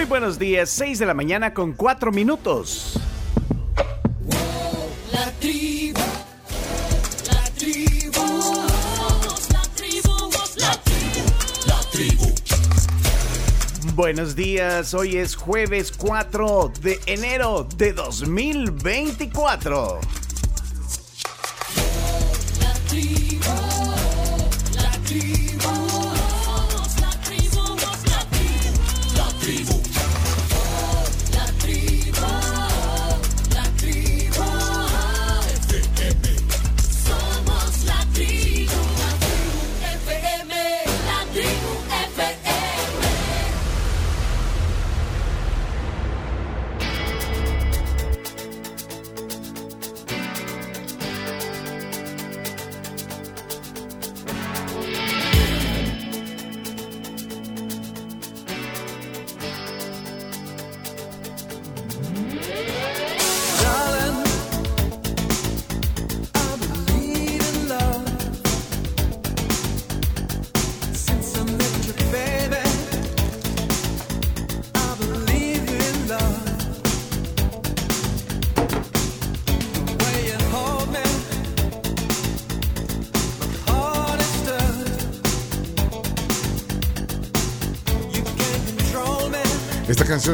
Muy buenos días, 6 de la mañana con 4 minutos. La tribu, la tribu, la tribu, la tribu, la tribu. Buenos días, hoy es jueves 4 de enero de 2024.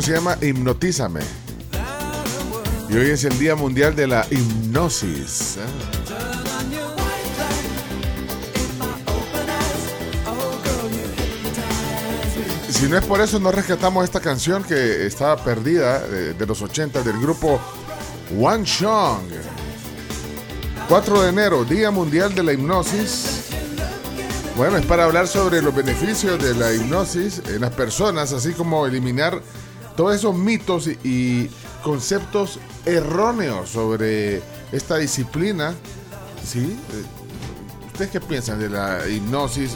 Se llama Hipnotízame. Y hoy es el Día Mundial de la Hipnosis. Si no es por eso, no rescatamos esta canción que estaba perdida eh, de los 80 del grupo One Song. 4 de enero, Día Mundial de la Hipnosis. Bueno, es para hablar sobre los beneficios de la hipnosis en las personas, así como eliminar todos esos mitos y, conceptos erróneos sobre esta disciplina. ¿Sí? Eh, ¿Ustedes qué piensan de la hipnosis?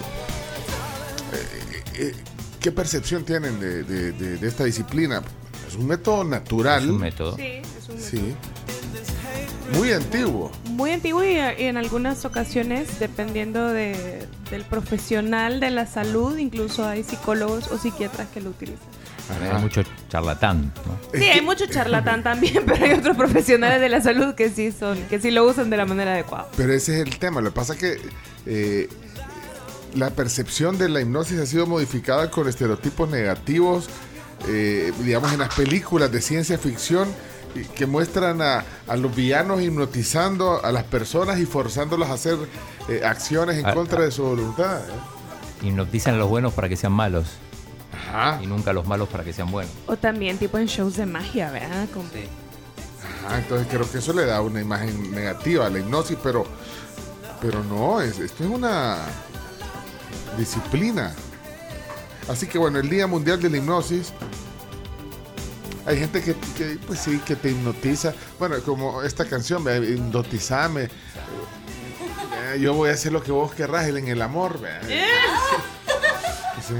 Eh, eh, ¿Qué percepción tienen de, de- de- de esta disciplina? Es un método natural. Es un método. Sí, es un Sí. Muy antiguo. muy antiguo y, y en algunas ocasiones, dependiendo de- del profesional de la salud, incluso hay psicólogos o psiquiatras que lo utilizan. Ajá. Hay mucho charlatán. ¿no? Sí, hay mucho charlatán también, pero hay otros profesionales de la salud que sí son, que sí lo usan de la manera adecuada. Pero ese es el tema. Lo que pasa es que eh, la percepción de la hipnosis ha sido modificada con estereotipos negativos, eh, digamos, en las películas de ciencia ficción que muestran a, a los villanos hipnotizando a las personas y forzándolas a hacer eh, acciones en Ah, contra de su voluntad. ¿eh? Hipnotizan a los buenos para que sean malos Ajá, y nunca los malos para que sean buenos. O también tipo en shows de magia, ¿verdad? Como- ajá, entonces creo que eso le da una imagen negativa a la hipnosis, pero, pero no, es, esto es una disciplina. Así que bueno, el Día Mundial de la Hipnosis. Hay gente que, que, pues sí, que te hipnotiza. Bueno, como esta canción, ve, hipnotizame. Eh, Yo voy a hacer lo que vos querrás en el amor. ve. Sí.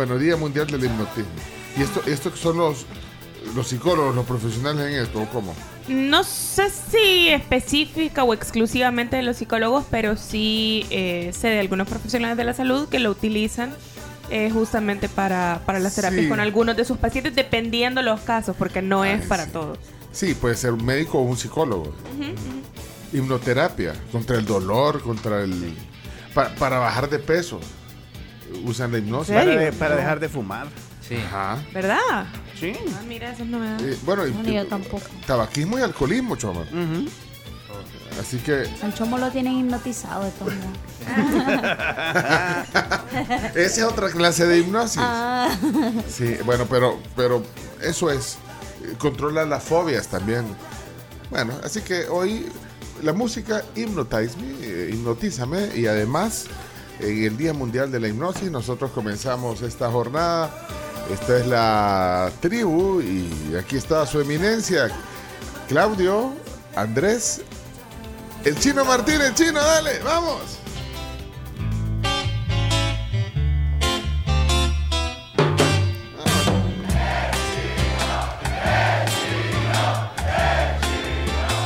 Bueno, Día Mundial del Hipnotismo. ¿Y esto, esto son los, los psicólogos, los profesionales en esto? ¿o ¿Cómo? No sé si específica o exclusivamente de los psicólogos, pero sí eh, sé de algunos profesionales de la salud que lo utilizan eh, justamente para, para las terapias Sí. con algunos de sus pacientes, dependiendo los casos, porque no es para sí. todos. Sí, puede ser un médico o un psicólogo. Hipnoterapia, contra el dolor, contra el... pa- para bajar de peso. Usan la hipnosis. Para, de- para dejar de fumar. Sí. Ajá. ¿Verdad? Sí. Ah, mira, eso no me da. Eh, bueno, y- No, ni yo tampoco. tabaquismo y alcoholismo, choma. Ujú. Así que Al chomo lo tienen hipnotizado de todos esa es otra clase de hipnosis. Ah, Sí, bueno, pero, pero eso es. eh, Controla las fobias también. Bueno, así que hoy la música Hypnotize Me, eh, hipnotízame, y además en el Día Mundial de la Hipnosis nosotros comenzamos esta jornada. Esta es la tribu y aquí está su eminencia, Claudio, Andrés, el chino Martín, el chino, dale, vamos.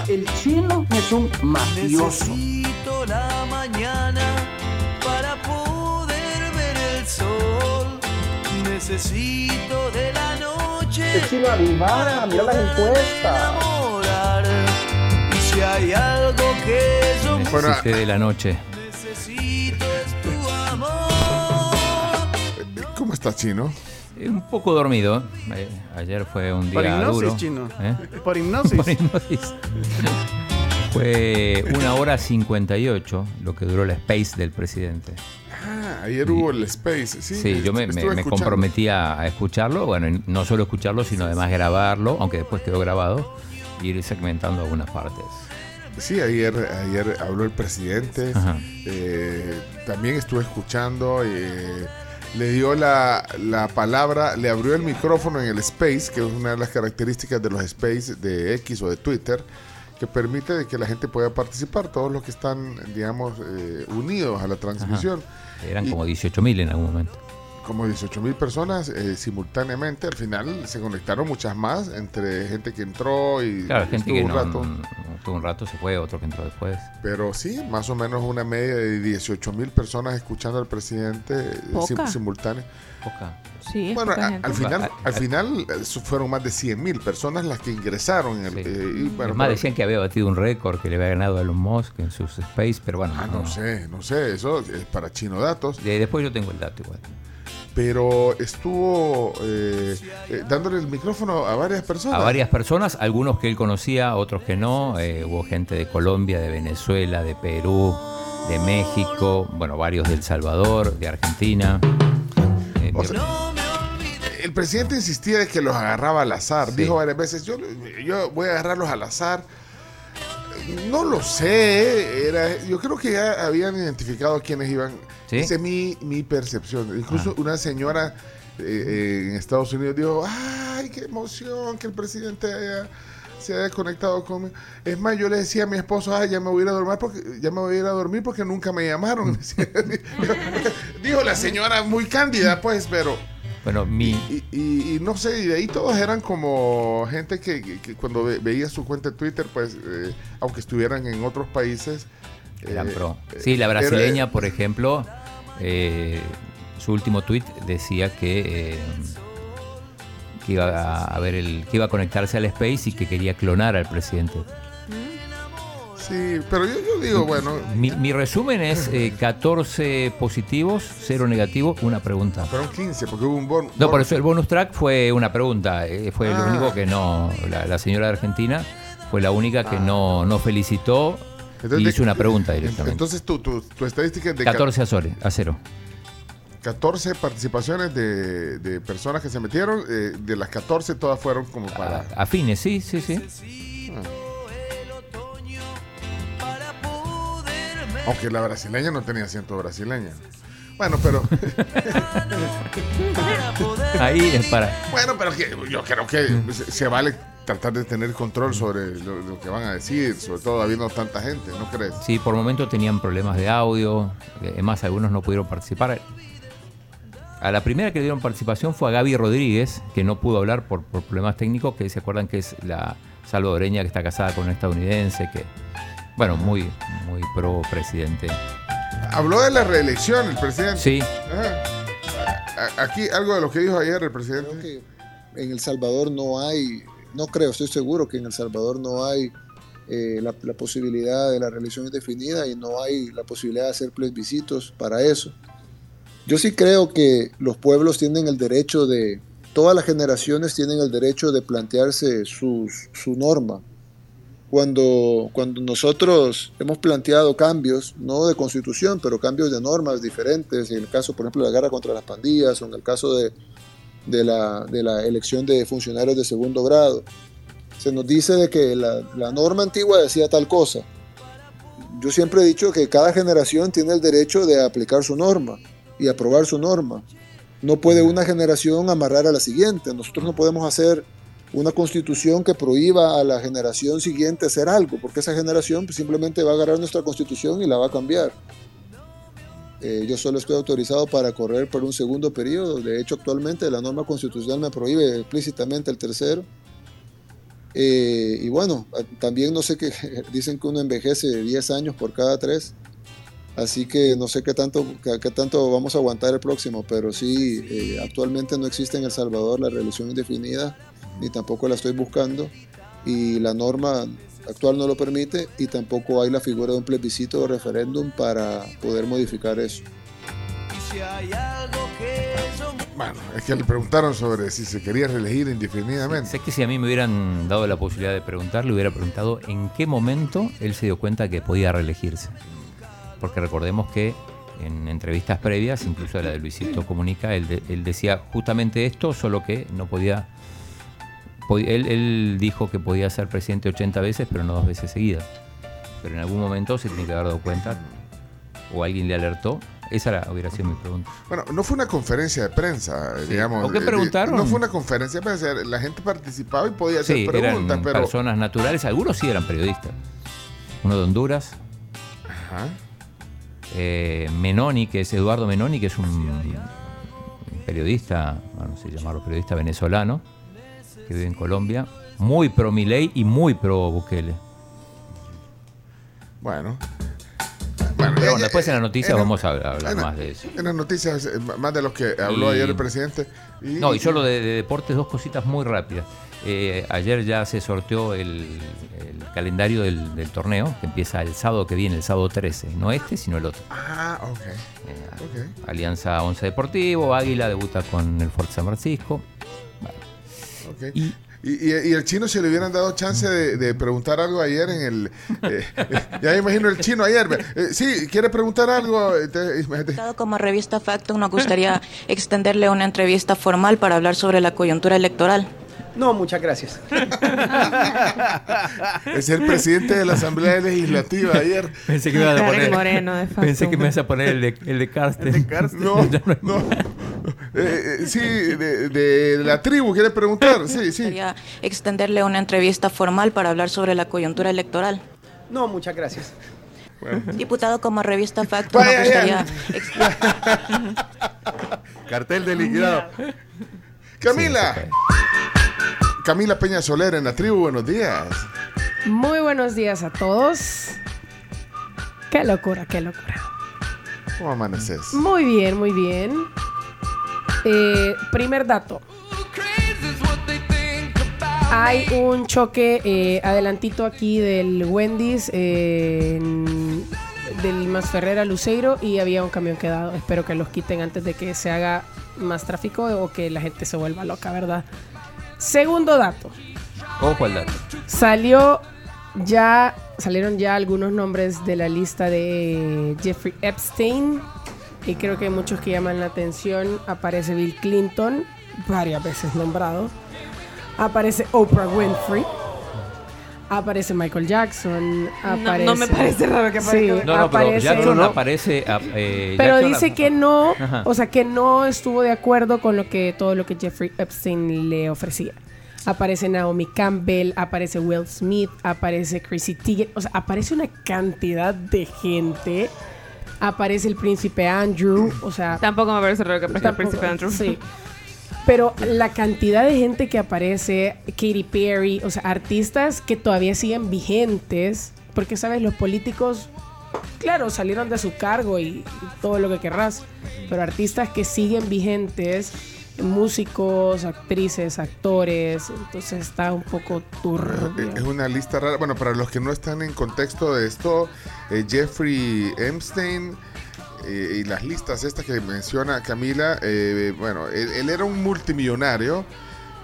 El chino es un mafioso. Necesito la mañana Necesito de la noche El chino avivada, mira las encuestas. enamorar. Y si hay algo que yo Bueno, Necesité de la noche. necesito es tu amor. ¿Cómo estás, Chino? Eh, Un poco dormido. eh, ayer fue un día Por hipnosis, duro. chino. ¿Eh? Por hipnosis. Por hipnosis. Fue una hora 58 lo que duró la space del presidente. Ah, ayer hubo el Space. Sí, Sí, yo me, me- comprometí a, escucharlo. Bueno, no solo escucharlo, sino además grabarlo, aunque después quedó grabado, y ir segmentando algunas partes. Sí, ayer, ayer habló el presidente. Eh, también estuve escuchando. eh, le dio la, la palabra, le abrió el micrófono en el Space, que es una de las características de los Space de X o de Twitter, que permite de que la gente pueda participar, todos los que están, digamos, eh, unidos a la transmisión. Eran Y- como 18.000 en algún momento. como 18 mil personas eh, simultáneamente. Al final se conectaron muchas más entre gente que entró y Claro, gente estuvo que un no, rato. no- estuvo un rato, se fue, otro que entró después. Pero sí, más o menos una media de 18 mil personas escuchando al presidente eh, sim- simultáneo. Poca. Sí, es Bueno, poca a- gente. al final, al final eh, su- fueron más de 100 mil personas las que ingresaron. En el, Sí. eh, y pero- decían que había batido un récord que le había ganado a Elon Musk en sus space, pero bueno, Ah, no sé, no sé, eso es para Chino Datos. De- después yo tengo el dato igual. Pero estuvo eh, eh, dándole el micrófono a varias personas. A varias personas, algunos que él conocía, otros que no. eh, hubo gente de Colombia, de Venezuela, de Perú, de México, bueno, varios de El Salvador, de Argentina. O mi- sea, El presidente insistía de que los agarraba al azar. Sí. Dijo varias veces, yo, yo voy a agarrarlos al azar. No lo sé. Era, yo creo que ya habían identificado quiénes iban. ¿Sí? Esa es mi, mi percepción. Incluso Ah. una señora eh, eh, en Estados Unidos dijo, ay, qué emoción que el presidente haya- se haya conectado conmigo. Es más, yo le decía a mi esposo, ay, ya me voy a ir a dormir porque, ya me voy a ir a dormir porque nunca me llamaron. Dijo la señora muy cándida, pues, pero... bueno, mi, Y, y- y no sé, y de ahí todos eran como gente que, que- que cuando ve- veía su cuenta de Twitter, pues, eh, aunque estuvieran en otros países. eran eh, pro. eh, Sí, la era- brasileña, por ejemplo, eh, su último tweet decía que, eh, que iba a, a ver el, que iba a conectarse al Space y que quería clonar al presidente. Sí, pero yo, yo digo, bueno, Mi, mi resumen es eh, 14 positivos, 0 negativos, una pregunta. fueron 15, porque hubo un bono. No, por eso el bonus track fue una pregunta. eh, fue Ah. lo único que no. La, la señora de Argentina fue la única que Ah. no, no felicitó y hizo una pregunta directamente. Entonces, tu, tu, tu estadística es de 14 a, Sole- a 0. 14 participaciones de, de personas que se metieron. eh, de las 14, todas fueron como para. A, a fines, sí, sí, sí. Aunque la brasileña no tenía acento brasileño. Bueno, pero. Ahí es para. Bueno, pero que yo creo que se, se vale tratar de tener control sobre lo, lo que van a decir, sobre todo habiendo tanta gente, ¿no crees? Sí, por momentos tenían problemas de audio. eh, Además, algunos no pudieron participar. A la primera que le dieron participación fue a Gaby Rodríguez, que no pudo hablar por, por problemas técnicos, que se acuerdan que es la salvadoreña que está casada con un estadounidense, que, bueno, muy, muy pro presidente. Habló de la reelección el presidente. Sí, Ajá. Aquí algo de lo que dijo ayer el presidente. Creo que en El Salvador no hay, no creo, estoy seguro que en El Salvador no hay eh, la, la posibilidad de la reelección indefinida y no hay la posibilidad de hacer plebiscitos para eso. Yo sí creo que los pueblos tienen el derecho de, todas las generaciones tienen el derecho de plantearse sus- su norma. Cuando, cuando nosotros hemos planteado cambios, no de constitución, pero cambios de normas diferentes, en el caso, por ejemplo, de la guerra contra las pandillas, o en el caso de, de la, de la elección de funcionarios de segundo grado. Se nos dice de que la, la norma antigua decía tal cosa. Yo siempre he dicho que cada generación tiene el derecho de aplicar su norma y aprobar su norma. No puede una generación amarrar a la siguiente. Nosotros no podemos hacer una constitución que prohíba a la generación siguiente hacer algo, porque esa generación pues, simplemente va a agarrar nuestra constitución y la va a cambiar. Eh, yo solo estoy autorizado para correr por un segundo periodo. De hecho, actualmente la norma constitucional me prohíbe explícitamente el tercero. Eh, y bueno, también no sé qué, dicen que uno envejece 10 años por cada tres. Así que no sé qué tanto, qué, qué tanto vamos a aguantar el próximo, pero sí, eh, actualmente no existe en El Salvador la reelección indefinida, ni tampoco la estoy buscando, y la norma actual no lo permite, y tampoco hay la figura de un plebiscito o referéndum para poder modificar eso. Bueno, es que le preguntaron sobre si se quería reelegir indefinidamente. Sé que si a mí me hubieran dado la posibilidad de preguntarle, hubiera preguntado en qué momento él se dio cuenta que podía reelegirse. Porque recordemos que en entrevistas previas, incluso la de Luisito Comunica, él, de- él decía justamente esto, solo que no podía... pod- él, él dijo que podía ser presidente 80 veces, pero no dos veces seguidas. Pero en algún momento se tiene que haber dado cuenta, o alguien le alertó. Esa era- hubiera sido mi pregunta. Bueno, no fue una conferencia de prensa, Sí. digamos. ¿O qué eh, preguntaron? No fue una conferencia de prensa, la gente participaba y podía hacer Sí, preguntas, eran pero... personas naturales, algunos sí eran periodistas. Uno de Honduras, Ajá. Eh, Menoni, que es Eduardo Menoni, que es un periodista, no sé llamarlo periodista venezolano, que vive en Colombia, muy pro Milei y muy pro Bukele. Bueno. Pero eh, bueno, después en la noticia en la- vamos a hablar la- más de eso. En las noticias, eh, más de los que habló Y- ayer el presidente. Y, No, y solo de, de deportes, dos cositas muy rápidas. Eh, ayer ya se sorteó el, el calendario del, del torneo, que empieza el sábado que viene, el sábado 13. No este, sino el otro. Ah, ok. Eh, Ok. Alianza 11 Deportivo, Águila debuta con el Fort San Francisco. ok. Y- Y, y- el chino, si le hubieran dado chance de, preguntar algo ayer en el. eh, eh, ya me imagino el chino ayer. eh, sí, ¿quiere preguntar algo? Como revista Factum, nos gustaría extenderle una entrevista formal para hablar sobre la coyuntura electoral. No, muchas gracias. Es el presidente de la Asamblea Legislativa ayer. Pensé que me ibas a Karen poner, Moreno, de facto. pensé que me ibas a poner el de, el de Carsten. No, no. Eh, eh, sí, de, de la tribu, ¿quiere preguntar? Sí, sí. Quería extenderle una entrevista formal para hablar sobre la coyuntura electoral. No, muchas gracias. Diputado, como revista Factum, nos Vaya, gustaría ya. ex- Cartel de liquidado. Camila. Camila Peña Soler en la tribu, buenos días. Muy buenos días a todos. Qué locura, qué locura. ¿Cómo amaneces? Muy bien, muy bien. Eh, primer dato. Hay un choque eh, adelantito aquí del Wendy's, eh, en- del Masferrera Luceiro y había un camión quedado. Espero que los quiten antes de que se haga más tráfico o que la gente se vuelva loca, ¿verdad? Segundo dato. Ojo al dato. Salió ya, salieron ya algunos nombres de la lista de Jeffrey Epstein. Y creo que hay muchos que llaman la atención. Aparece Bill Clinton, varias veces nombrado. Aparece Oprah Winfrey. Aparece Michael Jackson. No, Aparece... no me parece raro que Sí, aparezca. No, no, pero aparece- Jackson aparece. ah, eh, Pero Jackson- dice que no, Ajá. o sea, que no estuvo de acuerdo con lo que todo lo que Jeffrey Epstein le ofrecía. Aparece Naomi Campbell, aparece Will Smith, aparece Chrissy Teigen, o sea, aparece una cantidad de gente. Aparece el príncipe Andrew, o sea, Tampoco me parece raro que aparezca el príncipe Andrew. Sí. Pero la cantidad de gente que aparece, Katy Perry, o sea, artistas que todavía siguen vigentes, porque sabes, los políticos, claro, salieron de su cargo y, todo lo que querrás, pero artistas que siguen vigentes, músicos, actrices, actores, entonces está un poco turbio. Es una lista rara. Bueno, para los que no están en contexto de esto, eh, Jeffrey Epstein eh, y las listas estas que menciona Camila, eh, bueno, él, él era un multimillonario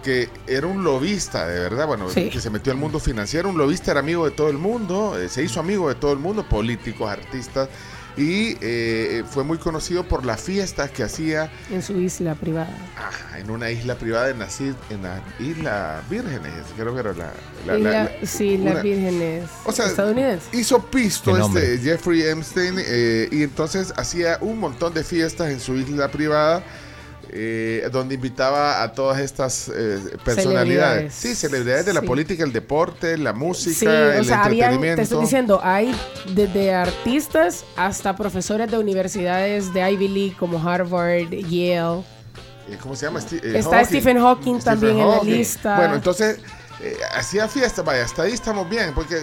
que era un lobista, de verdad, bueno, Sí. que se metió al mundo financiero, un lobista era amigo de todo el mundo, eh, se hizo amigo de todo el mundo, políticos, artistas, y eh, fue muy conocido por las fiestas que hacía En su isla privada. ah, en una isla privada en la, en la isla Vírgenes, creo que era la... la- Y la- la- la- sí, una- las vírgenes O sea, estadounidenses. Hizo pisto este Jeffrey Epstein eh, y entonces hacía un montón de fiestas en su isla privada eh, donde invitaba a todas estas eh, personalidades. Celebridades. Sí, celebridades de la Sí. política, el deporte, la música, Sí, el o sea, habían, te entretenimiento. estoy diciendo, hay desde artistas hasta profesores de universidades de Ivy League como Harvard, Yale. Eh, ¿Cómo se llama? Eh, Está Stephen Hawking también en la lista. Bueno, entonces eh, hacía fiestas, vaya, hasta ahí estamos bien, porque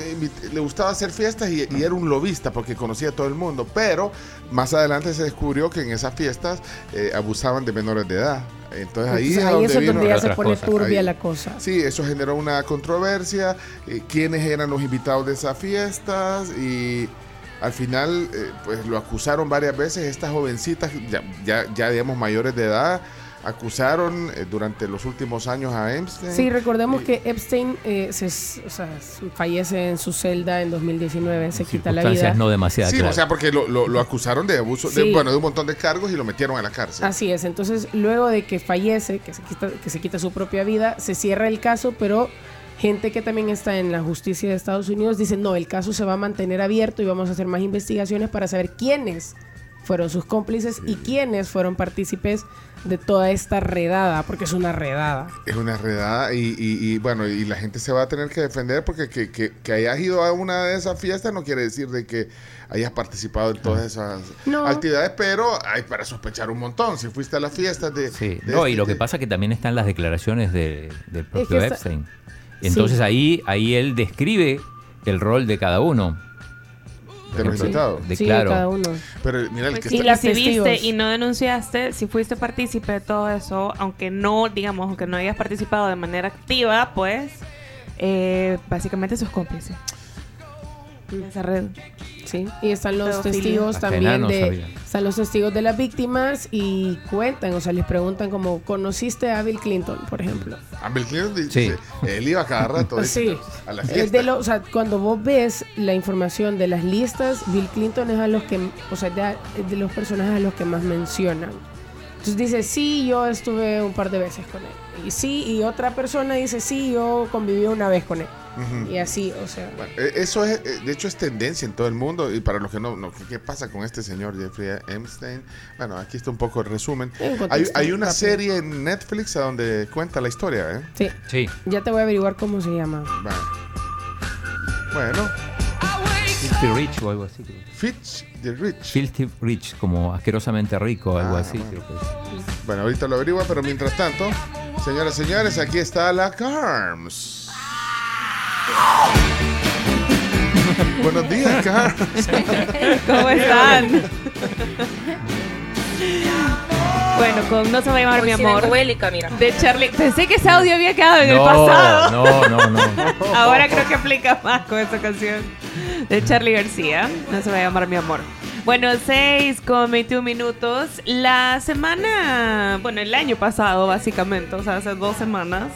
le gustaba hacer fiestas y, y era un lobista porque conocía a todo el mundo, pero más adelante se descubrió que en esas fiestas eh, abusaban de menores de edad. Entonces ahí, Entonces, es ahí donde eso es vino donde ya se pone cosas. turbia Ahí. la cosa. Sí, eso generó una controversia. eh, ¿Quiénes eran los invitados de esas fiestas? Y al final, pues lo acusaron varias veces. Estas jovencitas, ya, ya, ya digamos mayores de edad, acusaron eh, durante los últimos años a Epstein. Sí, recordemos Y- que Epstein eh, se, o sea, fallece en su celda en 2019, se quita la Circunstancias vida. no demasiado Sí, o sea, porque lo, lo- lo acusaron de abuso, de, bueno, de un montón de cargos y lo metieron a la cárcel. Así es, entonces luego de que fallece, que se, quita, que se quita su propia vida, se cierra el caso, pero gente que también está en la justicia de Estados Unidos dice, no, el caso se va a mantener abierto y vamos a hacer más investigaciones para saber quiénes fueron sus cómplices y quiénes fueron partícipes de toda esta redada, porque es una redada. Es una redada y, y- y, bueno, y la gente se va a tener que defender porque que, que, que hayas ido a una de esas fiestas no quiere decir de que hayas participado en todas esas No. actividades, pero hay para sospechar un montón. Si fuiste a las fiestas de... Sí, de no, este y lo que pasa es que también están las declaraciones de- del propio Epstein. Entonces Sí. ahí, ahí él describe el rol de cada uno. De los invitados. De, sí, claro. cada uno. Pero mira, el que Y está- la los si viste testigos. y no denunciaste, si fuiste partícipe de todo eso, aunque no, digamos, aunque no hayas participado de manera activa, pues eh, básicamente sos cómplice. Esa red. Sí, y están los Pedofilia. testigos también de están los testigos de las víctimas y cuentan, o sea, les preguntan como ¿conociste a Bill Clinton, por ejemplo? a Bill Clinton dice, Sí. él iba cada rato Sí. a la Es fiesta. de lo- o sea, cuando vos ves la información de las listas, Bill Clinton es a los que, o sea, de, es de los personajes a los que más mencionan. Entonces dice, sí, yo estuve un par de veces con él. Y sí, y otra persona dice, sí, yo conviví una vez con él. Y así, o sea, Bueno, eh, eso es, eh, de hecho es tendencia en todo el mundo y para los que no, no ¿qué, qué pasa con este señor Jeffrey Epstein? Bueno, aquí está un poco el resumen. En Hay, una rápido. serie en Netflix a donde cuenta la historia, ¿eh? sí, Sí. ya te voy a averiguar cómo se llama. Bueno, Filthy Rich o algo así. Fitch the Rich. Filthy Rich, como asquerosamente rico o algo Ah, así. bueno. creo que es. Bueno, ahorita lo averigua, pero mientras tanto, señoras y señores, aquí está la Carms. Buenos días, Carms. ¿Cómo están? bueno, con No se va a llamar mi amor. De Charlie. Pensé que ese audio había quedado en el No, pasado. no, no, no. Ahora creo que aplica más con esta canción de Charlie García. No se va a llamar mi amor. Bueno, 6 con 21 minutos. La semana, bueno, el año pasado básicamente, o sea, hace dos semanas,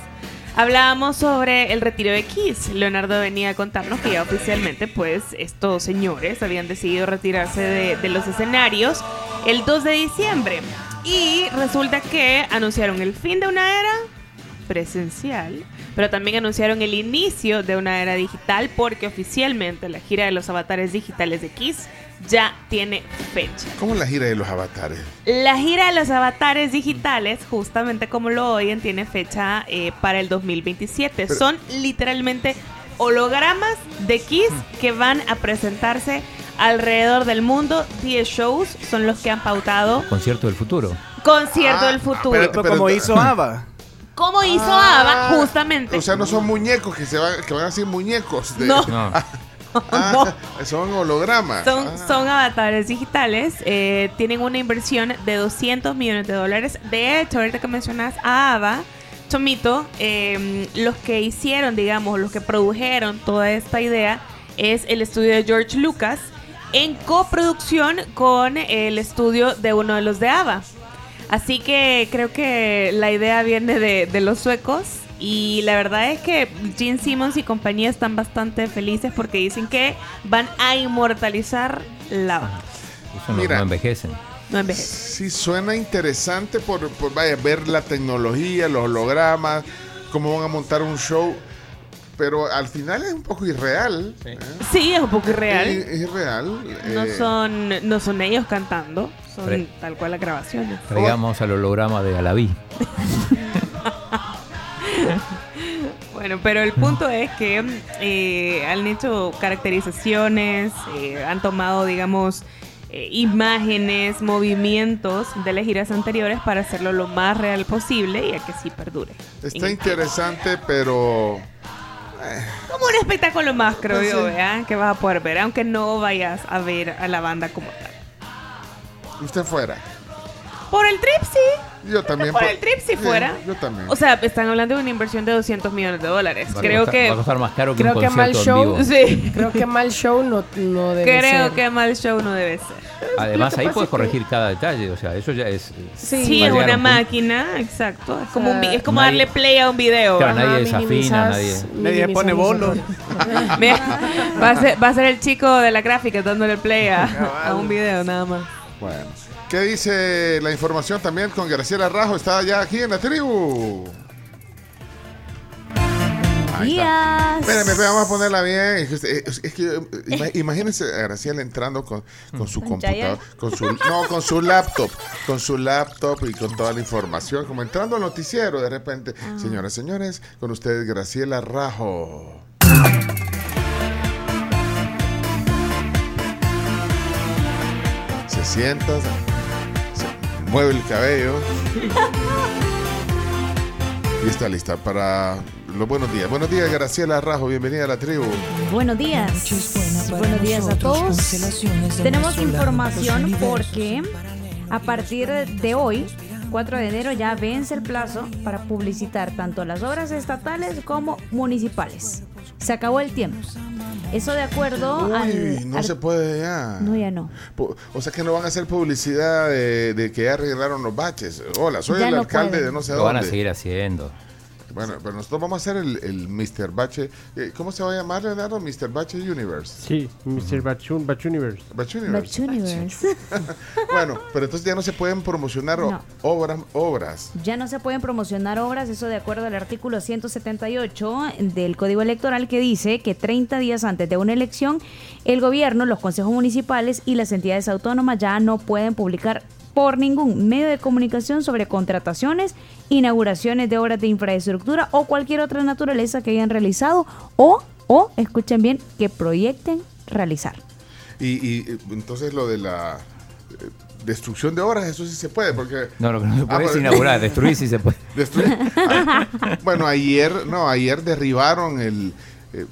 hablábamos sobre el retiro de Kiss. Leonardo venía a contarnos que ya oficialmente, pues, estos señores habían decidido retirarse de, de los escenarios el 2 de diciembre. Y resulta que anunciaron el fin de una era presencial, pero también anunciaron el inicio de una era digital porque oficialmente la gira de los avatares digitales de Kiss ya tiene fecha. ¿Cómo la gira de los avatares? La gira de los avatares digitales, justamente como lo oyen, tiene fecha eh, para el 2027. Pero- Son literalmente hologramas de Kiss que van a presentarse alrededor del mundo. 10 shows son los que han pautado Concierto del futuro. Concierto Ah, del futuro. espérate, Pero pero- como hizo Ava. Como hizo Ah, Ava, justamente. O sea, no son muñecos que se van, que van a ser muñecos. de- No. No. Ah, Son hologramas. Son, Ah. son avatares digitales, eh, tienen una inversión de 200 millones de dólares. De hecho, ahorita que mencionas a Ava, Chomito, eh, los que hicieron, digamos, los que produjeron toda esta idea es el estudio de George Lucas en coproducción con el estudio de uno de los de Ava. Así que creo que la idea viene de, de los suecos y la verdad es que Gene Simmons y compañía están bastante felices porque dicen que van a inmortalizar la banda. Eso no, Mira. no envejecen. No. Sí, suena interesante por, por, vaya, ver la tecnología, los hologramas, cómo van a montar un show, pero al final es un poco irreal. ¿eh? Sí, es un poco irreal. Es, es irreal. No eh, son, no son ellos cantando, son tal cual las grabaciones. Traigamos al holograma de Alaví. Bueno, pero el punto es que eh, han hecho caracterizaciones, eh, han tomado, digamos, eh, imágenes, movimientos de las giras anteriores para hacerlo lo más real posible y a que sí perdure. Está interesante, pero Como un espectáculo más, creo Pues yo, sí. ¿verdad? Que vas a poder ver, aunque no vayas a ver a la banda como tal. Usted fuera. Por el trip, sí. Yo también. Por el trip, si fuera. Yo también. O sea, están hablando de una inversión de 200 millones de dólares. Creo que... Va a costar más caro que Creo un que mal show. Sí. Creo que mal show no, no debe Creo ser. que mal show no debe ser. Además, ahí puedes corregir cada detalle. O sea, eso ya es. Sí, va a es una punto- máquina, exacto. Es como, un es como Nadie- darle play a un video. Claro, Ajá. nadie desafina, nadie. Nadie pone los bolo. errores. Mira, va, a ser, va a ser el chico de la gráfica dándole play a, a un video nada más. Bueno. ¿Qué dice la información también con Graciela Rajo? Está ya aquí en la tribu. Días. Espérame, vamos a ponerla bien. Es que, imagínense a Graciela entrando con, con su Con Chayanne. computador, con su, no, con su laptop, con su laptop y con toda la información, como entrando al noticiero de repente. Señoras, señores, con ustedes Graciela Rajo. Se sienta, mueve el cabello y está lista para los buenos días. Buenos días, Graciela Rajo, bienvenida a la tribu. Buenos días. Buenos días a todos. Tenemos información porque a partir de hoy, 4 de enero, ya vence el plazo para publicitar tanto las obras estatales como municipales. Se acabó el tiempo. Eso de acuerdo Uy, al... no al- se puede ya. No, ya no. O sea que no van a hacer publicidad de, de que ya arreglaron los baches. Hola, soy Ya el no alcalde pueden. de no sé Lo van a dónde. seguir haciendo. Bueno, pero nosotros vamos a hacer el, el Mr. Bache. eh, ¿Cómo se va a llamar, Leonardo? Mr. Bache Universe. Sí, Mr. Bachun, Bach Universe. Bache Universe. Batch Universe. Bueno, pero entonces ya no se pueden promocionar No. obras, obras. Ya no se pueden promocionar obras, eso de acuerdo al artículo 178 del Código Electoral que dice que 30 días antes de una elección, el gobierno, los consejos municipales y las entidades autónomas ya no pueden publicar por ningún medio de comunicación sobre contrataciones, inauguraciones de obras de infraestructura o cualquier otra naturaleza que hayan realizado o, o escuchen bien, que proyecten realizar. Y, y, eh, entonces lo de la eh, destrucción de obras, eso sí se puede, porque... No, lo que no se Ah, puede es inaugurar, destruir si se puede. Destruir. Ah, bueno, ayer, no, ayer derribaron el. eh,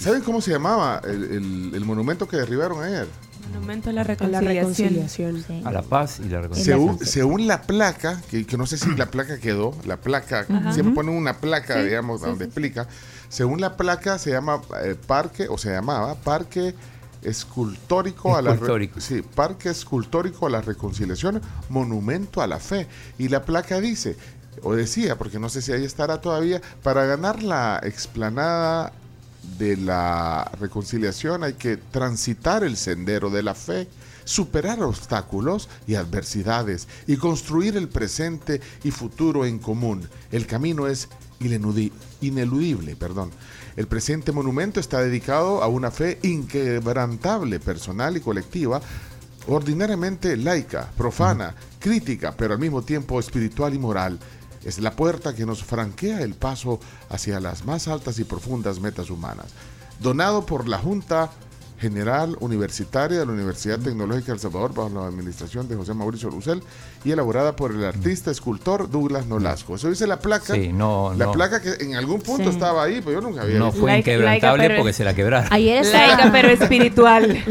¿Saben cómo se llamaba el, el- el monumento que derribaron ayer? Monumento a la A la reconciliación. Sí. A la paz y la reconciliación. Según, según la placa, que, que no sé si la placa quedó, la placa, siempre ponen una placa, digamos, donde explica. Según la placa, se llama eh, Parque, o se llamaba Parque Escultórico a la sí, Parque Escultórico a la Reconciliación, Monumento a la Fe. Y la placa dice, o decía, porque no sé si ahí estará todavía, para ganar la explanada de la reconciliación hay que transitar el sendero de la fe, superar obstáculos y adversidades y construir el presente y futuro en común. El camino es ineludi- ineludible, perdón. El presente monumento está dedicado a una fe inquebrantable, personal y colectiva, ordinariamente laica, profana, crítica, pero al mismo tiempo espiritual y moral. Es la puerta que nos franquea el paso hacia las más altas y profundas metas humanas. Donado por la Junta General Universitaria de la Universidad Tecnológica de El Salvador bajo la administración de José Mauricio Lucel y elaborada por el artista escultor Douglas Nolasco. Eso dice la placa. Sí, no, la no. placa que en algún punto Sí. estaba ahí, pero yo nunca había No visto. fue Laica- inquebrantable laica, porque es- se la quebraron. Ayer está, Laica pero espiritual.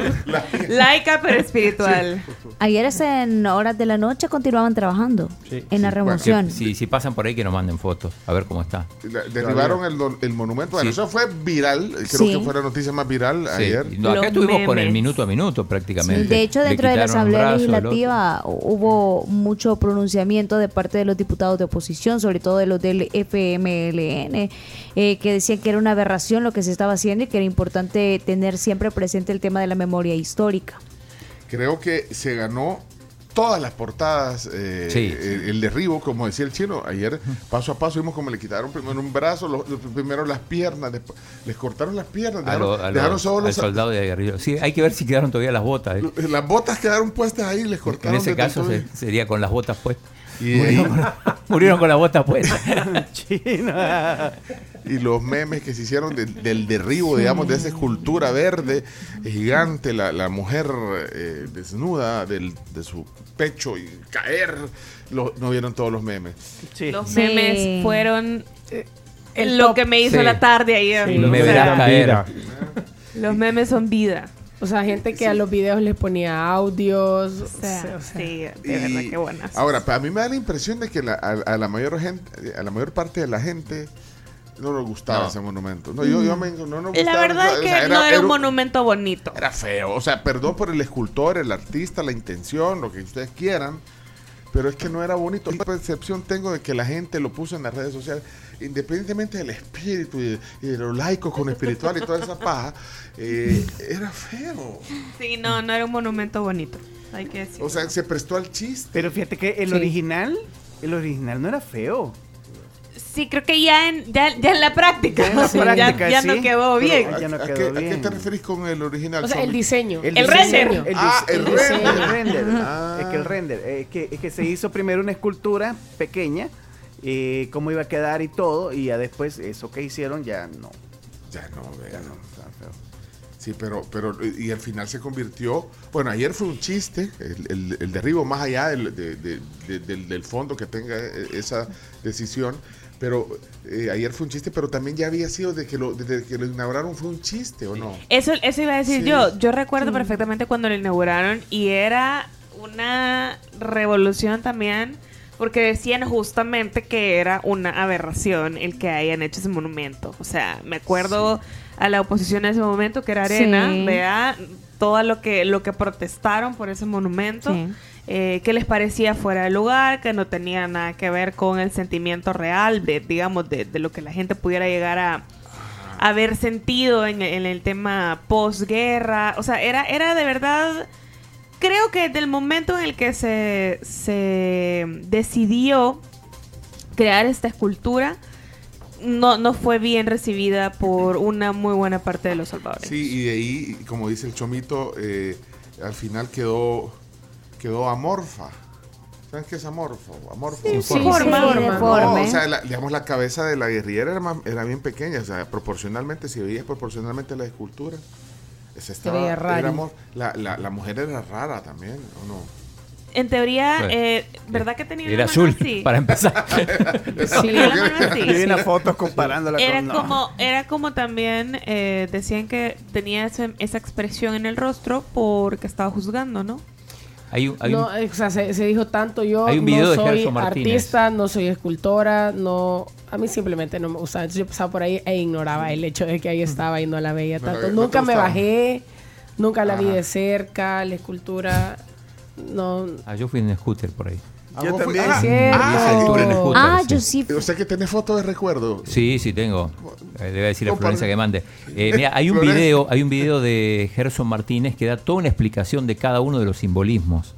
Laica pero espiritual. ayer está en horas de la noche continuaban trabajando Sí. en la Sí, remoción. Que si, si pasan por ahí que nos manden fotos, a ver cómo está. La- Derribaron el, el monumento. Bueno, Sí. eso fue viral. Creo Sí. que fue la noticia más viral Sí, ayer. y no, acá Los estuvimos con el memes. minuto a minuto prácticamente. De hecho, dentro de la Asamblea. Legislativa hubo mucho pronunciamiento de parte de los diputados de oposición, sobre todo de los del FMLN, eh, que decían que era una aberración lo que se estaba haciendo y que era importante tener siempre presente el tema de la memoria histórica. Creo que se ganó todas las portadas. eh, Sí. el, el derribo, como decía el chino. Ayer, paso a paso, vimos como le quitaron primero un brazo, lo- primero las piernas, después les cortaron las piernas, A dejaron, lo- a lo- dejaron solo al los- soldado de guerrilla. Sí, hay que ver si quedaron todavía las botas. ¿eh? Las botas quedaron puestas ahí, les En cortaron. ese de caso se- sería con las botas puestas. Y, ahí- Murieron con, murieron con las botas puestas. China. y los memes que se hicieron de- del derribo, digamos, de esa escultura verde gigante, la, la mujer eh, desnuda del- de su pecho y caer. Lo- no vieron todos los memes. Sí. Los Sí. memes fueron eh, El lo top. que me hizo Sí. la tarde ayer. Sí. O Me sea, verás caer. Vida. los memes son vida. O sea, gente que a los videos les ponía audios. O sea, o sea, sí, de Y- verdad, qué buenas. Ahora, a mí me da la impresión de que la- a, a la mayor gente, a la mayor parte de la gente no nos gustaba No. ese monumento. No, yo, yo me, no nos La gustaba, verdad es o que no era un monumento bonito. Era feo, o sea, perdón por el escultor, el artista, la intención, lo que ustedes quieran, pero es que no era bonito. La percepción tengo de que la gente lo puso en las redes sociales, independientemente del espíritu y, y de lo laico con espiritual y toda esa paja, eh, era feo. Sí, no, no era un monumento bonito. Hay que decir. O sea, se prestó al chiste. Pero fíjate que el Sí. original, el original no era feo. Sí, creo que ya en, ya, ya en la práctica. Ya en la sí, práctica, ya, ya sí. no quedó Pero bien. Ya no ¿A, qué, a qué bien. te referís con el original? o sea, el diseño. El diseño, render. El, Ah, dise- el render. el render. Ah. Es que el render, es que, es que se hizo primero una escultura pequeña, eh, cómo iba a quedar y todo, y ya después eso que hicieron ya no. Ya no, vea. Ya no, está feo. Sí, pero, pero, y al final se convirtió, bueno, ayer fue un chiste, el, el- el derribo más allá del, de- de- de- del, del fondo que tenga eh, esa decisión, pero eh, ayer fue un chiste, pero también ya había sido de que lo, desde que lo inauguraron fue un chiste, ¿o no? Eso, eso iba a decir Sí. yo. Yo recuerdo perfectamente cuando lo inauguraron y era una revolución también porque decían justamente que era una aberración el que hayan hecho ese monumento. O sea, me acuerdo a la oposición en ese momento que era Arena, Sí. vea todo lo que lo que protestaron por ese monumento. Sí. eh, que les parecía fuera de lugar, que no tenía nada que ver con el sentimiento real de, digamos, de, de lo que la gente pudiera llegar a, haber sentido en, en el tema posguerra. O sea, era, era de verdad. Creo que del momento en el que se, se decidió crear esta escultura, no, no fue bien recibida por una muy buena parte de los salvadoreños. Sí, y de ahí, como dice el chomito, eh, al final quedó, quedó amorfa. ¿Saben qué es amorfo? Amorfo. Sí, Forma. sí. No, o sea, la- digamos, la cabeza de la guerrillera era, más- era bien pequeña, o sea, proporcionalmente, si veías proporcionalmente la escultura, esa estaba, era amor- la, la, la mujer era rara también, ¿o no? En teoría, Bueno, eh, ¿verdad que tenía Era azul, así? para empezar. Yo vi una foto comparándola Era con... no. como, era como también eh, decían que tenía ese- esa expresión en el rostro porque estaba juzgando, ¿no? Hay un, hay un- no, eh, o sea, se, se dijo tanto yo Hay un no video soy artista, no soy escultora, no a mí simplemente no me gustaba. Entonces yo pasaba por ahí e ignoraba el hecho de que ahí estaba y no la veía tanto. no nunca me bajé, nunca la vi de cerca, la escultura no ah, yo fui en scooter por ahí. Ah, Yo también. ah, ah, el en scooter. Ah, sí. yo sí. o sea que tenés fotos de recuerdo. Sí, sí tengo. Eh, le voy a decir a Florencia que mande. Eh, mira, hay un video, hay un video de Gerson Martínez que da toda una explicación de cada uno de los simbolismos.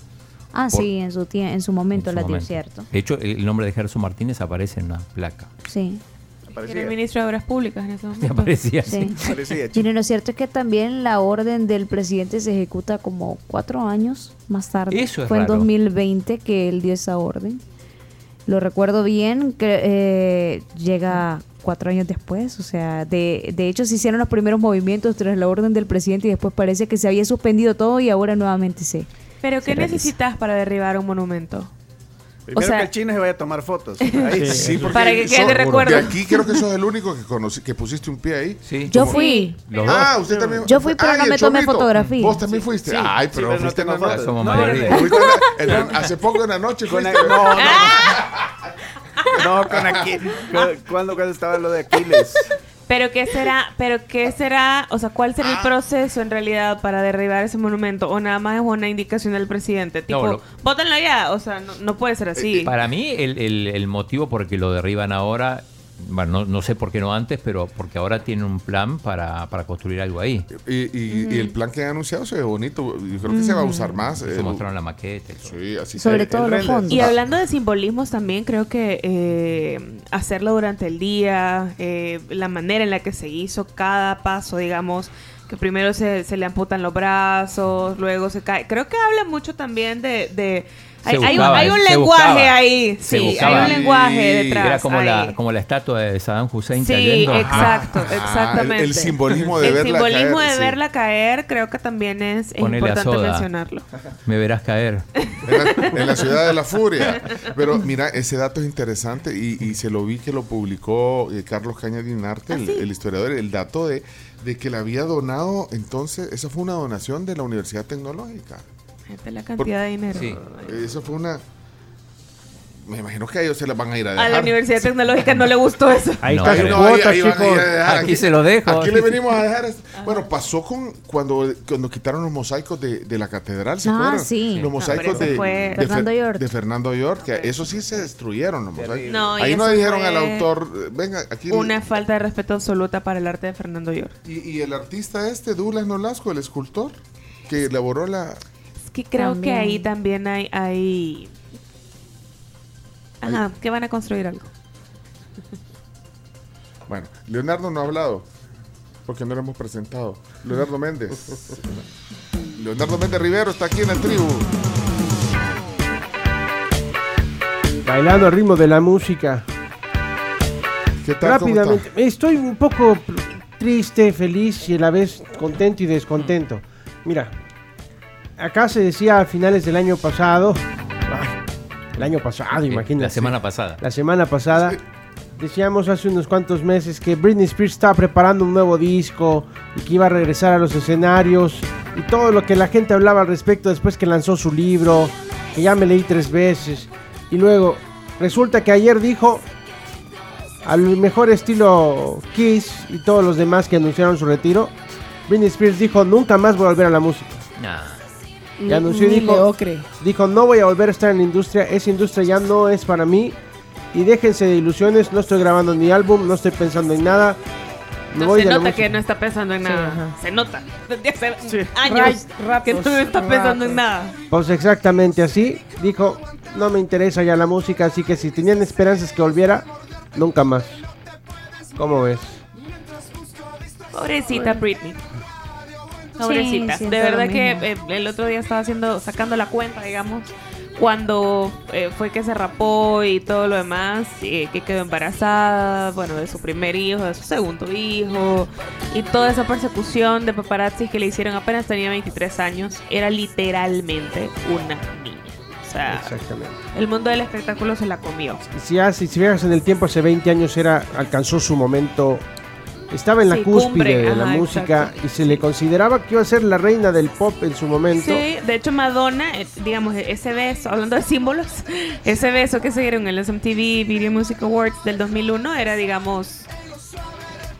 Ah, Por- sí, en su, en su momento en su la dio, cierto. De hecho, el nombre de Gerson Martínez aparece en una placa. Sí, Era el ministro de Obras Públicas en ese Sí, momento. aparecía así. sí. parecía, chico. Mire, lo cierto es que también la orden del presidente se ejecuta como cuatro años más tarde. Eso es Fue en raro. 2020 que él dio esa orden. Lo recuerdo bien, que eh, llega cuatro años después. O sea, de, de hecho se hicieron los primeros movimientos tras la orden del presidente y después parece que se había suspendido todo y ahora nuevamente se... Pero ¿qué realiza. necesitas para derribar un monumento? Primero o sea- que el chino se vaya a tomar fotos. Ahí. Sí, porque Para que quede de recuerdo. Aquí creo que sos el único que conocí, que pusiste un pie ahí. Sí. Yo Sí. fui. Los dos. Ah, usted también. Yo fui, pero Ah, no me tomé fotografía. Vos también fuiste. Sí, Ay, sí, pero pero no fuiste en la tengo noche. fotos. Somos No, mayoría. Fuiste en la- en la- hace poco en la noche Con fuiste. no, no, no. No, con aquí. Cuando, cuando estaba lo de Aquiles. Pero qué será, pero qué será, o sea, ¿cuál será Ah. el proceso en realidad para derribar ese monumento? O nada más es una indicación del presidente, tipo, No, lo- bótenlo ya, o sea, no, no puede ser así. Para mí, el, el- el motivo por el que lo derriban ahora, bueno, no, no sé por qué no antes, pero porque ahora tienen un plan para, para construir algo ahí. Y, y- y el plan que han anunciado se ve bonito. Yo creo que se va a usar más. Se eh, mostraron la maqueta. y todo. Sí, así Sobre se- todo los fondos. Y hablando de simbolismos también, creo que eh, hacerlo durante el día, eh, la manera en la que se hizo cada paso, digamos, que primero se, se le amputan los brazos, luego se cae. Creo que habla mucho también de, de Hay, Se hay un, buscaba, hay un se lenguaje buscaba. ahí. Sí, hay un lenguaje detrás. Era como ahí. la, como la estatua de Saddam Hussein Sí, cayendo. exacto, Ah, exactamente. el- el simbolismo de El verla simbolismo caer, de sí. verla caer creo que también es, importante soda. mencionarlo. Me verás caer. En la, en la ciudad de la furia. Pero mira, ese dato es interesante y, y se lo vi que lo publicó eh, Carlos Caña Dinarte, ¿Ah, el, el historiador, el dato de, de que le había donado, entonces, esa fue una donación de la Universidad Tecnológica. Fíjate la cantidad de dinero. Sí. Eso fue una... Me imagino que a ellos se las van a ir a A dejar. la Universidad Tecnológica no le gustó eso. Ahí No, está No, cuota, ahí a chicos. a. Aquí se lo dejo. Aquí le venimos a dejar. esto. Bueno, pasó con cuando, cuando quitaron los mosaicos de, de la catedral, ¿se Ah, acuerdan? sí. Los mosaicos de, fue- de Fernando Fer- York. de Fernando York, que eso sí se destruyeron los mosaicos. No, Ahí no dijeron al autor, eh, venga, aquí. Una falta de respeto absoluta para el arte de Fernando York. Y, y el artista este, Douglas Nolasco, el escultor, que elaboró la. Que creo que ahí también hay, hay... Ajá, que van a construir algo. Bueno, Leonardo no ha hablado, porque no lo hemos presentado. Leonardo Méndez. Leonardo Méndez Rivero está aquí en la tribu. Bailando al ritmo de la música. ¿Qué tal? ¿Cómo está? Rápidamente. Estoy un poco triste, feliz y a la vez contento y descontento. Mira, acá se decía a finales del año pasado. ay, el año pasado, imagínate. La semana pasada. La semana pasada. Decíamos hace unos cuantos meses que Britney Spears estaba preparando un nuevo disco y que iba a regresar a los escenarios y todo lo que la gente hablaba al respecto después que lanzó su libro, que ya me leí tres veces. Y luego resulta que ayer dijo al mejor estilo Kiss y todos los demás que anunciaron su retiro, Britney Spears dijo nunca más voy a volver a la música. Nah. Y anunció y dijo, Leocre. dijo no voy a volver a estar en la industria, esa industria ya no es para mí y déjense de ilusiones, no estoy grabando ni álbum, no estoy pensando en nada. Me No, voy se nota música". que no está pensando en nada. Se nota. Desde hace Sí. años que no está pensando en nada. Pues exactamente así, dijo, no me interesa ya la música, así que si tenían esperanzas que volviera, nunca más. ¿Cómo ves? Pobrecita Britney. Pobrecita. siento de verdad que eh, el otro día estaba haciendo, sacando la cuenta, digamos, cuando eh, fue que se rapó y todo lo demás, eh, que quedó embarazada, bueno, de su primer hijo, de su segundo hijo, y toda esa persecución de paparazzi que le hicieron apenas tenía 23 años, era literalmente una niña. O sea, Exactamente. el mundo del espectáculo se la comió. Si, hace- si viajas en el tiempo, hace 20 años era, alcanzó su momento, estaba en la Sí, cúspide cumbre, de la ajá, música exacto. y se le consideraba que iba a ser la reina del pop en su momento. Sí, de hecho Madonna, eh, digamos, ese beso, hablando de símbolos, ese beso que se dieron en los MTV Video Music Awards del 2001 era, digamos,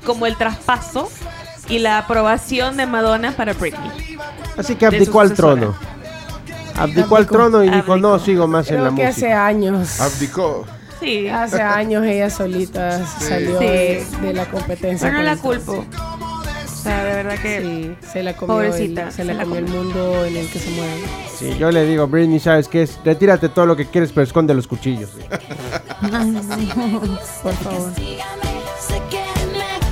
como el traspaso y la aprobación de Madonna para Britney. Así que abdicó al trono. Abdicó al trono y dijo, no, sigo más en la Creo que hace música. años. Abdicó. Sí, Hace años ella solita salió Sí. de, de la competencia. pero no la culpo. O sea, de verdad que... Sí, se la comió, Pobrecita, el, se se la la comió el mundo en el que se mueve. Sí, yo le digo, Britney, ¿sabes qué es? Retírate todo lo que quieres, pero esconde los cuchillos. Por favor.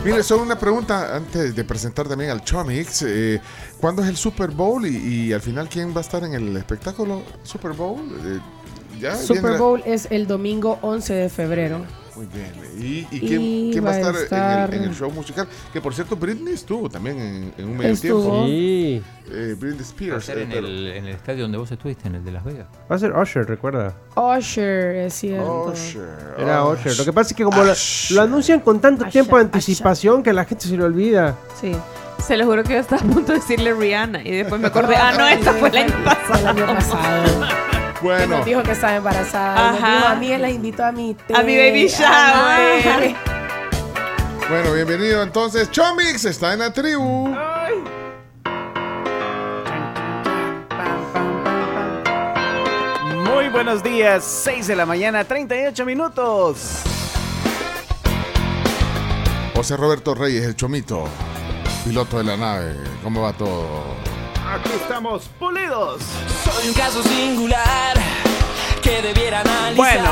Mire, solo una pregunta antes de presentar también al Chomix. Eh, ¿Cuándo es el Super Bowl y, y al final quién va a estar en el espectáculo Super Bowl? Eh, ya Super la- Bowl es el domingo 11 de febrero. Muy bien. ¿Y, y quién, Y quién va a va a estar, estar- En, el, en el show musical? Que por cierto, Britney estuvo también en, en un medio Estuvo. tiempo. Sí. Eh, Britney Va a Spears. ser eh, en pero- el, en el estadio donde vos estuviste, en el de Las Vegas. Va a ser Usher, recuerda. Usher, es cierto. Usher, Era Usher. Usher. Lo que pasa es que como lo, lo anuncian con tanto Usher, tiempo de Usher. anticipación que la gente se le olvida. Sí. Se lo juro que yo estaba a punto de decirle Rihanna y después me acordé, ah, no, esta fue el año el año pasado. Bueno, nos dijo que estaba embarazada. y nos dijo, a mí la invitó a mi té. A mi baby shower. bueno, bienvenido entonces. Chomix está en la tribu. Muy buenos días, 6 de la mañana, 38 minutos. José Roberto Reyes, el Chomito, piloto de la nave. ¿Cómo va todo? Aquí estamos, pulidos. Soy un caso singular que debiera analizar. Bueno,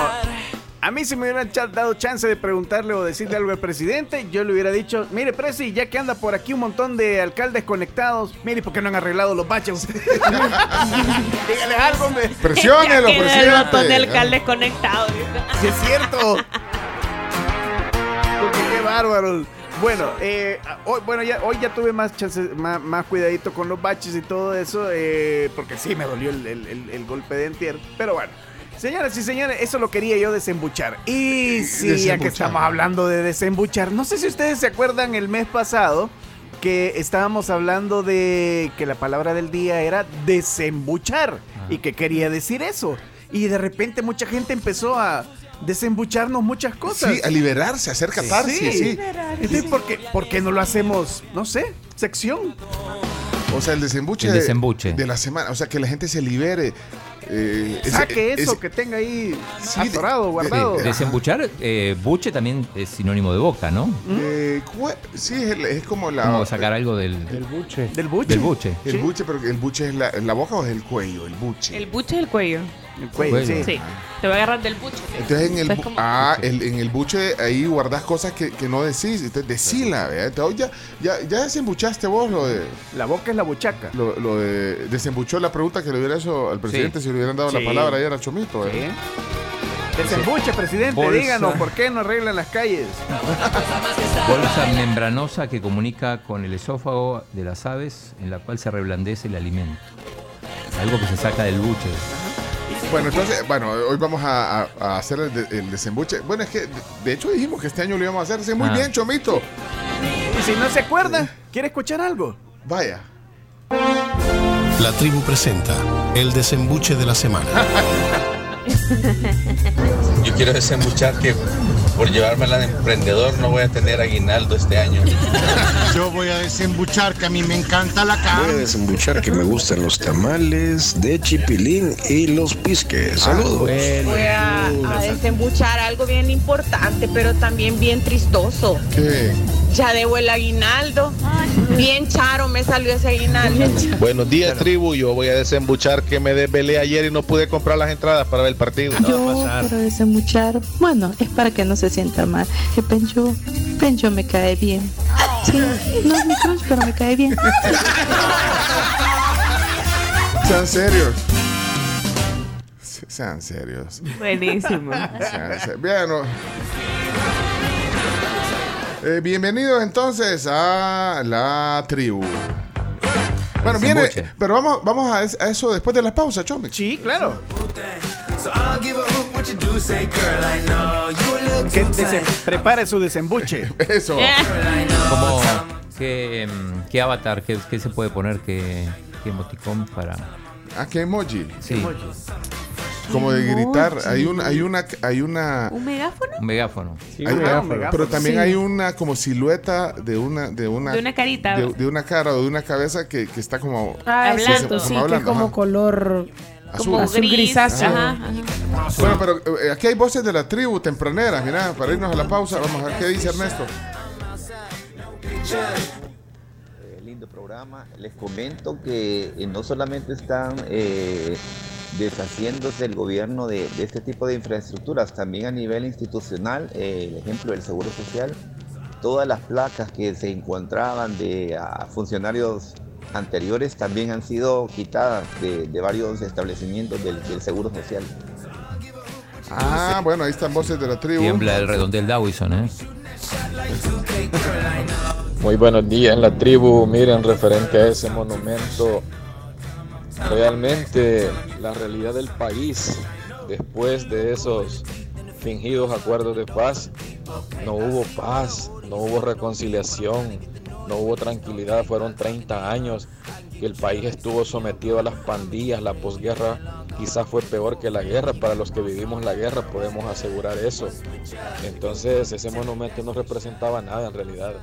A mí si me hubieran dado chance de preguntarle o decirle algo al presidente, yo le hubiera dicho, mire, Presi, ya que anda por aquí un montón de alcaldes conectados, mire, ¿por qué no han arreglado los baches? Dígale algo, hombre. Presiónelo, Ya queda el montón de presidente. alcaldes conectados. Si es cierto. Porque qué bárbaro. Bueno, eh, hoy, bueno ya, hoy ya tuve más, chance, más, más cuidadito con los baches y todo eso, eh, porque sí me dolió el, el- el- el golpe de entier. Pero bueno, señoras y señores, eso lo quería yo desembuchar. Y sí, ya que estamos hablando de desembuchar, no sé si ustedes se acuerdan el mes pasado que estábamos hablando de que la palabra del día era desembuchar y que quería decir eso. Y de repente mucha gente empezó a desembucharnos muchas cosas. Sí, a liberarse, a hacer catarsis, sí. Entonces, ¿por qué, por qué no lo hacemos, no sé, sección? O sea, el desembuche, El de- desembuche. De, la semana. O sea, que la gente se libere. eh, ese- Saque eso ese- que tenga ahí Sí, atorado, de- guardado. de- Desembuchar, eh, buche también es sinónimo de boca, ¿no? eh, cue- sí, es, el- es como la. Como sacar algo del, El buche. Del buche. del buche. El Sí. buche, pero el buche es la, la boca o es el cuello, el buche. El buche del cuello. El cuello, Cuello. sí. Sí. Te voy a agarrar del buche. Entonces en el, ¿Sabes bu- cómo? ah, el- en el buche ahí guardas cosas que, que no decís. Entonces decila, ¿verdad? Entonces, ya, ya, ya desembuchaste vos lo de, La boca es la buchaca. lo, lo de. Desembuchó la pregunta que le hubiera hecho al presidente si le hubieran dado Sí. la palabra ayer al Chomito. Sí. ¿eh? Desembuche, presidente, Bolsa. díganos por qué no arreglan las calles. Bolsa membranosa que comunica con el esófago de las aves, en la cual se reblandece el alimento. Algo que se saca del buche. Bueno, entonces, bueno, hoy vamos a, hacer el, de- el desembuche. Bueno, es que de, de hecho dijimos que este año lo íbamos a hacer. Sí, muy Ah. bien, Chomito. Y si no se acuerda, ¿quiere escuchar algo? Vaya. La tribu presenta el desembuche de la semana. Yo quiero desembuchar que por llevármela de emprendedor no voy a tener aguinaldo este año. Yo voy a desembuchar que a mí me encanta la carne. Voy a desembuchar que me gustan los tamales de chipilín y los pisques. Saludos. Voy a, a desembuchar algo bien importante, pero también bien tristoso. ¿Qué? Ya debo el aguinaldo. Bien charo me salió ese aguinaldo. Buenos días, tribu. Yo voy a desembuchar que me desvelé ayer y no pude comprar las entradas para ver el partido. Yo quiero desembuchar, bueno, es para que no se sienta mal. Que Pencho, Pencho me cae bien. Sí, no es mi crush, pero me cae bien. Sean serios. Se- Sean serios. Buenísimo. Sean Bien, no. Eh, bienvenidos entonces a la tribu. Bueno, viene, pero vamos, vamos a, es- a eso después de la pausa, Chomi. Sí, claro. Que prepare su desembuche. Eso. Como, ¿qué, qué avatar, qué, qué se puede poner, qué, qué emoticón para...? ¿A qué emoji? Sí, Como de gritar. Hay una, hay una, hay una. ¿Un megáfono? un megáfono. Sí, hay- un ah, megáfono. pero también Sí. hay una como silueta de una, de una, De una carita. de, de una cara o de una cabeza que, que está como Ah, Hablando. sí, que es hablando, como ajá. color azul. Como azul gris. grisáceo. Ajá, ajá. Bueno, pero eh, aquí hay voces de la tribu tempraneras, mira, para irnos a la pausa, vamos a ver qué dice Ernesto. Eh, lindo programa. Les comento que eh, no solamente están eh, deshaciéndose el gobierno de, de este tipo de infraestructuras, también a nivel institucional, eh, el ejemplo del Seguro Social, todas las placas que se encontraban de funcionarios anteriores también han sido quitadas de, de varios establecimientos del, del Seguro Social. Ah, bueno, ahí están voces de la tribu. Tiembla el redondel Dawison, ¿eh? Muy buenos días, la tribu. Miren, referente a ese monumento, realmente la realidad del país, después de esos fingidos acuerdos de paz, no hubo paz, no hubo reconciliación, no hubo tranquilidad. Fueron 30 años que el país estuvo sometido a las pandillas, la posguerra quizás fue peor que la guerra. Para los que vivimos la guerra podemos asegurar eso. Entonces ese monumento no representaba nada en realidad.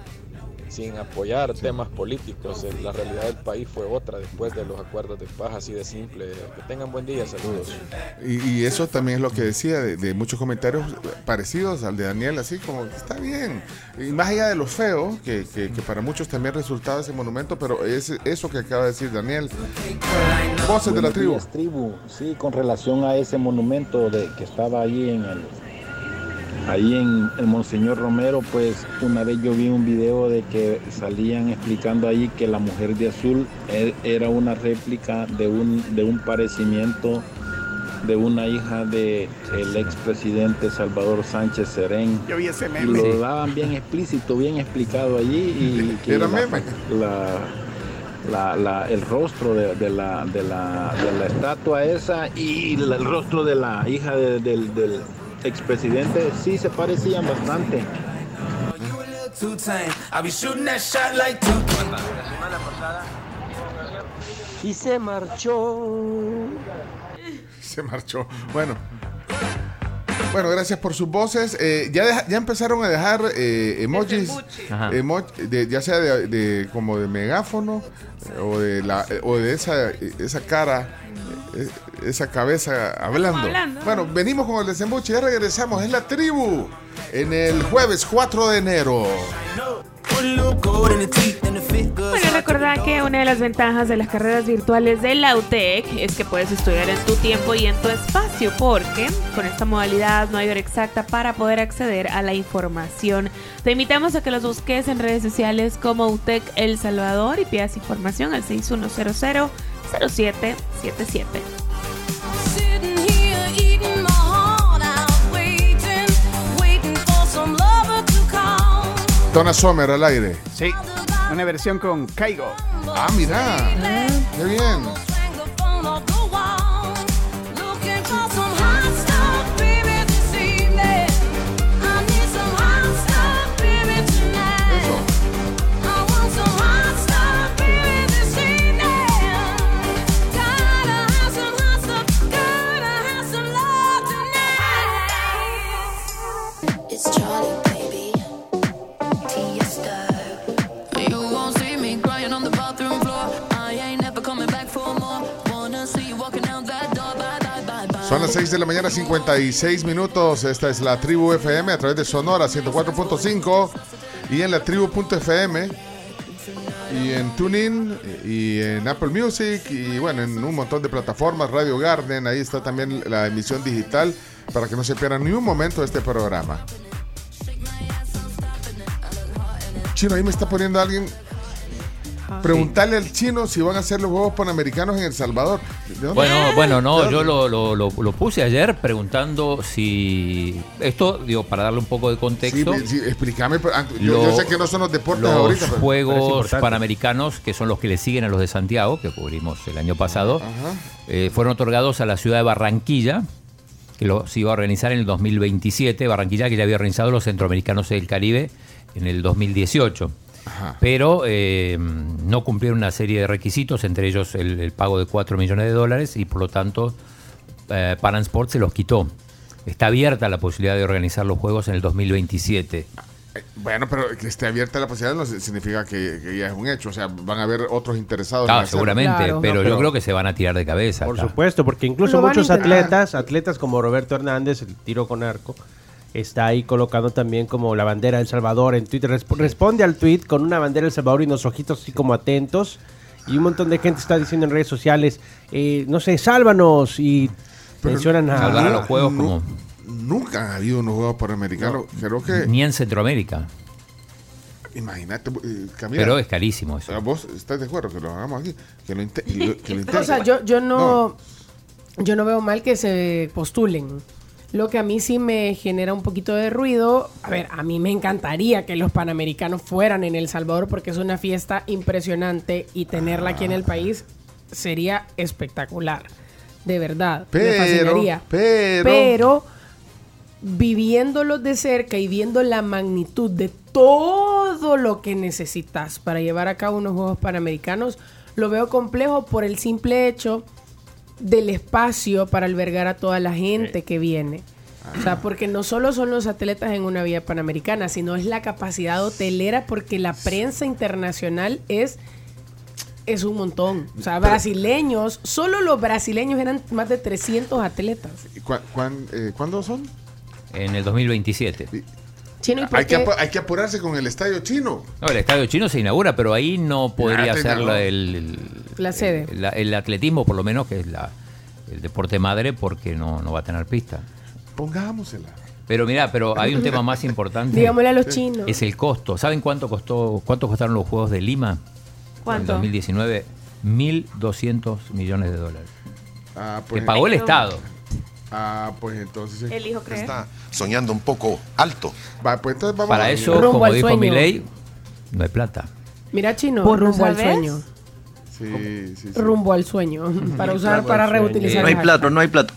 Sin apoyar temas políticos, eh, la realidad del país fue otra después de los acuerdos de paz, así de simple. Que tengan buen día, saludos. Y, y eso también es lo que decía de, de muchos comentarios parecidos al de Daniel, así como que está bien. Y más allá de lo feo, que, que- que para muchos también resultaba ese monumento, pero es eso que acaba de decir Daniel. Voces de la tribu. días, tribu. Sí, con relación a ese monumento de, que estaba ahí en el, Ahí en, en Monseñor Romero, pues una vez yo vi un video de que salían explicando ahí que la mujer de azul e- era una réplica de un, de un parecimiento de una hija de el expresidente Salvador Sánchez Serén. Yo vi ese Y meme. lo daban bien explícito, bien explicado allí y que Era la- meme. la- la- la- el rostro de, de la, de, la, de la estatua esa y la- el rostro de la hija de- del, del expresidente sí se parecían bastante. Too tame. I be shooting that shot like two. Y se marchó. Se marchó. Bueno. Bueno, gracias por sus voces. Eh, ya, deja- ya empezaron a dejar eh, emojis, Ajá. emo- de- ya sea de, de- como de megáfono eh, o de la o de esa esa cara, esa cabeza hablando. hablando. Bueno, venimos con el desembuche, ya regresamos. Es la tribu en el jueves 4 de enero. Bueno, recordad que una de las ventajas de las carreras virtuales de la UTEC es que puedes estudiar en tu tiempo y en tu espacio, porque con esta modalidad no hay hora exacta para poder acceder a la información. Te invitamos a que los busques en redes sociales como UTEC El Salvador y pidas información al 6100 0777. Sitting here eating my heart out, waiting, waiting for some lover to come. Donna Sommer al aire. Sí, una versión con Caigo. Ah, mira. Qué bien. Son las 6 de la mañana, 56 minutos. Esta es la Tribu FM a través de Sonora 104.5 y en la tribu.fm y en TuneIn y en Apple Music y bueno, en un montón de plataformas, Radio Garden, ahí está también la emisión digital para que no se pierdan ni un momento este programa. Chino, ahí me está poniendo alguien. Preguntarle al chino si van a hacer los Juegos Panamericanos en El Salvador. Bueno, bueno, ¿De no, yo lo, lo- lo- lo puse ayer preguntando si. Esto, digo, para darle un poco de contexto. sí, explícame. pero, ah, yo, sé que no son los deportes los ahorita. es Juegos. Panamericanos, que son los que le siguen a los de Santiago, que cubrimos el año pasado, eh, fueron otorgados a la ciudad de Barranquilla, que los iba a organizar en el 2027. Barranquilla, que ya había organizado los centroamericanos del Caribe en el 2018. Pero eh, no cumplieron una serie de requisitos, entre ellos el, el pago de 4 millones de dólares, y por lo tanto eh, Pan Sport se los quitó. Está abierta la posibilidad de organizar los Juegos en el 2027. Bueno, pero que esté abierta la posibilidad no significa que, que ya es un hecho. O sea, van a haber otros interesados. en Ah, seguramente, pero, No, pero- yo creo que se van a tirar de cabeza. Por acá. supuesto, porque incluso muchos atletas, atletas como Roberto Hernández, el tiro con arco, está ahí colocando también como la bandera de El Salvador en Twitter. Resp- responde al tweet con una bandera de El Salvador y unos ojitos así como atentos. Y un montón de gente está diciendo en redes sociales, eh, no sé, sálvanos. Y mencionan a... Salvar a los juegos como. Nunca han habido unos Juegos Panamericanos. Creo que. Ni en Centroamérica. Imagínate, eh, Camila. Pero es carísimo eso. Ah, ¿Vos estás de acuerdo que lo hagamos aquí? Que lo, que lo- que lo O intenten. sea, yo, yo no, yo no veo mal que se postulen. Lo que a mí sí me genera un poquito de ruido, a ver, a mí me encantaría que los panamericanos fueran en El Salvador porque es una fiesta impresionante y tenerla aquí en el país sería espectacular. De verdad. me Pero, fascinaría. pero- Pero viviéndolo de cerca y viendo la magnitud de todo lo que necesitas para llevar a cabo unos Juegos Panamericanos, lo veo complejo por el simple hecho del espacio para albergar a toda la gente que viene. O sea, porque no solo son los atletas en una vía panamericana, sino es la capacidad hotelera porque la prensa internacional es es un montón. O sea, brasileños, solo los brasileños eran más de 300 atletas. ¿Y cuán- cuán- eh, ¿Cuándo son? En el 2027. Chino, ¿y por Hay que, qué? apu- hay que apurarse con el estadio chino. No, el estadio chino se inaugura, pero ahí no podría te ser el, el- La sede. el- atletismo, por lo menos, que es la, el deporte madre, porque no, no va a tener pista. Pongámosela. Pero mira, pero hay un tema más importante. Digámosle a los chinos. Es el costo. ¿Saben cuánto costó, cuánto costaron los Juegos de Lima? ¿Cuánto? En 2019, 1.200 millones de dólares. Ah, Que pagó el Estado. Ah, pues entonces. Elijo creer. Está soñando un poco alto. Va, pues entonces vamos Para a- eso, Rumbo como al dijo sueño. mi ley, no hay plata. Mira, chino, ¿Vos no rumbo al sueño. Sí, sí, sí. Rumbo al sueño. Para usar, para reutilizar. No hay plato, no hay plato.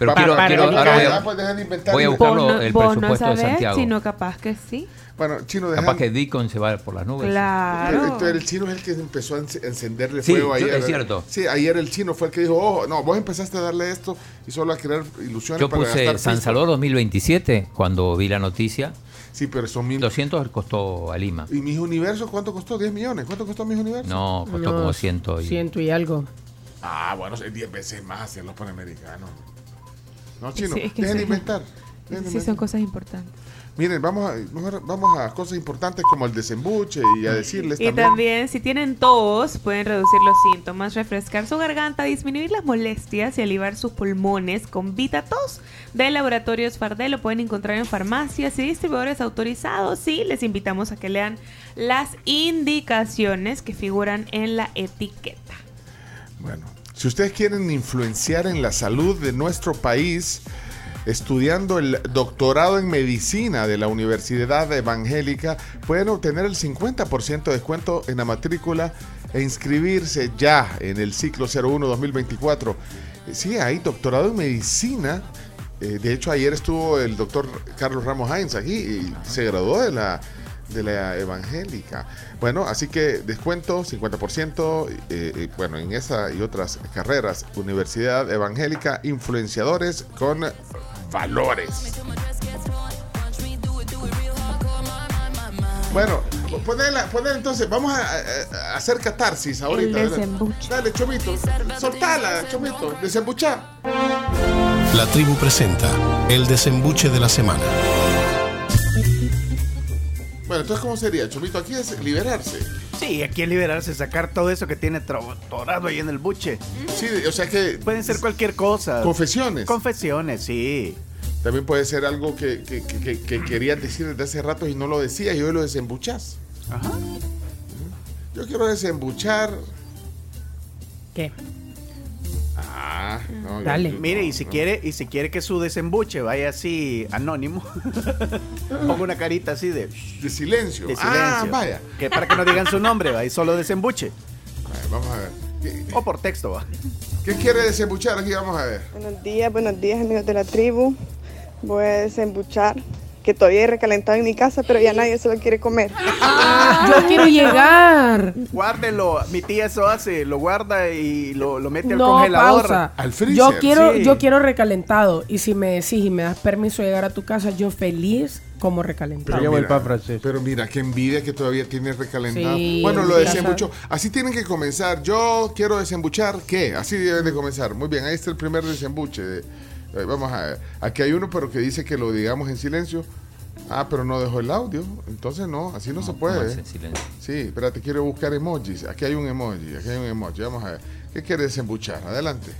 Pero quiero, para quiero- el ahora voy Ah, a, pues de inventar. voy a Vos buscarlo no, el vos no presupuesto de Santiago. sino capaz que sí. Bueno, chino, Capaz dejan. que Deacon se va por las nubes. Claro. Entonces, el chino es el que empezó a enc- encenderle Sí, fuego ayer. es cierto. Sí, ayer el chino fue el que dijo, oh, no, vos empezaste a darle esto y solo a crear ilusiones Yo para puse gastar San pisto". Salvador 2027 cuando vi la noticia. Sí, pero son mil. 200 costó a Lima. ¿Y mis universos cuánto costó? ¿10 millones? ¿Cuánto costó mis universos? No, costó No, como ciento y... Ciento y algo. Ah, bueno, es 10 veces más hacia los panamericanos. No, chino, Sí, es que dejen de sí. inventar. dejen Sí, son cosas importantes. Miren, vamos a, vamos a cosas importantes como el desembuche y a decirles Y también. también, si tienen tos, pueden reducir los síntomas, refrescar su garganta, disminuir las molestias y aliviar sus pulmones con VitaTos de Laboratorios Fardel. Lo pueden encontrar en farmacias y distribuidores autorizados. Y les invitamos a que lean las indicaciones que figuran en la etiqueta. Bueno, si ustedes quieren influenciar en la salud de nuestro país, estudiando el doctorado en medicina de la Universidad Evangélica, pueden obtener el 50% de descuento en la matrícula e inscribirse ya en el ciclo 01-2024. Eh, Sí, hay doctorado en medicina. Eh, de hecho, ayer estuvo el doctor Carlos Ramos Heinz aquí y se graduó de la, de la evangélica. Bueno, así que descuento 50%, eh, bueno, en esa y otras carreras, Universidad Evangélica, influenciadores con valores. Bueno, ponela, ponela entonces, vamos a, a- hacer catarsis ahorita. Dale, Chomito, soltala, Chomito, desembuchar. La tribu presenta el desembuche de la semana. Bueno, entonces, ¿cómo sería? Chomito, aquí es liberarse. Sí, aquí es liberarse, sacar todo eso que tiene torado ahí en el buche. Sí, o sea que... Pueden ser cualquier cosa. Confesiones. Confesiones, sí. También puede ser algo que, que, que- que- que querías decir desde hace rato y no lo decías y hoy lo desembuchás. Ajá. Yo quiero desembuchar. ¿Qué? Ah, no, yo- Dale. yo- Mire, no, y si no. quiere, y si quiere que su desembuche vaya así anónimo, ponga una carita así de, De silencio. de silencio. Ah, vaya. Que para que no digan su nombre, va, y solo desembuche. A ver, vamos a ver. ¿Qué, O por texto, va. qué quiere desembuchar? Aquí vamos a ver. Buenos días, buenos días amigos de la tribu. Voy a desembuchar que todavía hay recalentado en mi casa, pero ya nadie se lo quiere comer. Yo quiero llegar. Guárdelo. Mi tía eso hace, lo guarda y lo, lo mete al No, congelador. pausa. Al freezer. Yo quiero, Sí. yo quiero recalentado. Y si me decís y me das permiso de llegar a tu casa, yo feliz como recalentado. Pero mira, francés. Pero mira, qué envidia que todavía tiene recalentado. Sí, bueno, lo desembuchó. Así tienen que comenzar. Yo quiero desembuchar, ¿qué? Así deben de comenzar. Muy bien, ahí está el primer desembuche. de- eh, vamos a ver. Aquí hay uno, pero que dice que lo digamos en silencio. Ah, pero no dejó el audio. Entonces no, así no, se ¿cómo es puede. en silencio? Sí, espérate, quiero buscar emojis. Aquí hay un emoji, aquí hay un emoji. Vamos a ver. ¿Qué quiere desembuchar? Adelante.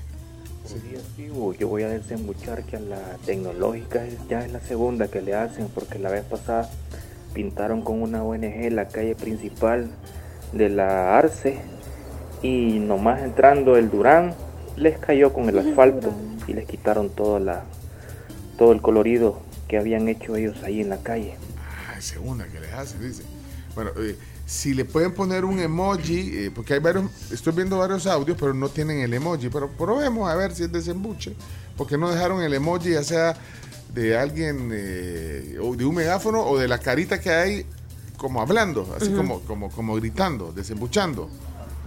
Tribu. Yo voy a desembuchar que a la tecnológica ya es la segunda que le hacen, porque la vez pasada pintaron con una ONG la calle principal de la Arce y nomás entrando el Durán les cayó con el asfalto y les quitaron toda la, todo el colorido que habían hecho ellos ahí en la calle. Ah, segunda que les hace, dice. Bueno, eh, si le pueden poner un emoji, eh, porque hay varios, estoy viendo varios audios, pero no tienen el emoji. Pero probemos a ver si es desembuche, porque no dejaron el emoji, ya sea de alguien, eh, o de un megáfono o de la carita que hay como hablando, así como, como, como gritando, desembuchando.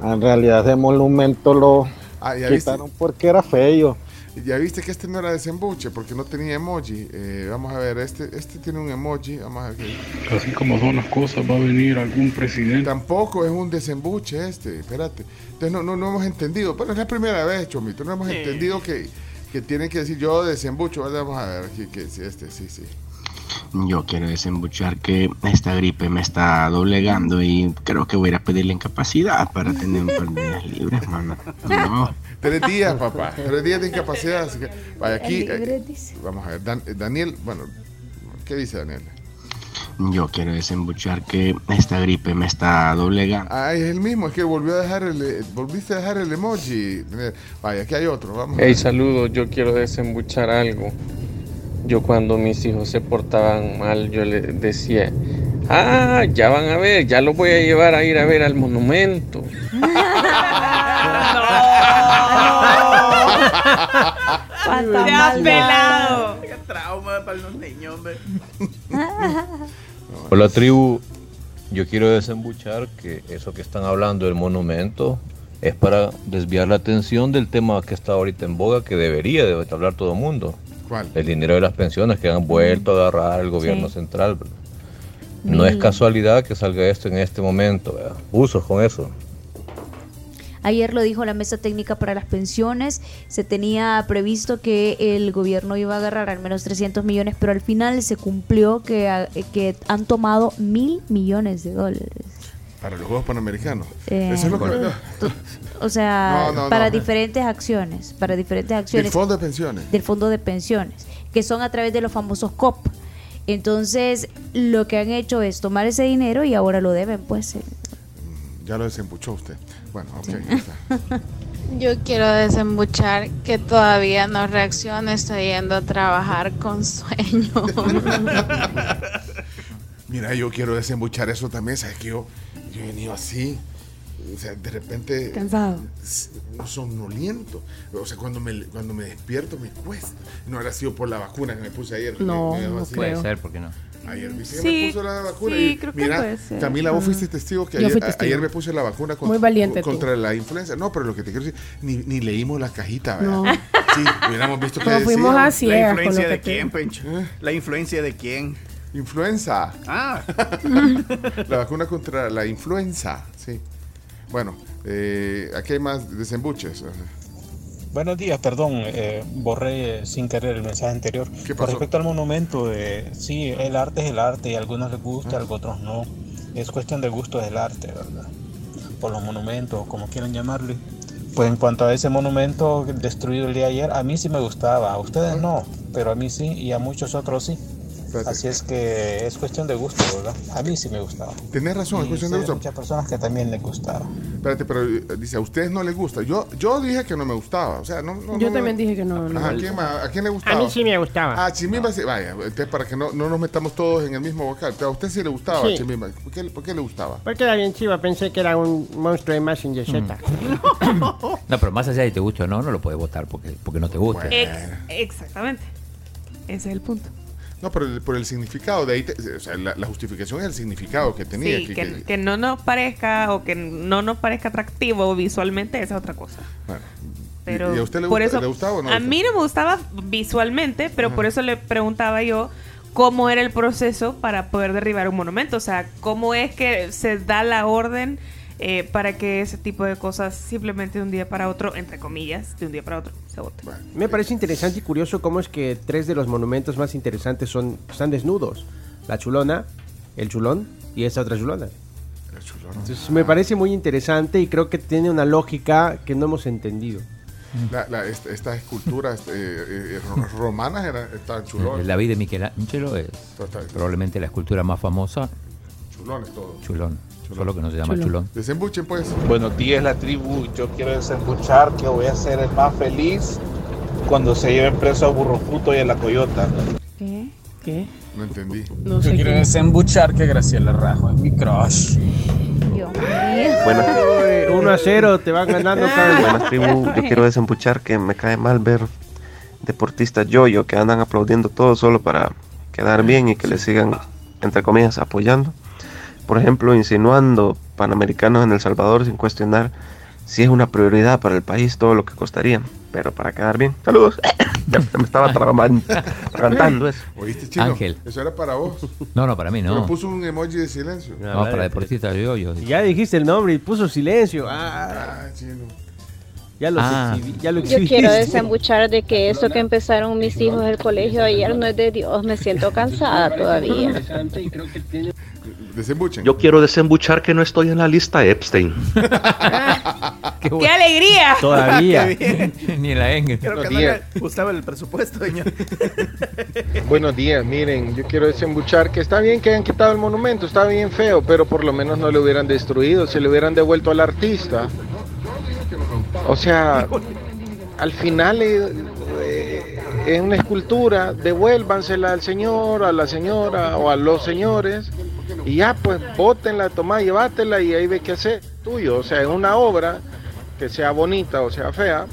En realidad ese monumento lo Ah, viste. quitaron porque era feo. Ya viste que este no era desembuche porque no tenía emoji. Eh, vamos a ver, este, este tiene un emoji. Vamos a ver. Así como son las cosas, va a venir algún presidente. Tampoco es un desembuche este, espérate. Entonces no, no, no hemos entendido, pero es la primera vez, Chomito, no hemos Sí. entendido que, que tienen que decir yo desembucho. Vamos a ver aquí, que sí, este, sí, sí. Yo quiero desembuchar que esta gripe me está doblegando y creo que voy a ir a pedirle incapacidad para tener un par de días libres, mano. No. Tres días, papá, tres días de incapacidad. Así que, vaya aquí, eh, vamos a ver, Dan- eh, Daniel, bueno, ¿Qué dice Daniel? Yo quiero desembuchar que esta gripe me está doblegando. Ah, es el mismo, es que volvió a dejar el, eh, volviste a dejar el emoji. Vaya, aquí hay otro, vamos. Hey, saludos, yo quiero desembuchar algo. Yo cuando mis hijos se portaban mal, yo les decía, ah, ya van a ver, ya los voy a llevar a ir a ver al monumento. Te has pelado. Qué trauma para los niños, hombre. Hola tribu, yo quiero desembuchar que eso que están hablando del monumento es para desviar la atención del tema que está ahorita en boga, que debería de hablar todo el mundo. ¿Cuál? El dinero de las pensiones que han vuelto a agarrar el gobierno Sí. central. No es Mm. casualidad que salga esto en este momento. ¿verdad? Usos con eso. Ayer lo dijo la mesa técnica para las pensiones. Se tenía previsto que el gobierno iba a agarrar al menos 300 millones, pero al final se cumplió que, que han tomado mil millones de dólares. Para los Juegos Panamericanos. Eh, Eso es lo que... O sea, No, no, para no. diferentes acciones, para diferentes Del acciones fondo de pensiones. del fondo de pensiones, que son a través de los famosos COP. Entonces, lo que han hecho es tomar ese dinero y ahora lo deben, pues. eh. Ya lo desembuchó usted. Bueno, ok. ya está. Yo quiero desembuchar que todavía no reacciona, estoy yendo a trabajar con sueño. Mira, yo quiero desembuchar eso también. ¿Sabes que yo, yo he venido así? O sea, de repente. Cansado. Somnoliento. O sea, cuando me, cuando me despierto me cuesta. No habrá sido por la vacuna que me puse ayer. No, Me- me no así. Puede ser, ¿por qué no? Ayer que Sí, me puso la vacuna. sí, y creo que mira, puede ser. Camila, vos Ah. fuiste testigo que ayer, testigo. me puse la vacuna con- Muy valiente tú. contra la influenza. No, pero lo que te quiero decir, ni, ni leímos la cajita, ¿verdad? No. Sí, hubiéramos visto que fuimos a ¿La influencia que de quién, Pencho? ¿La influencia de quién? Influenza. Ah. la vacuna contra la influenza, sí. Bueno, eh, aquí hay más desembuches. Buenos días, perdón, eh, borré sin querer el mensaje anterior. ¿Qué Con pasó? respecto al monumento, eh, sí, el arte es el arte y a algunos les gusta, a otros no. Es cuestión de gusto del arte, ¿verdad? Por los monumentos, como quieran llamarle. Pues en cuanto a ese monumento destruido el día de ayer, a mí sí me gustaba, a ustedes no, pero a mí sí y a muchos otros sí. Así es que es cuestión de gusto, ¿verdad? A mí sí me gustaba. Tenés razón, es Y cuestión sé de gusto. muchas personas que también les gustaba. Espérate, pero eh, dice, a ustedes no les gusta. Yo, yo dije que no me gustaba. O sea, no, no- Yo no- también dije que no. no. Ajá, ¿a, quién, más? ¿A quién le gustaba? A mí sí me gustaba. Ah, Chimimba sí. Vaya, entonces para que no, no nos metamos todos en el mismo vocal. Pero a usted sí le gustaba, Sí. Chimimba. ¿Por qué, por qué le gustaba? Porque era bien chiva, pensé que era un monstruo de Massinger Z. No, pero más allá de te guste o no, no lo puedes votar porque, porque no te gusta. Ex- exactamente. Ese es el punto. No, pero el- por el significado. De ahí te- o sea, la, la justificación es el significado que tenía. Sí, que- que, que- que no nos parezca o que no nos parezca atractivo visualmente, esa es otra cosa. bueno. Pero ¿Y a usted le, por gusta- eso, le gustaba o no? a mí no me gustaba visualmente, pero Ajá. por eso le preguntaba yo cómo era el proceso para poder derribar un monumento. O sea, cómo es que se da la orden eh, para que ese tipo de cosas simplemente de un día para otro, entre comillas, de un día para otro, se vote. Me parece interesante y curioso cómo es que tres de los monumentos más interesantes son están desnudos. La chulona, el chulón y esa otra chulona. Entonces me parece muy interesante y creo que tiene una lógica que no hemos entendido. La- la- est- estas esculturas eh, eh, ro- romanas eran, estaban chulones. La vida de Michelangelo es Total. probablemente la escultura más famosa. Chulones todos. Chulón. Solo que no se llama chulón. Desembuchen, pues. Buenos días, la tribu. Yo quiero desembuchar que voy a ser el más feliz cuando se lleven preso a Burro Puto y a la Coyota. ¿Qué? ¿Qué? No entendí. No Yo sé quiero qué. desembuchar que Graciela Rajo es mi crush. Buenas, Uy, 1 a 0, te van ganando cada buenas tribu. Yo quiero desembuchar que me cae mal ver deportistas yo-yo que andan aplaudiendo todo solo para quedar bien y que le sigan, entre comillas, apoyando. Por ejemplo, insinuando panamericanos en El Salvador sin cuestionar si es una prioridad para el país todo lo que costaría, pero para quedar bien. Saludos. Ya me estaba trabando, atragantando eso. ¿Oíste, chino? Ángel. Eso era para vos. No, no, para mí Pero no. puso un emoji de silencio. No, para deportistas yo, yo. Ya dijiste el nombre y puso silencio. Ah, Ah, chino. ya lo Ah. exhibí- ya lo Yo quiero desembuchar de que eso que empezaron mis hijos del colegio ayer no es de Dios, me siento cansada todavía. Desembuchen. Yo quiero desembuchar que no estoy en la lista Epstein. ¡Qué alegría! Todavía. Ni la Engel. Creo que Buenos no días. gustaba el presupuesto, señor. Buenos días, miren, yo quiero desembuchar que está bien que hayan quitado el monumento, está bien feo, pero por lo menos no lo hubieran destruido, se le hubieran devuelto al artista. O sea, al final eh, eh, es una escultura, devuélvansela al señor, a la señora o a los señores y ya pues bótenla, tomá, llévatela y ahí ve qué hacer, tuyo. O sea, es una obra que sea bonita o sea fea,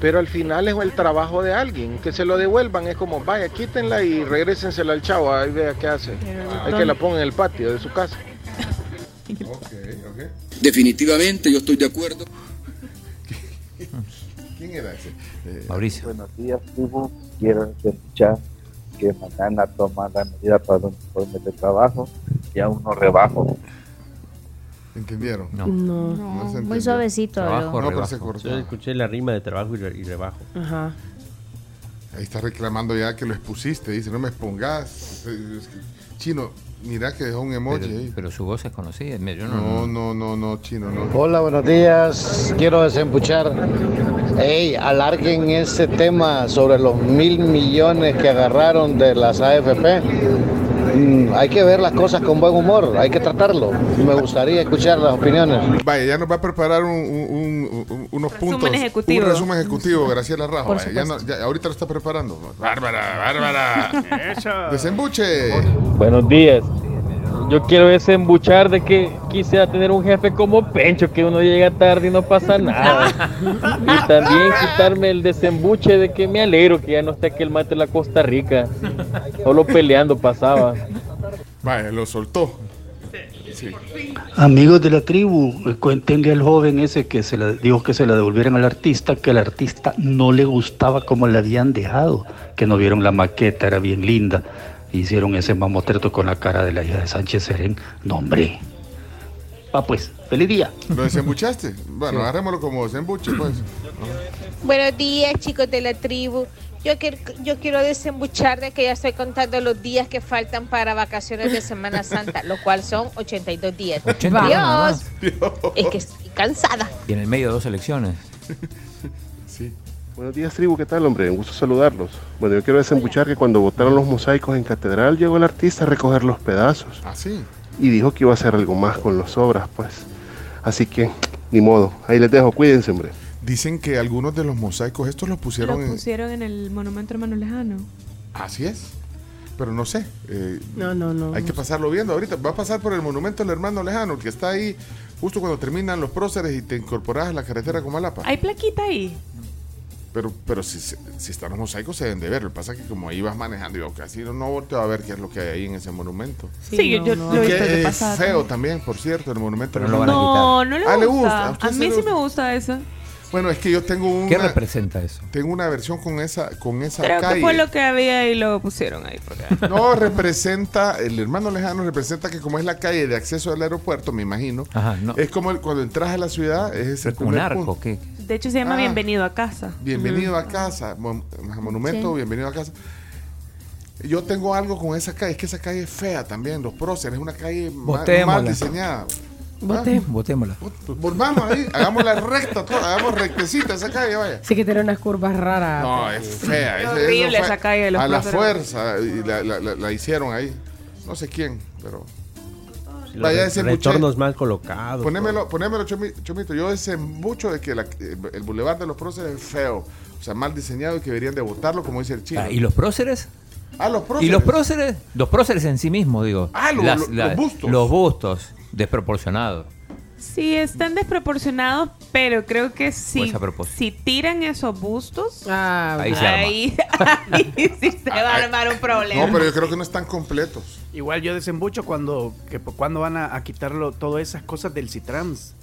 pero al final es el trabajo de alguien, que se lo devuelvan, es como, vaya, quítenla y regrésensela al chavo, ahí vea qué hace. Hay que la ponga en el patio de su casa. Definitivamente, yo estoy de acuerdo. ¿Quién era ese? Eh, Mauricio. Buenos días, tribu. Quiero escuchar que mañana toman la medida para los uniformes de trabajo y aún no rebajo. ¿Entendieron? No, se muy entendió. suavecito. Trabajo. No, pero se rebajo. cortó. Yo escuché la rima de trabajo y, re- y rebajo. Ajá. Ahí está reclamando ya que lo expusiste. Dice, no me expongas. Que- Chino, mira que dejó un emoji Pero, ahí. pero su voz es conocida. Yo no, No, no, no, no, Chino, no. Hola, buenos días. Quiero desembuchar. Ey, alarguen ese tema sobre los mil millones que agarraron de las AFP. Mm, hay que ver las cosas con buen humor, hay que tratarlo. Me gustaría escuchar las opiniones. Vaya, ya nos va a preparar un- un- un- un- unos Resumen puntos. ejecutivo. Un resumen ejecutivo, Graciela Rajo. Por ya no- ya- ahorita lo está preparando. Bárbara, Bárbara. Eso. Desembuche. Buenos días. Yo quiero desembuchar de que quisiera tener un jefe como Pencho, que uno llega tarde y no pasa nada. Y también quitarme el desembuche de que me alegro que ya no esté aquel mate de la Costa Rica. Solo peleando pasaba. Vaya, lo soltó. Sí. Amigos de la tribu, eh, cuéntenle al joven ese que se le dijo que se la devolvieran al artista, que el artista no le gustaba como le habían dejado, que no vieron la maqueta, era bien linda. Hicieron ese mamotreto con la cara de la hija de Sánchez Serén. No, hombre. Va pues, feliz día. ¿Lo desembuchaste? Bueno, agarrémoslo como desembuche, pues. Buenos días, chicos de la tribu. Yo quiero, yo quiero desembuchar de que ya estoy contando los días que faltan para vacaciones de Semana Santa, lo cual son 82 días. 80 días nada Dios, es que estoy cansada. Y en el medio de dos elecciones. Sí. Buenos días, tribu, ¿qué tal, hombre? Un gusto saludarlos. Bueno, yo quiero desembuchar que cuando botaron los mosaicos en catedral, llegó el artista a recoger los pedazos. Ah, sí. Y dijo que iba a hacer algo más con las obras, pues. Así que, ni modo. Ahí les dejo, cuídense, hombre. Dicen que algunos de los mosaicos, estos los pusieron en. pusieron en el monumento hermano lejano. Así es. Pero no sé. eh, No, no, no. Hay que pasarlo viendo ahorita. Va a pasar por el monumento del hermano lejano, que está ahí justo cuando terminan los próceres y te incorporas a la carretera como Alapa. ¿Hay plaquita ahí? Pero, pero si, si están los mosaicos se deben de ver. Lo que pasa es que como ahí vas manejando, yo casi no, no volteo a ver qué es lo que hay ahí en ese monumento. Sí, yo- yo lo he visto es feo también. también, por cierto, el monumento. Pero no lo van a hermano. No, no le Ah, ¿le gusta. gusta? ¿A A, usted sí mí sí me gusta? gusta eso. Bueno, es que yo tengo una... ¿Qué representa eso? Tengo una versión con esa, con esa Creo calle. que fue lo que había y lo pusieron ahí. porque- No, representa, el hermano lejano representa que como es la calle de acceso al aeropuerto, me imagino, Ajá, no. es como el- cuando entras a la ciudad, es ese como un arco, punto. ¿qué? De hecho, se llama Ah. Bienvenido a casa. Bienvenido a casa, mon- monumento, Sí. bienvenido a casa. Yo tengo algo con esa calle, es que esa calle es fea también, los próceres, es una calle ma- mal, Botémosla. diseñada. Bote. Botémosla. Volvamos ahí, hagámosla recta, hagamos rectecita esa calle, vaya. Sí que tiene unas curvas raras. No, es fea. Es horrible esa calle de los A la fuerza, y la, la- la- la hicieron ahí. No sé quién, pero... Los Vaya ese buche. retornos mal colocados. Ponémelo, ponémelo Chomi- Chomito. Yo ese mucho de que la- el Boulevard de los Próceres es feo. O sea, mal diseñado y que deberían de votarlo, como dice el chino. Ah, ¿Y los próceres? Ah, los próceres. ¿Y los próceres? Los próceres en sí mismos, digo. Ah, lo- lo- los bustos. Los bustos, desproporcionados. Sí, están desproporcionados, pero creo que si, es a propósito. si tiran esos bustos, Ahí se arma. ahí, ahí sí se va a armar un problema. No, pero yo creo que no están completos. Igual yo desembucho cuando, que, cuando van a, a quitarlo todas esas cosas del Citrans.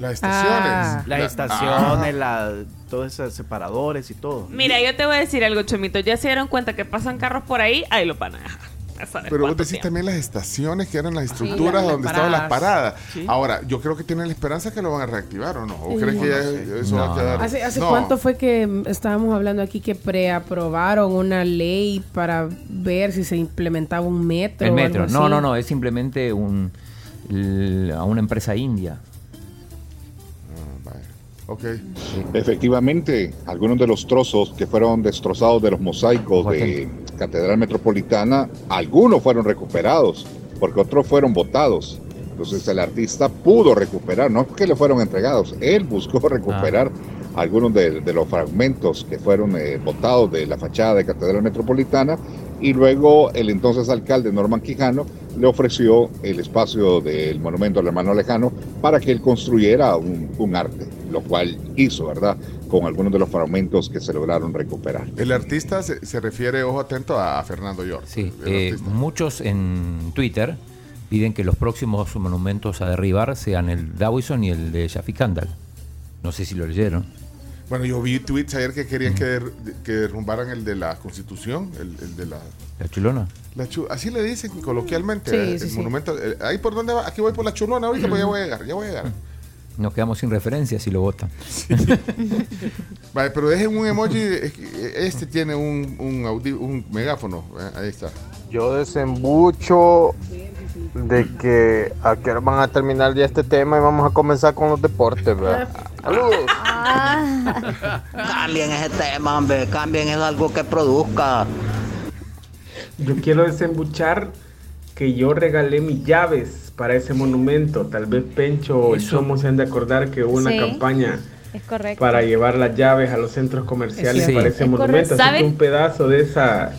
Las Las estaciones. La- estaciones, la, todos esos separadores y todo. Mira, yo te voy a decir algo, Chomito. Ya se dieron cuenta que pasan carros por ahí, ahí lo van a dejar. Pero vos decís tiempo. también las estaciones que eran las estructuras donde estaban las paradas. Sí. Ahora, yo creo que tienen la esperanza que lo van a reactivar o no. ¿O Sí. crees que No eso va a quedar? ¿Hace, hace No. cuánto fue que mm, estábamos hablando aquí que preaprobaron una ley para ver si se implementaba un metro? El o metro. algo No, así? no, no, es simplemente un a una empresa india. Efectivamente, algunos de los trozos que fueron destrozados de los mosaicos de Catedral Metropolitana, algunos fueron recuperados, porque otros fueron botados. Entonces el artista pudo recuperar, no que le fueron entregados, él buscó recuperar algunos de, de los fragmentos que fueron eh, botados de la fachada de Catedral Metropolitana y luego el entonces alcalde Norman Quijano le ofreció el espacio del monumento al hermano lejano para que él construyera un, un arte, lo cual hizo, ¿verdad? Con algunos de los fragmentos que se lograron recuperar. El artista se, se refiere, ojo atento, a, Fernando York. Sí, eh, muchos en Twitter piden que los próximos monumentos a derribar sean el Dawison y el de Shafiq Kandal. No sé si lo leyeron. Bueno, yo vi tweets ayer que querían que, der- que derrumbaran el de la Constitución, el, el de la... ¿La chulona? la chu- así le dicen coloquialmente, Sí, eh, sí, el sí. monumento. eh, ahí por donde va, aquí voy por la chulona ahorita, pues ya voy a llegar, ya voy a llegar. Nos quedamos sin referencia si lo votan. Vale, pero dejen un emoji, que este tiene un, un, audi- un megáfono, eh, ahí está. Yo desembucho de que a qué van a terminar ya este tema y vamos a comenzar con los deportes, ¿verdad? Saludos. Cambien ese tema, hombre, cambien es algo que produzca. Yo quiero desembuchar que yo regalé mis llaves para ese monumento. Tal vez Pencho o el Eso. Chomo se han de acordar que hubo una Sí. campaña Es correcto. para llevar las llaves a los centros comerciales Sí. para ese Es monumento. Así que un pedazo de esa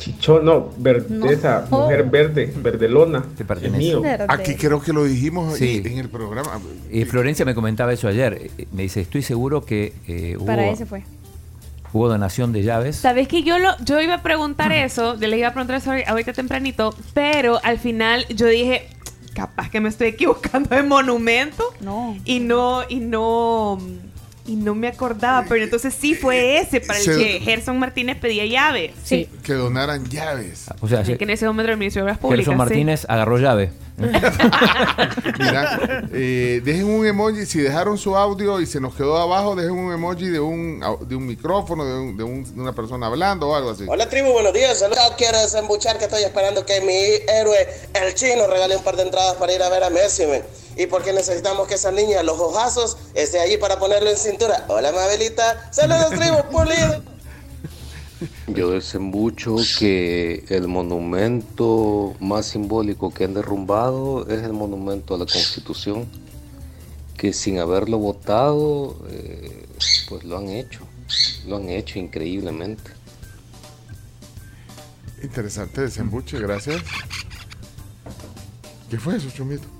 chichón, no, ver- No. de esa mujer verde, verdelona, es mío. Aquí creo que lo dijimos Sí. en el programa. Y Florencia me comentaba eso ayer. Eh, Me dice, estoy seguro que eh, hubo, Para ese fue. hubo donación de llaves. Sabes que yo lo, yo iba a preguntar eso, yo le iba a preguntar eso ahorita tempranito, pero al final yo dije, capaz que me estoy equivocando de monumento. No. Y no, y no, y no me acordaba, pero entonces sí fue ese para el Se- que Gerson Martínez pedía llaves. Sí. Que donaran llaves. O sea, que en ese momento el Ministerio de Obras Públicas. Gerson sí. Martínez agarró llave. Mira, eh, dejen un emoji, si dejaron su audio y se nos quedó abajo, dejen un emoji de un, au- de un micrófono, de, un- de un- de una persona hablando o algo así. Hola tribu, buenos días. Saludos. Quiero desembuchar que estoy esperando que mi héroe, el chino, regale un par de entradas para ir a ver a Messi. men. Y porque necesitamos que esa niña, los ojazos, esté allí para ponerlo en cintura. Hola, Mabelita. Saludos, tribu, pulido. Yo desembucho que el monumento más simbólico que han derrumbado es el monumento a la Constitución, que sin haberlo votado, eh, pues lo han hecho, lo han hecho increíblemente. Interesante desembuche, gracias. ¿Qué fue eso, Chumito?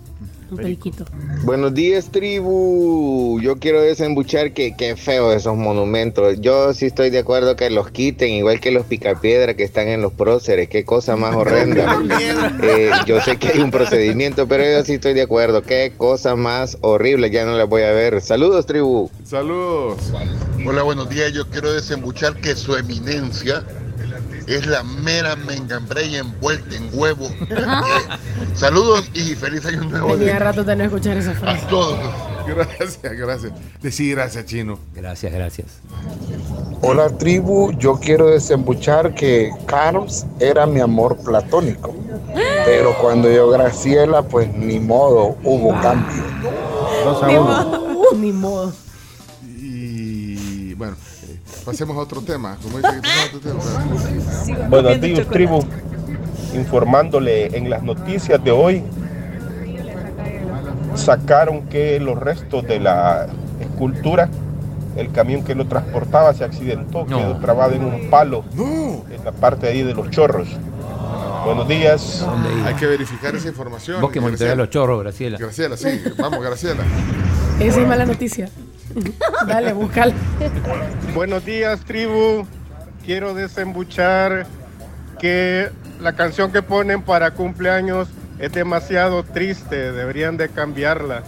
Un periquito. Buenos días, tribu. Yo quiero desembuchar que qué feo esos monumentos. Yo sí estoy de acuerdo que los quiten, igual que los picapiedra que están en los próceres. Qué cosa más horrenda. Eh, yo sé que hay un procedimiento, pero yo sí estoy de acuerdo. Qué cosa más horrible. Ya no las voy a ver. Saludos, tribu. Saludos. Hola, buenos días. Yo quiero desembuchar que su eminencia es la mera mengambrella envuelta en huevo. Eh, Saludos y feliz año nuevo. Tenía rato de no escuchar esa frase. A todos. Gracias, gracias. Decí gracias, Chino. Gracias, gracias. Hola tribu, yo quiero desembuchar que Carlos era mi amor platónico. Pero cuando yo Graciela, pues ni modo, hubo cambio. Dos a Ni uno. modo. Ni modo. Pasemos a otro tema. Como dice que otro tema. Buenos días, tribu. Informándole en las noticias de hoy, sacaron que los restos de la escultura, el camión que lo transportaba se accidentó, quedó trabado en un palo en la parte ahí de los chorros. Buenos días. Hay que verificar esa información. Vos que monitoreás Graciela. los chorros, Graciela. Graciela, sí. Vamos, Graciela. Esa es mala noticia. Dale, búscala. Buenos días, tribu. Quiero desembuchar que la canción que ponen para cumpleaños es demasiado triste. Deberían de cambiarla.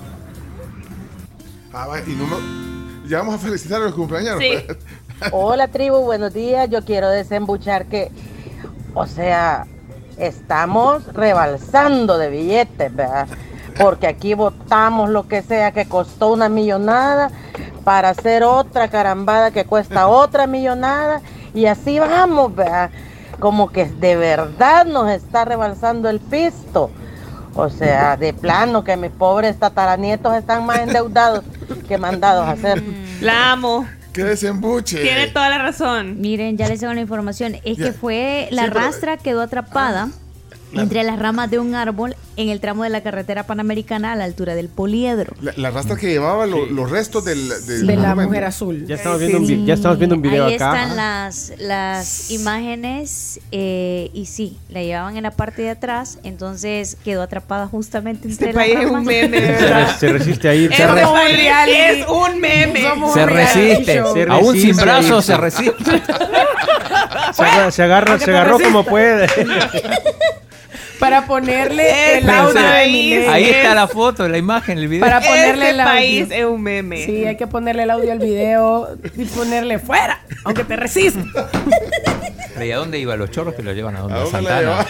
Ah, va, y no me- Ya vamos a felicitar a los cumpleaños. Hola tribu, buenos días. Yo quiero desembuchar que, o sea, estamos rebalsando de billetes, ¿verdad? Porque aquí votamos lo que sea que costó una millonada para hacer otra carambada que cuesta otra millonada y así vamos, ¿verdad? Como que de verdad nos está rebalsando el pisto. O sea, de plano que mis pobres tataranietos están más endeudados que mandados a hacer. La amo. ¡Qué desembuche! Tiene toda la razón. Miren, ya les tengo la información. Es que fue la Sí, pero- rastra quedó atrapada entre las ramas de un árbol en el tramo de la carretera panamericana a la altura del poliedro. La, la rastra que llevaba lo- los restos del, del De la mujer azul. Ya estamos viendo un, vi- ya estamos viendo un video Ahí acá. están las, las imágenes eh, y sí, la llevaban en la parte de atrás, entonces quedó atrapada justamente entre Este las país es un ramas. meme, Se, verdad. re- se resiste a ir. Es Se, re- un reality, es un meme. Se resiste. Se Aún sin resiste brazos ahí. se resiste. se agarra, se, agarró como puede. Para ponerle el audio de Milei. Ahí está la foto, la imagen, el video. Para ponerle Este el audio. país es un meme. Sí, hay que ponerle el audio al video y ponerle fuera, aunque te resista. ¿Y a dónde iba? ¿Los chorros que lo llevan a dónde?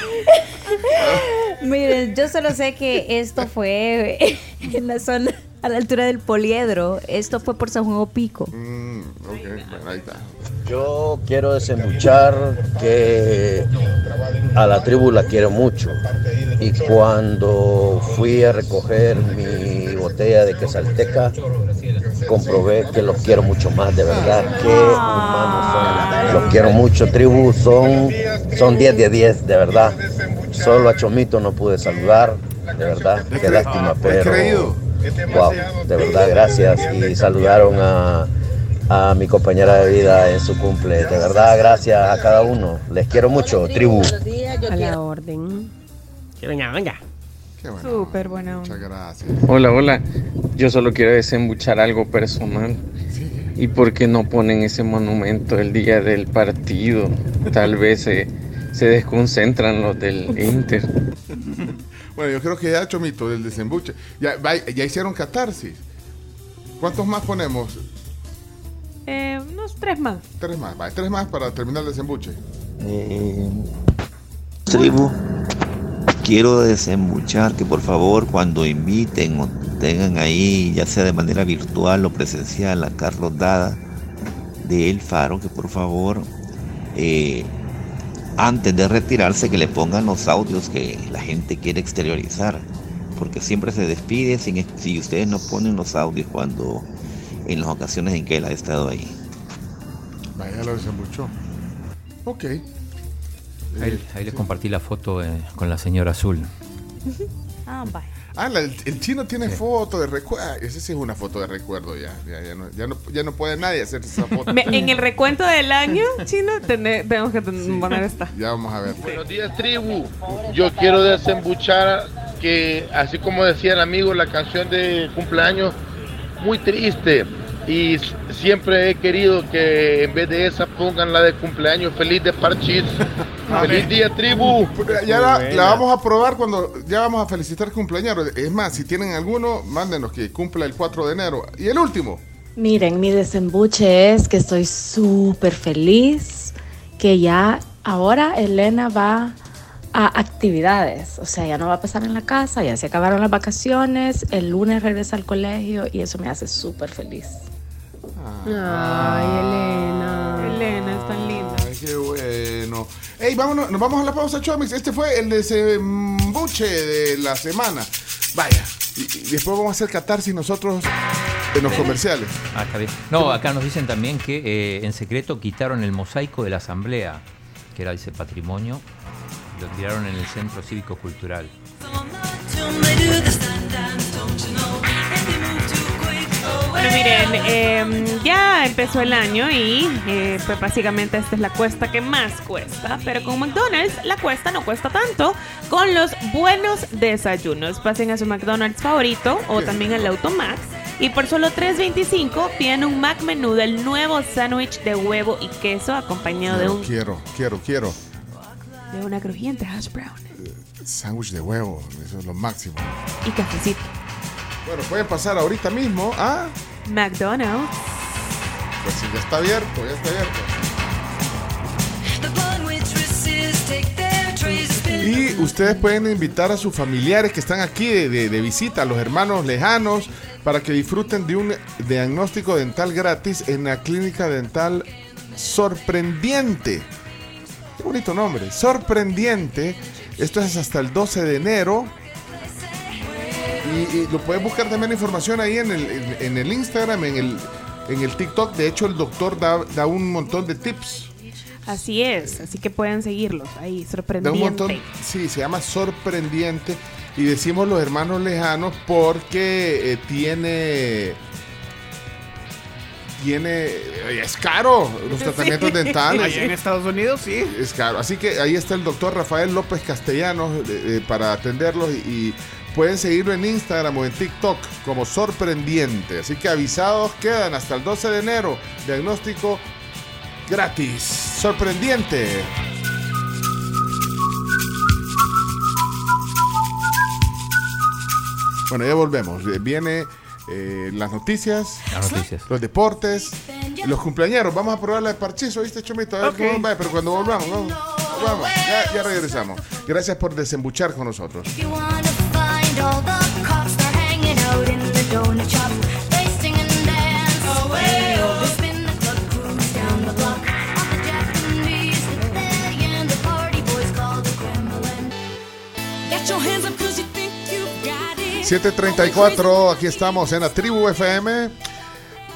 Miren, yo solo sé que esto fue en la zona a la altura del poliedro. Esto fue por San Juan Pico. Mm, ok, bueno, ahí está. Yo quiero desembuchar que a la tribu la quiero mucho. Y cuando fui a recoger mi botella de quesalteca, comprobé que los quiero mucho más, de verdad. Qué humanos son. Los quiero mucho, tribu. Son, son 10 de 10, de verdad. Solo a Chomito no pude saludar, de verdad. Qué lástima, pero. creído. Wow, de verdad, gracias. Y saludaron a, a mi compañera de vida en su cumple. De verdad, gracias a cada uno. Les quiero mucho, tribu. A la orden. Que venga, venga. Qué bueno. Súper buena onda. Muchas gracias. Hola, hola. Yo solo quiero desembuchar algo personal. ¿Y por qué no ponen ese monumento el día del partido? Tal vez se, se desconcentran los del Inter. Bueno, yo creo que ya, Chomito, del desembuche. Ya, ya hicieron catarsis. ¿Cuántos más ponemos? Eh, unos tres más. Tres más. Va, tres más para terminar el desembuche. Eh, tribu, quiero desembuchar que por favor cuando inviten o tengan ahí, ya sea de manera virtual o presencial, a Carlos Dada de El Faro, que por favor, eh, antes de retirarse, que le pongan los audios que la gente quiere exteriorizar, porque siempre se despide sin, si ustedes no ponen los audios cuando en las ocasiones en que él ha estado ahí. Vaya, lo desembuchó. Ok. Ahí, ahí les compartí la foto eh, con la señora azul. Ah. Ah, la- el, el chino tiene foto de recuerdo. Esa sí es una foto de recuerdo ya. Ya, ya no, ya, no, ya no puede nadie hacer esa foto. Me- en el recuento del año, chino, tene- tenemos que ten- poner esta. Ya vamos a ver. Buenos días, tribu. Yo quiero desembuchar que, así como decía el amigo, la canción de cumpleaños, muy triste. Y siempre he querido que en vez de esa pongan la de cumpleaños feliz de Parchís. ¡Feliz día, tribu! Ya la, la vamos a probar cuando ya vamos a felicitar cumpleaños. Es más, si tienen alguno, mándenos que cumpla el 4 de enero. Y el último. Miren, mi desembuche es que estoy súper feliz que ya ahora Elena va a actividades, o sea, ya no va a pasar en la casa, ya se acabaron las vacaciones, el lunes regresa al colegio y eso me hace súper feliz. Ay, Elena. Elena es tan linda. Ay, qué bueno. Ey, vámonos, nos vamos a la pausa, Chomix. Este fue el desembuche de la semana. Vaya. Y, y después vamos a hacer catarsis nosotros en los comerciales. Ah, está bien. No, acá nos dicen también que eh, en secreto quitaron el mosaico de la asamblea, que era ese patrimonio, lo tiraron en el centro cívico cultural. Bueno, miren, eh, ya empezó el año y eh, pues básicamente esta es la cuesta que más cuesta, pero con McDonald's la cuesta no cuesta tanto con los buenos desayunos. Pasen a su McDonald's favorito o también al Automax y por solo $3.25 piden un Mac Menú del nuevo sándwich de huevo y queso acompañado de un quiero, quiero, quiero. De una crujiente hash brown Sándwich de huevo, eso es lo máximo. y cafecito. Bueno, pueden pasar ahorita mismo a. McDonald's. Pues si ya está abierto, ya está abierto. ustedes pueden invitar a sus familiares que están aquí de, de- de visita, a los hermanos lejanos, para que disfruten de un diagnóstico dental gratis en la clínica dental sorprendiente. Qué bonito nombre, sorprendiente. Esto es hasta el 12 de enero. Y, y lo puedes buscar también la información ahí en el, en, en el Instagram, en el, en el TikTok. De hecho, el doctor da, da un montón de tips. Así es, así que pueden seguirlos ahí, Da un montón. Sí, se llama sorprendiente. Y decimos los hermanos lejanos porque eh, tiene. Tiene. Es caro los Sí. tratamientos dentales. Allá en Estados Unidos, sí. Es caro. Así que ahí está el doctor Rafael López Castellanos eh, eh, para atenderlos y, y pueden seguirlo en Instagram o en TikTok como sorprendiente. Así que avisados quedan hasta el 12 de enero. Diagnóstico gratis. Sorprendiente. Bueno, ya volvemos. Eh, Viene eh, las noticias, Las noticias. los deportes, los cumpleañeros. Vamos a probar la de parchizo, ¿viste, Chomito? A ver cómo va, pero cuando volvamos, vamos, vamos. Ya, ya regresamos. Gracias por desembuchar con nosotros. 734, aquí estamos en la tribu FM.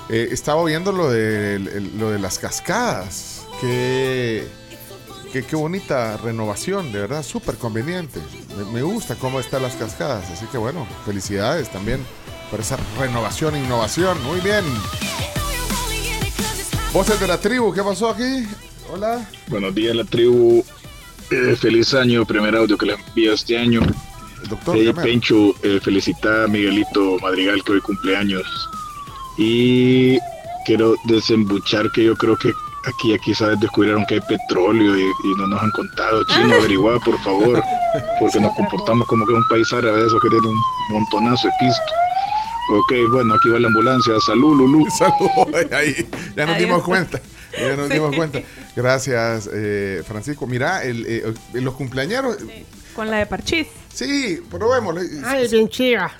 Eh, estaba viendo lo de, lo de las cascadas. Qué, qué, bonita renovación, de verdad, súper conveniente. Me, me gusta cómo están las cascadas. Así que bueno, felicidades también por esa renovación e innovación. Muy bien. Voces de la tribu, ¿qué pasó aquí? Hola. Buenos días, la tribu. Eh, feliz año, primer audio que le envío este año. Doctor. Pencho, eh, felicita a Miguelito Madrigal que hoy cumpleaños. Y quiero desembuchar que yo creo que aquí, aquí sabes, descubrieron que hay petróleo y, y no nos han contado. Chino, averigua, por favor, porque nos comportamos como que un país árabe, eso que tiene un montonazo de pisto. Ok, bueno, aquí va la ambulancia. Salud, Lulú. Salud, ahí. Ya nos dimos cuenta. Ya nos Sí. dimos cuenta. Gracias, eh, Francisco. Mira, el, eh, los cumpleañeros. Con la de Parchís. Sí, probémoslo. Ay, bien chida.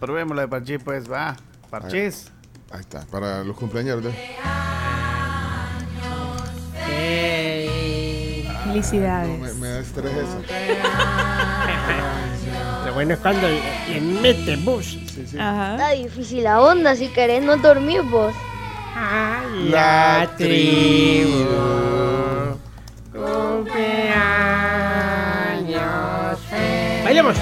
Probemos la de Parchís, pues, va. Parchís. Ahí está, para los cumpleaños. ¿eh? Felicidades. Me, me da estrés eso. Lo bueno es cuando le, le mete bus. Está difícil la onda, si querés no dormir vos. La tribu. Bailemos.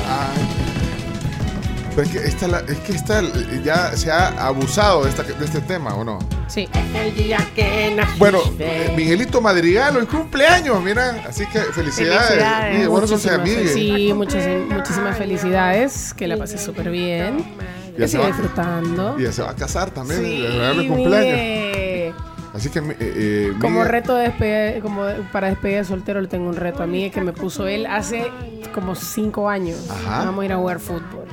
Pero es que esta, la- es que esta ya se ha abusado de, esta- de este tema, ¿o no? Sí. El día que. Bueno, eh, Miguelito Madrigal, hoy cumpleaños, mira. Así que felicidades. Felicidades. Miguel, bueno, Muchísimas sea Miguel. fel- Sí, muchas, muchísimas felicidades. Que la pasé súper bien. Ya Que siga va. disfrutando. Y ya se va a casar también. Sí, de regalarle cumpleaños. Así que, eh, eh, Como reto de despedida, como para despedida de soltero le tengo un reto a Miguel que me puso él hace como cinco años. Ajá. Vamos a ir a jugar fútbol.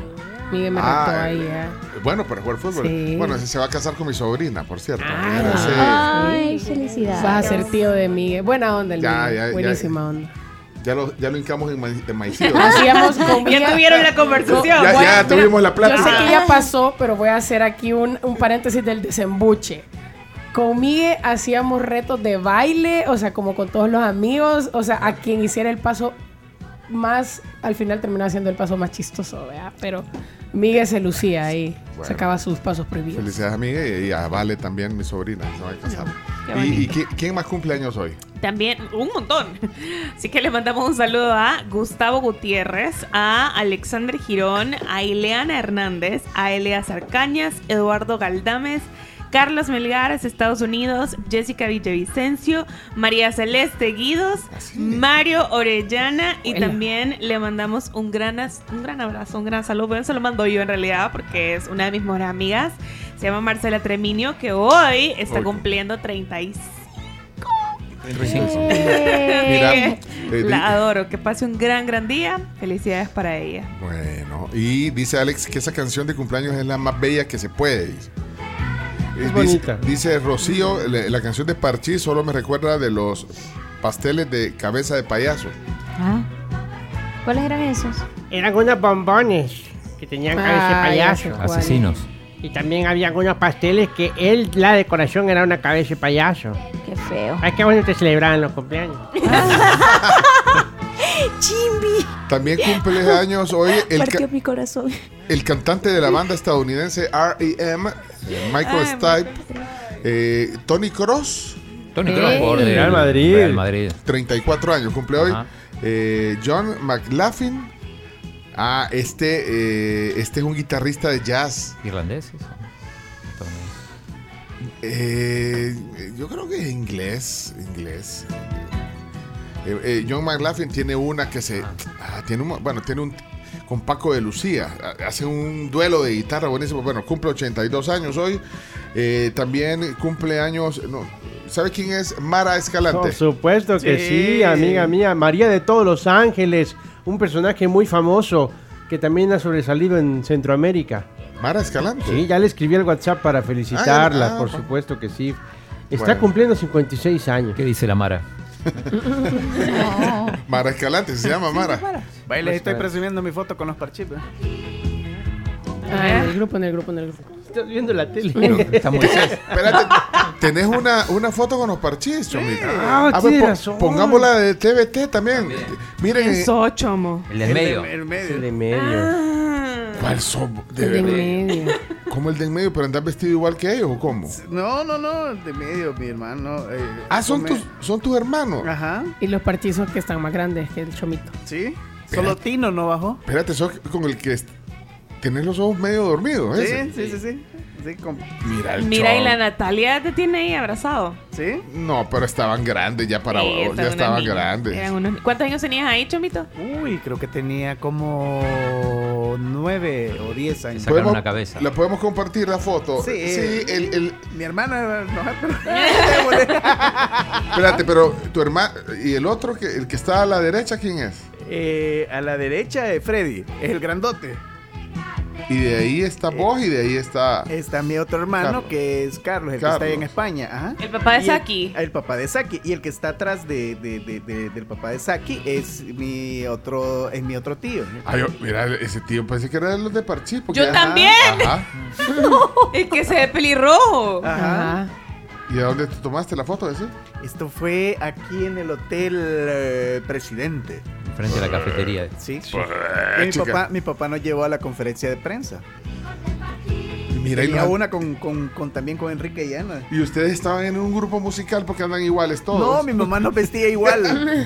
Miguel me Ah, retó ahí. ¿eh? Bueno, para jugar fútbol. Sí. Bueno, ese se va a casar con mi sobrina, por cierto. Ah, Ay, felicidades. Vas a ser tío de Miguel. Buena onda el Ya, Miguel. ya, ya. Buenísima onda. ya, lo, ya lo hincamos en, ma- en maicillo. Hacíamos con Miguel- Ya tuvieron la conversación. Ya- ya tuvimos la plática. Yo sé que ya pasó, pero voy a hacer aquí un, un paréntesis del desembuche. Con Miguel hacíamos retos de baile, o sea, como con todos los amigos, o sea, a quien hiciera el paso más, al final terminaba siendo el paso más chistoso, ¿verdad? Pero Miguel se lucía ahí, Bueno. sacaba sus pasos prohibidos. Felicidades a Miguel y a Vale también, mi sobrina. Casar. Qué ¿Y, quién, quién más cumpleaños hoy? También un montón. Así que le mandamos un saludo a Gustavo Gutiérrez, a Alexander Girón, a Ileana Hernández, a Eleazar Cañas, Eduardo Galdames, Carlos Melgares, Estados Unidos, Jessica Villavicencio, María Celeste Guidos, Mario Orellana y también le mandamos un gran, un gran abrazo, un gran saludo. Bueno, se lo mando yo en realidad porque es una de mis mejores amigas. Se llama Marcela Treminio, que hoy está cumpliendo 35. Mira, La adoro. Que pase un gran, gran día. Felicidades para ella. Bueno, y dice Alex que esa canción de cumpleaños es la más bella que se puede. dice. Dice, bonita. dice Rocío, la, la canción de Parchís solo me recuerda de los pasteles de cabeza de payaso. ¿Cuáles eran esos? Eran unos bombones que tenían cabeza de Ah, payaso. Asesinos. Y también había unos pasteles que él, la decoración era una cabeza de payaso. Qué feo. Ay, qué bueno te celebraban los cumpleaños. Chimbi. También cumple años hoy el, ca- Partió mi corazón. el cantante de la banda estadounidense R.E.M., eh, Michael Stipe, eh, Tony Cross. Tony Cross por Real Madrid. Real Madrid. 34 años cumple hoy. Eh, John McLaughlin. Ah, este, eh, este es un guitarrista de jazz. ¿Irlandeses? Eh, yo creo que es inglés. Inglés. Eh, eh, John McLaughlin tiene una que se. ah, tiene un, bueno, tiene un. Con Paco de Lucía. Hace un duelo de guitarra buenísimo. Bueno, cumple 82 años hoy. Eh, también cumple años. No, ¿Sabe quién es Mara Escalante? Por supuesto que sí. Sí. amiga mía. María de todos los ángeles. Un personaje muy famoso que también ha sobresalido en Centroamérica. Mara Escalante. Sí, ya le escribí al WhatsApp para felicitarla, Ah, ah, por supuesto que sí. Está Bueno. cumpliendo 56 años. ¿Qué dice la Mara? Mara Escalante, se llama Mara. Les estoy presumiendo mi foto con los parchís. ¿eh? Ah, en el grupo, en el grupo, en el grupo. Estás viendo la tele. Está muy Espérate, tenés una, una foto con los parchís, Chomito. Ah, pues, tiene po- razón. pongámosla de TVT también. Miren, eh, Eso, chomo. El del medio. El medio. El de medio. Ah. ¿cuál somos? De El de medio. ¿Cómo el de en medio? ¿Pero andás vestido igual que ellos o cómo? No, no, no, de medio, mi hermano. eh, Ah, son tus, son tus hermanos. Ajá, Y los partizos que están más grandes que el chomito. sí. Solo Tino no bajó. Espérate, sos con el que tenés los ojos medio dormidos, Sí, ¿eh? sí, sí, sí. Sí, con- Mira el Mira, y la Natalia te tiene ahí abrazado. ¿Sí? No, pero estaban grandes ya para Sí, ya estaban grandes. Eran unos- ¿Cuántos años tenías ahí, chomito? Uy, creo que tenía como nueve o diez años. Sacaron ¿Podemos- una cabeza. ¿La podemos compartir la foto? Sí. Sí, el, el- Mi hermana, no, pero... Espérate, pero tu hermano y el otro, que el que está a la derecha, ¿quién es? Eh, a la derecha es Freddy, es el grandote. Y de ahí está vos y de ahí está. Está mi otro hermano Carlos. que es Carlos, el que está ahí en España. Ajá. El papá de Y el- Saki. El, papá de Saki. Y el que está atrás de, de- de- de- del papá de Saki es mi otro, es mi otro tío. Ay, yo- mira, ese tío pensé que era de los de Parchís. Yo Ajá, también. Ajá. Es que se ve pelirrojo. Ajá. ¿Y a dónde te tomaste la foto ese? Esto fue aquí en el Hotel eh, Presidente. Frente a la cafetería. Sí. Pues, Y mi, papá, mi papá nos llevó a la conferencia de prensa. Mira, y, Tenía lo- una con, con- con- también con Enrique Llana. y ustedes estaban en un grupo musical porque andan iguales todos. No, mi mamá nos vestía igual.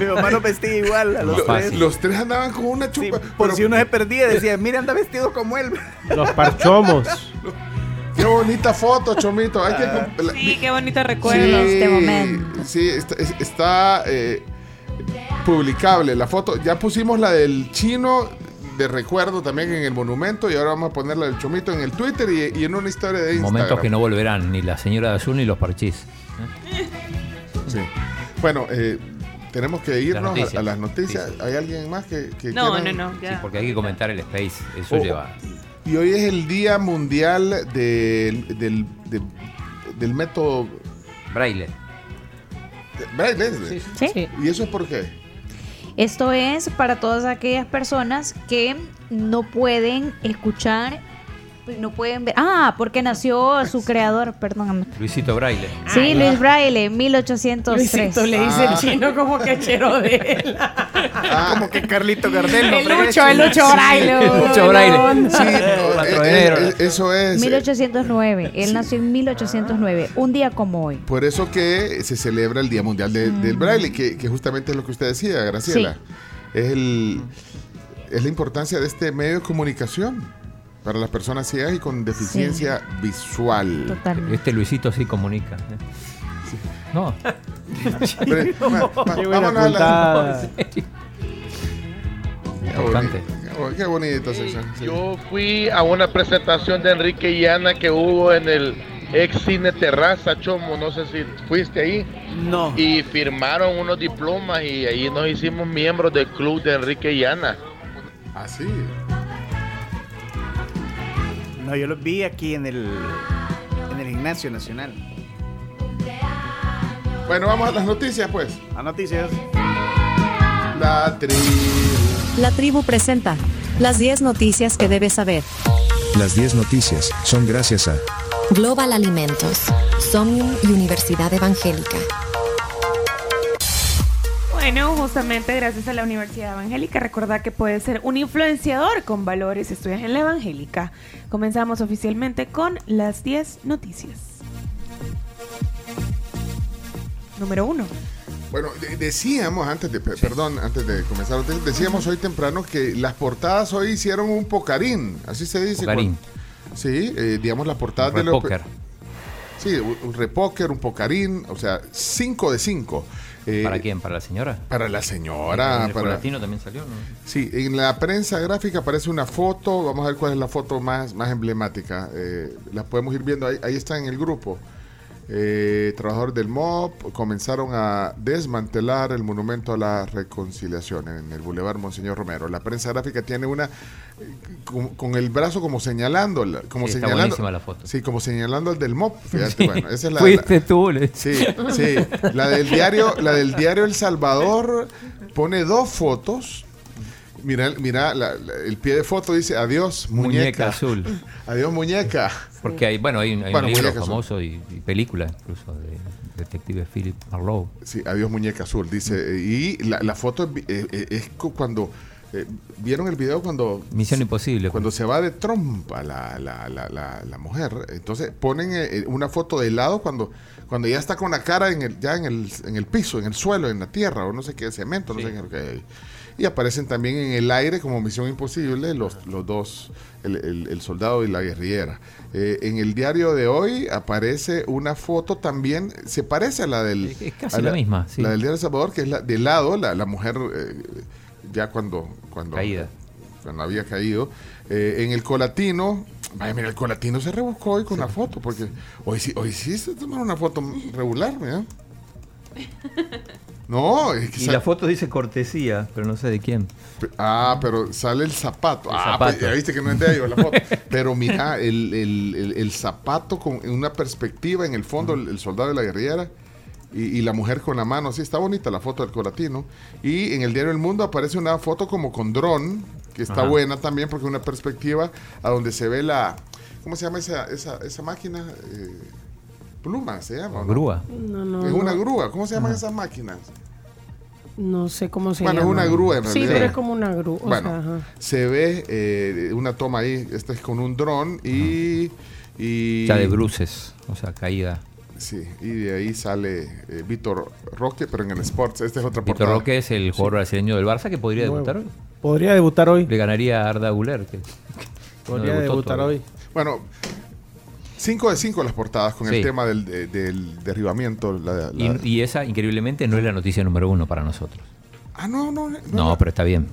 mi mamá nos vestía igual a los Lo- tres. Los tres andaban con una Sí, chupa. por pero si uno se perdía, decía, mira, anda vestido como él. Los parchomos. Qué bonita foto, Chomito. Hay que Ah. la- Sí, qué bonito recuerdo. Sí, este momento. Sí, está, es- está, eh, publicable la foto. Ya pusimos la del chino de recuerdo también en el monumento y ahora vamos a poner la del chomito en el Twitter y, y en una historia de Instagram. Momentos que no volverán, ni la señora de azul ni los parchís. Sí. Bueno, eh, tenemos que irnos a- las noticias. ¿Hay alguien más que, que No, quieran? no, no. Sí, porque hay que comentar el space. Eso Oh, lleva. Y hoy es el Día Mundial del, del, de- del método Braille. Sí. Sí. ¿Y eso es por qué? Esto es para todas aquellas personas que no pueden escuchar, no pueden ver. Ah, porque nació su creador, perdóname. Luisito Braille. Sí, Luis Braille, 1803. Luisito le dice Ah. el chino como que chero de él. Como que Carlito Gardel. no El Lucho, el chino. Lucho Braille. Lucho buena Braille. Sí, Cuatro eh, enero. eh, eso es. 1809. Él nació en 1809, un día como hoy. Por eso que se celebra el Día Mundial de- del Braille, que, que justamente es lo que usted decía, Graciela. Es, el, es la importancia de este medio de comunicación para las personas ciegas y con deficiencia visual. Totalmente. Este Luisito sí comunica. ¿eh? No. Pero, vámonos a la-. Qué bonito, qué bonito, César. sí. Yo fui a una presentación de Enrique y Ana que hubo en el ex cine Terraza, Chomo, no sé si fuiste ahí. No. Y firmaron unos diplomas y ahí nos hicimos miembros del club de Enrique y Ana. Ah, sí. No, yo los vi aquí en el, en el Gimnasio Nacional. Bueno, vamos a las noticias, pues. A noticias. La tribu. La tribu presenta las 10 noticias que debes saber. Las 10 noticias son gracias a Global Alimentos, Somnium y Universidad Evangélica. Bueno, justamente gracias a la Universidad Evangélica, recordad que puedes ser un influenciador con valores estudias en la Evangélica. Comenzamos oficialmente con las 10 noticias. Número 1. Bueno, de- decíamos antes de, pe- perdón, antes de comenzar, de- decíamos hoy temprano que las portadas hoy hicieron un pocarín, así se dice. Pocarín. Sí, eh, digamos las portadas Un de los... repóquer. Sí, un, un repóquer, un pocarín, o sea, 5 de 5. ¿Para quién? ¿Para la señora? Para la señora. En el para... También salió, ¿no? Sí, en la prensa gráfica aparece una foto, vamos a ver cuál es la foto más, más emblemática. Eh, la podemos ir viendo, ahí, ahí está en el grupo. Eh, trabajadores del MOP comenzaron a desmantelar el monumento a la reconciliación en el Boulevard Monseñor Romero. La prensa gráfica tiene una eh, con, con el brazo como señalando, como Sí, está señalando, buenísima la foto. Sí, como señalando el del MOP. Fíjate, Sí. bueno, esa es la, Fuiste la- tú, le- Sí, sí. La del diario, la del diario El Salvador pone dos fotos. Mira, mira la- la- el pie de foto dice adiós, muñeca. Muñeca azul. Adiós, muñeca. Porque hay, bueno, hay, un- hay Bueno, un libro azul. famoso y, y película incluso de detective Philip Marlowe. Sí, adiós, muñeca azul, dice. Y la, la foto es, eh, eh, es cuando. eh, ¿Vieron el video cuando Misión imposible. cuando se va de trompa la, la, la, la, la mujer, entonces ponen eh, una foto de lado cuando, cuando ya está con la cara en el, ya en el, en el piso, en el suelo, en la tierra, o no sé qué, cemento, no sé qué Y aparecen también en el aire como Misión Imposible los, los dos, el, el- el soldado y la guerrillera. Eh, en el diario de hoy aparece una foto también, se parece a la del... Es casi a la misma, sí. La del diario de Salvador, que es la de lado, la, la mujer eh, ya cuando... cuando Caída. cuando había caído. Eh, en el colatino, vaya, mira, el colatino se rebuscó hoy con la foto, porque hoy sí, hoy sí se tomaron una foto regular, mira. No, es que Y la foto dice cortesía, pero no sé de quién. Ah, pero sale el zapato. El ah, zapato. pues, ya viste que no es de ellos la foto. Pero mira, el, el- el- el zapato con una perspectiva en el fondo, el, soldado de la guerrillera. Y, y la mujer con la mano, sí, está bonita la foto del colatino. Y en el diario El Mundo aparece una foto como con dron, que está Ajá. buena también porque es una perspectiva a donde se ve la... ¿Cómo se llama esa, esa, esa máquina? Eh, pluma, ¿se llama? no? Grúa. No, no, es no. una grúa. ¿Cómo se llaman esas máquinas? No sé cómo se Bueno, es llama. una grúa en Sí, realidad. pero es como una grúa. o Bueno, sea, ajá. se ve eh, una toma ahí, esta es con un dron y... y Ya de bruces, o sea, caída. Sí, y de ahí sale eh, Víctor Roque, pero en el Sports. Esta es otra Víctor portada. Roque es el jugador brasileño del Barça que podría Nuevo. debutar hoy. Podría debutar hoy. Le ganaría a Arda Guler. Que, que Podría debutar todavía. hoy. Bueno, 5 de 5 las portadas con Sí. el tema del, de- del derribamiento. la- la- Y, y esa, increíblemente, no es la noticia número uno para nosotros. Ah, no, no, no. No, pero está bien.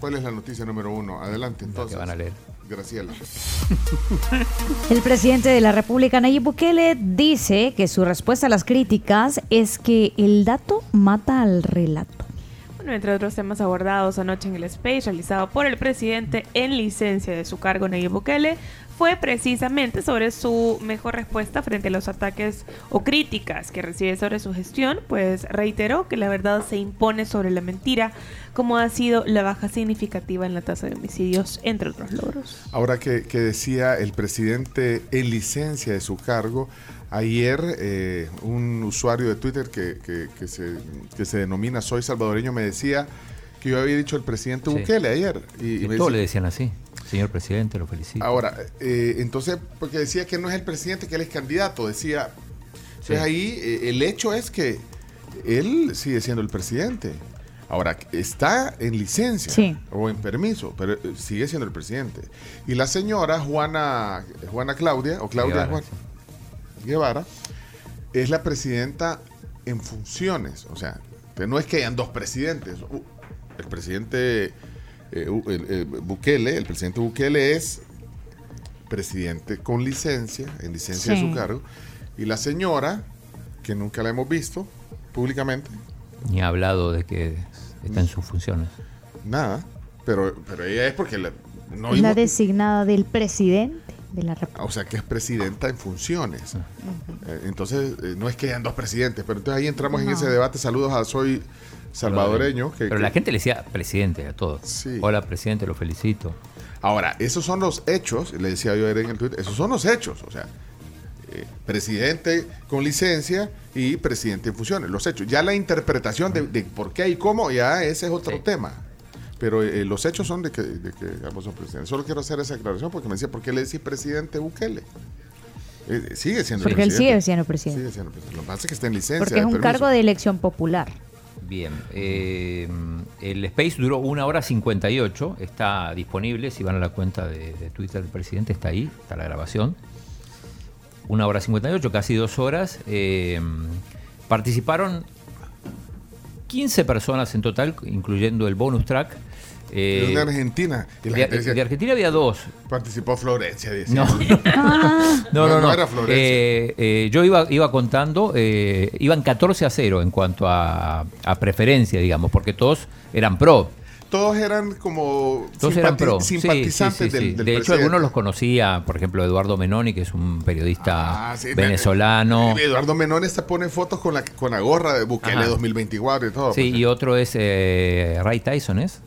¿Cuál es la noticia número uno? Adelante, entonces. van a leer. Graciela. El presidente de la República, Nayib Bukele, dice que su respuesta a las críticas es que el dato mata al relato. Bueno, entre otros temas abordados anoche en el space realizado por el presidente en licencia de su cargo, Nayib Bukele, fue precisamente sobre su mejor respuesta frente a los ataques o críticas que recibe sobre su gestión, pues reiteró que la verdad se impone sobre la mentira, como ha sido la baja significativa en la tasa de homicidios, entre otros logros. Ahora que, que decía el presidente en licencia de su cargo, ayer eh, un usuario de Twitter que, que- que se, que se denomina Soy Salvadoreño me decía que yo había dicho el presidente Sí. Bukele ayer. Y, y Y me todos dice- le decían así. Señor presidente, lo felicito. Ahora, eh, entonces, porque decía que no es el presidente, que él es candidato, decía. Sí. Entonces ahí eh, el hecho es que él sigue siendo el presidente. Ahora, está en licencia Sí. o en permiso, pero eh, sigue siendo el presidente. Y la señora Juana, Juana Claudia, o Claudia Guevara, Juan- Guevara, es la presidenta en funciones. O sea, no es que hayan dos presidentes. Uh, El presidente eh, el- el Bukele, el presidente Bukele es presidente con licencia, en licencia de su cargo, y la señora, que nunca la hemos visto públicamente, Ni ha hablado de que está en sus funciones. nada, pero, pero ella es porque la- no la vimos- designada del presidente de la República. o sea, que es presidenta en funciones. Eh, Entonces, eh, no es que hayan dos presidentes, pero entonces ahí entramos en ese debate. Saludos a Soy, salvadoreño. Que, Pero que- la gente le decía presidente a todos. Sí. Hola, presidente, lo felicito. Ahora, esos son los hechos, le decía yo ayer en el Twitter, esos son los hechos, o sea, eh, presidente con licencia y presidente en funciones, los hechos. Ya la interpretación de, de por qué y cómo, ya ese es otro tema. Pero eh, los hechos son de que, de que ambos son presidentes. Solo quiero hacer esa aclaración porque me decía, ¿por qué le decís presidente Bukele? Eh, sigue siendo Porque él presidente. sigue siendo presidente. Sigue siendo presidente. Lo que pasa es que está en licencia. Porque es un permiso. cargo de elección popular. Bien, eh, el Space duró una hora 58, está disponible, si van a la cuenta de, Twitter del presidente, está ahí, está la grabación. Una hora 58, casi dos horas. eh, participaron 15 personas en total, incluyendo el bonus track. Eh, de Argentina. Y la de, gente decía, de Argentina había dos. Participó Florencia. decía. No. No, no, no. era Florencia. Eh, eh, yo iba, iba contando, eh, iban 14 a 0 en cuanto a, a preferencia, digamos, porque todos eran pro. Todos eran como Todos eran pro. Simpatizantes sí, sí, sí. del, del De hecho, presidente. algunos los conocía, por ejemplo, Eduardo Menoni, que es un periodista Ah, sí, venezolano. Eduardo Menones te pone fotos con la, con la gorra de Bukele Ajá. 2024 y todo. Sí, y otro es eh, Ray Tyson, ¿es?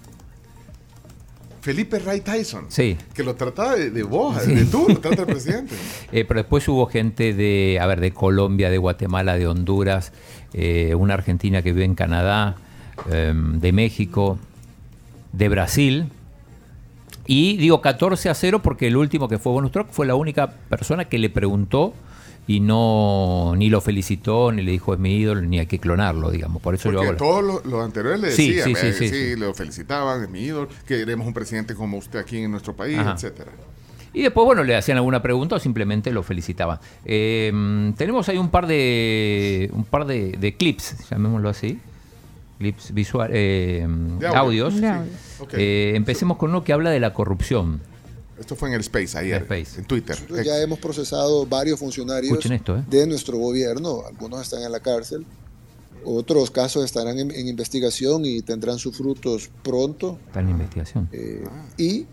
Felipe Ray Tyson. Sí. Que lo trataba de, de vos, Sí. de tú, lo trata el presidente. Eh, pero después hubo gente de, a ver, de Colombia, de Guatemala, de Honduras, eh, una argentina que vive en Canadá, eh, de México, de Brasil. Y digo 14 a 0 porque el último que fue bonus track fue la única persona que le preguntó y no ni lo felicitó, ni le dijo es mi ídolo, ni hay que clonarlo, digamos. Por eso yo Porque hago- todos los, los anteriores le Sí, decían, sí, sí, eh, sí, sí, sí. lo felicitaban, es mi ídolo, queremos un presidente como usted aquí en nuestro país, Ajá. etcétera. Y después, bueno, le hacían alguna pregunta o simplemente lo felicitaban. Eh, tenemos ahí un par de un par de, de clips, llamémoslo así. Clips visual, eh, De audio. audios. Audio. Eh, empecemos con uno que habla de la corrupción. Esto fue en el Space ayer, en Twitter. Nosotros ya hemos procesado varios funcionarios esto, ¿eh? de nuestro gobierno. Algunos están en la cárcel, otros casos estarán en, en investigación y tendrán sus frutos pronto. Está en investigación. Eh, Y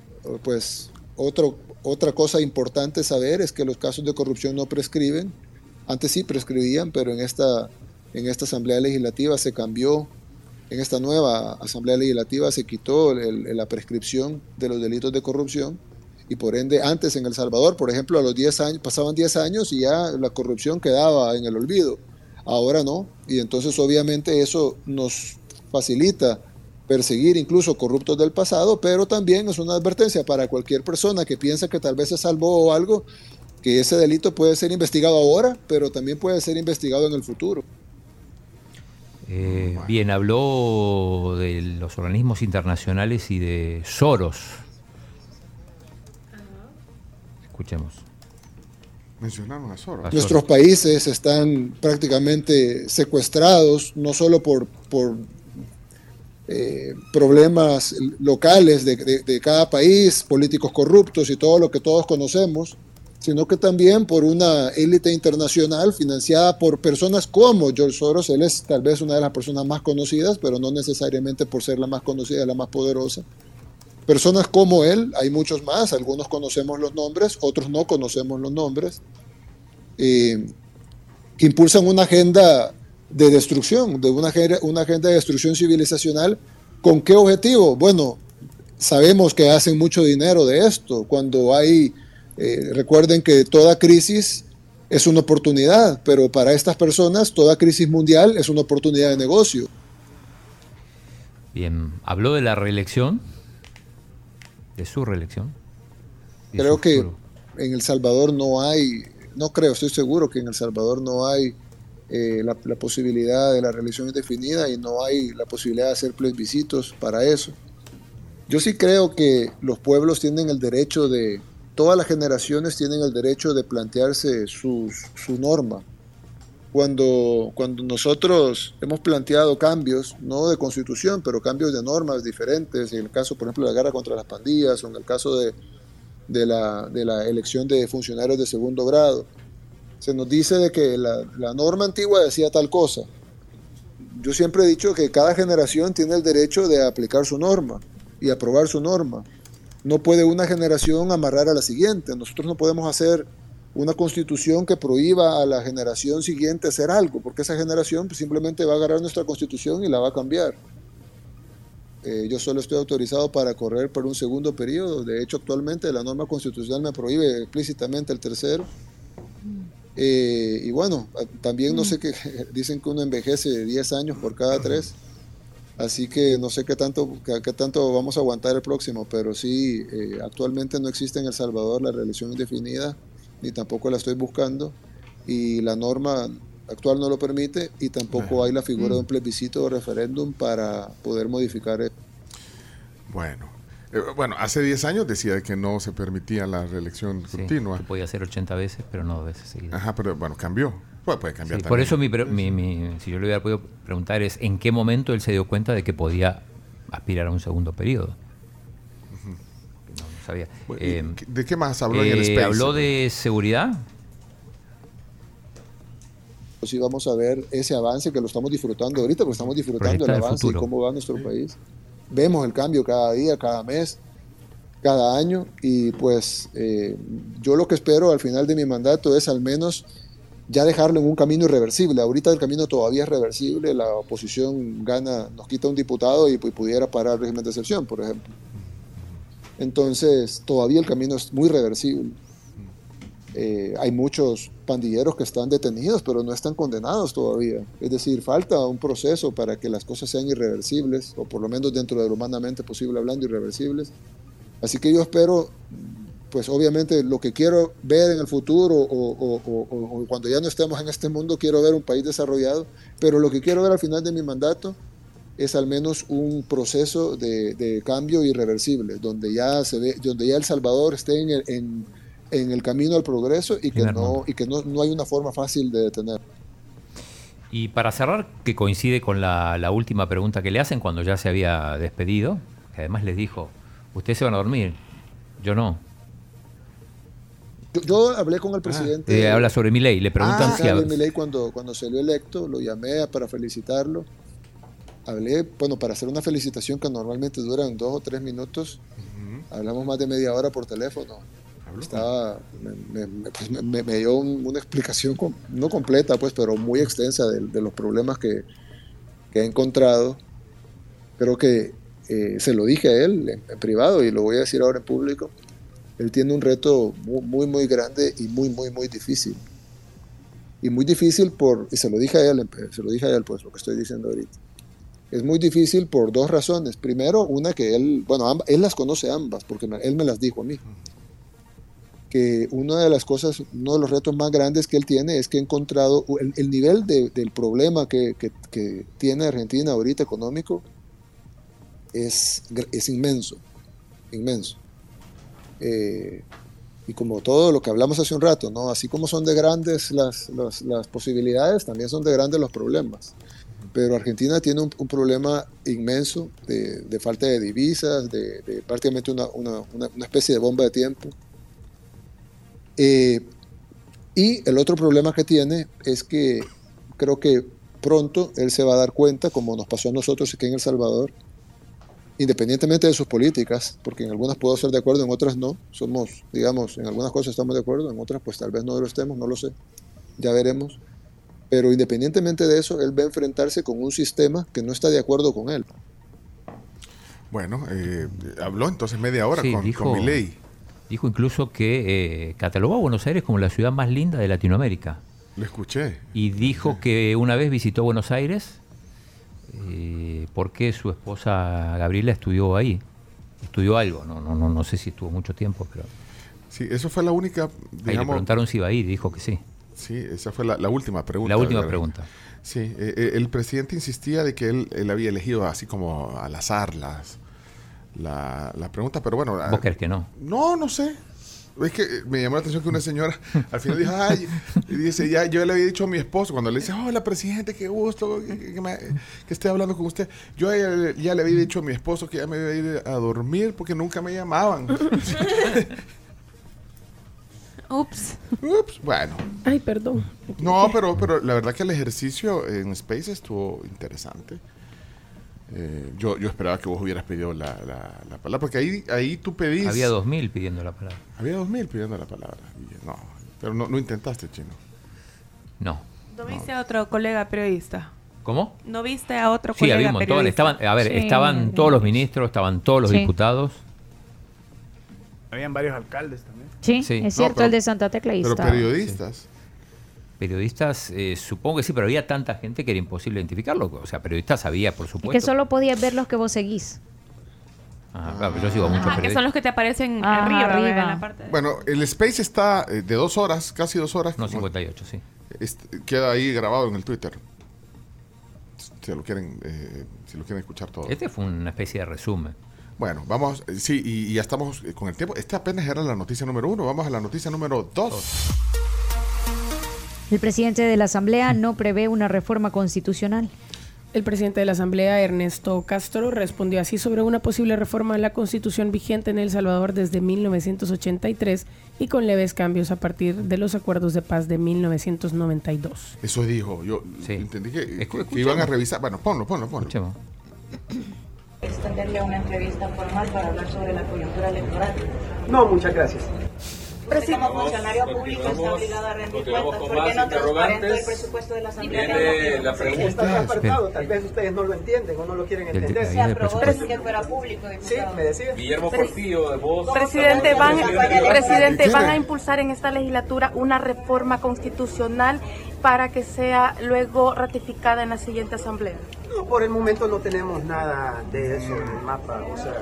pues otro, otra cosa importante saber es que los casos de corrupción no prescriben. Antes sí prescribían, pero en esta, en esta Asamblea Legislativa se cambió. En esta nueva Asamblea Legislativa se quitó el- el- la prescripción de los delitos de corrupción y por ende antes en El Salvador, por ejemplo, a los 10 años, pasaban 10 años y ya la corrupción quedaba en el olvido. Ahora no, y entonces obviamente eso nos facilita perseguir incluso corruptos del pasado, pero también es una advertencia para cualquier persona que piensa que tal vez se salvó o algo, que ese delito puede ser investigado ahora, pero también puede ser investigado en el futuro. Eh, bien, habló de los organismos internacionales y de Soros. Escuchemos. Mencionaron a Soros. Nuestros países están prácticamente secuestrados, no solo por, por eh, problemas locales de, de- de cada país, políticos corruptos y todo lo que todos conocemos, sino que también por una élite internacional financiada por personas como George Soros. Él es tal vez una de las personas más conocidas, pero no necesariamente por ser la más conocida, la más poderosa. Personas como él, hay muchos más, algunos conocemos los nombres, otros no conocemos los nombres, eh, que impulsan una agenda de destrucción, de una, agenda- una agenda de destrucción civilizacional. ¿Con qué objetivo? Bueno, sabemos que hacen mucho dinero de esto. Cuando hay, eh, recuerden que toda crisis es una oportunidad, pero para estas personas toda crisis mundial es una oportunidad de negocio. Bien, habló de la reelección, de su reelección. Creo su que en El Salvador no hay, no creo, estoy seguro que en El Salvador no hay eh, la, la posibilidad de la reelección indefinida y no hay la posibilidad de hacer plebiscitos para eso. Yo sí creo que los pueblos tienen el derecho de, todas las generaciones tienen el derecho de plantearse sus- su norma. Cuando, cuando nosotros hemos planteado cambios, no de constitución, pero cambios de normas diferentes, en el caso, por ejemplo, de la guerra contra las pandillas, o en el caso de, de la, de la elección de funcionarios de segundo grado. Se nos dice de que la, la norma antigua decía tal cosa. Yo siempre he dicho que cada generación tiene el derecho de aplicar su norma y aprobar su norma. No puede una generación amarrar a la siguiente. Nosotros no podemos hacer una constitución que prohíba a la generación siguiente hacer algo, porque esa generación pues, simplemente va a agarrar nuestra constitución y la va a cambiar. Eh, yo solo estoy autorizado para correr por un segundo periodo. De hecho, actualmente la norma constitucional me prohíbe explícitamente el tercero. Eh, y bueno, también no sé qué, dicen que uno envejece 10 años por cada tres. Así que no sé qué tanto, qué tanto vamos a aguantar el próximo, pero sí, eh, actualmente no existe en El Salvador la reelección indefinida, ni tampoco la estoy buscando, y la norma actual no lo permite, y tampoco hay la figura de un plebiscito o referéndum para poder modificar eso. Bueno. Eh, bueno, hace 10 años decía que no se permitía la reelección Sí, continua. que podía ser 80 veces, pero no dos veces seguidas. Ajá, pero bueno, cambió. Puede, puede cambiar Sí, también. por eso mi, pre- mi- mi- si yo le hubiera podido preguntar es en qué momento él se dio cuenta de que podía aspirar a un segundo periodo. Sabía. Bueno, ¿y Eh, ¿De qué más habló en el eh, Space? habló de seguridad. sí vamos a ver ese avance que lo estamos disfrutando ahorita, porque estamos disfrutando el avance y cómo va nuestro país. Vemos el cambio cada día, cada mes, cada año, y pues eh, yo lo que espero al final de mi mandato es al menos ya dejarlo en un camino irreversible. Ahorita el camino todavía es reversible, la oposición gana, nos quita un diputado y, pues, pudiera parar el régimen de excepción, por ejemplo. Entonces, todavía el camino es muy reversible. Eh, hay muchos pandilleros que están detenidos, pero no están condenados todavía. Es decir, falta un proceso para que las cosas sean irreversibles, o por lo menos dentro de lo humanamente posible hablando, irreversibles. Así que yo espero, pues obviamente lo que quiero ver en el futuro o, o- o- o- cuando ya no estemos en este mundo, quiero ver un país desarrollado, pero lo que quiero ver al final de mi mandato es al menos un proceso de, de cambio irreversible, donde ya se ve, donde ya El Salvador esté en el, en, en el camino al progreso y que no, y que no, no hay una forma fácil de detener. Y para cerrar, que coincide con la, la última pregunta que le hacen cuando ya se había despedido, que además les dijo, ustedes se van a dormir, yo no. Yo, yo hablé con el presidente. Eh, habla sobre mi ley, le preguntan Ah, si... Javier Milei cuando, cuando salió electo, lo llamé para felicitarlo. Hablé, bueno, para hacer una felicitación que normalmente duran dos o tres minutos. Hablamos más de media hora por teléfono. Estaba, me, me- pues, me- me- dio un- una explicación, com- no completa, pues, pero muy extensa de, de los problemas que, que he encontrado. Creo que eh, se lo dije a él en, en privado y lo voy a decir ahora en público. Él tiene un reto muy, muy, muy grande y muy, muy, muy difícil. Y muy difícil por, y se lo dije a él, se lo dije a él, pues lo que estoy diciendo ahorita. Es muy difícil por dos razones. Primero, una que él, bueno, amb- él las conoce ambas, porque me- él me las dijo a mí. Que una de las cosas, uno de los retos más grandes que él tiene es que ha encontrado el, el nivel de- del problema que, que- que tiene Argentina ahorita económico es, es inmenso, inmenso. Eh, y como todo lo que hablamos hace un rato, ¿no? así como son de grandes las, las, las posibilidades, también son de grandes los problemas. Pero Argentina tiene un, problema inmenso de, falta de divisas, de, de prácticamente una, una, una, especie de bomba de tiempo. Eh, y el otro problema que tiene es que creo que pronto él se va a dar cuenta, como nos pasó a nosotros aquí en El Salvador, independientemente de sus políticas, porque en algunas puedo estar de acuerdo, en otras no. Somos, digamos, en algunas cosas estamos de acuerdo, en otras pues tal vez no lo estemos, no lo sé. Ya veremos. Pero independientemente de eso, él va a enfrentarse con un sistema que no está de acuerdo con él. Bueno, eh, habló entonces media hora Sí, con, dijo, con Milei. dijo incluso que eh, catalogó a Buenos Aires como la ciudad más linda de Latinoamérica. Lo escuché. Y dijo que una vez visitó Buenos Aires eh, porque su esposa Gabriela estudió ahí. Estudió algo, no, no, no, no sé si estuvo mucho tiempo, pero Sí, eso fue la única, ahí le preguntaron si iba a ir y dijo que sí. Sí, esa fue la, la última pregunta. La última ¿verdad? pregunta. Sí, eh, eh, el presidente insistía de que él, él había elegido así como al azar las, la, la pregunta, pero bueno. ¿Vos crees que no? No, no sé. Es que eh, me llamó la atención que una señora al final dijo, ay, y dice, ya, yo le había dicho a mi esposo, cuando le dice, hola presidente, qué gusto que, que- que me- que esté hablando con usted. Yo ya, ya le había dicho a mi esposo que ya me iba a ir a dormir porque nunca me llamaban. Ups. Ups, bueno. Ay, perdón. No, pero, pero la verdad que el ejercicio en Space estuvo interesante. Eh, yo, yo esperaba que vos hubieras pedido la, la, la palabra, porque ahí, ahí tú pedís... Había 2.000 pidiendo la palabra. Había 2.000 pidiendo la palabra. No, Pero no, no intentaste, chino. No. ¿No viste a otro colega periodista? ¿Cómo? ¿No viste a otro Sí, colega había un montón. periodista? Estaban, a ver, Sí. estaban todos los ministros, estaban todos los Sí. diputados. Habían varios alcaldes también. Sí, Sí. es No, cierto, pero- el de Santa Tecla ahí Pero estaba. periodistas. Periodistas, eh, supongo que sí, pero había tanta gente que era imposible identificarlo. O sea, periodistas había, por Es supuesto. que solo podías ver los que vos seguís. Ajá, claro, pero yo sigo Ah, que son los que te aparecen Ah, arriba, arriba. ¿verdad? en la parte de- Bueno, el Space está eh, de dos horas, casi dos horas. No, 58, sí. Est- queda ahí grabado en el Twitter. Si lo quieren, eh, si lo quieren escuchar todo. Este fue una especie de resumen. Bueno, vamos, eh, sí, y, y ya estamos eh, con el tiempo. Esta apenas era la noticia número uno. Vamos a la noticia número dos. El presidente de la Asamblea no prevé una reforma constitucional. El presidente de la Asamblea, Ernesto Castro, respondió así sobre una posible reforma a la constitución vigente en El Salvador desde 1983 y con leves cambios a partir de los acuerdos de paz de 1992. Eso dijo. Yo entendí que, que- escuchemos. iban a revisar. Bueno, ponlo, ponlo, ponlo. Extenderle una entrevista formal para hablar sobre la coyuntura electoral. No, muchas gracias. Usted como funcionario público está obligado a rendir cuentas. ¿Por qué no transparenta el presupuesto de la Asamblea? Viene la Sí, pregunta. está transparentado, tal vez ustedes no lo entienden o no lo quieren entender. del presupuesto. que fuera público, Sí, me decía. Guillermo Portillo, de voz. Presidente, van, presidente, van a impulsar en esta legislatura una reforma constitucional para que sea luego ratificada en la siguiente asamblea. No, por el momento no tenemos nada de eso en el mapa, o sea,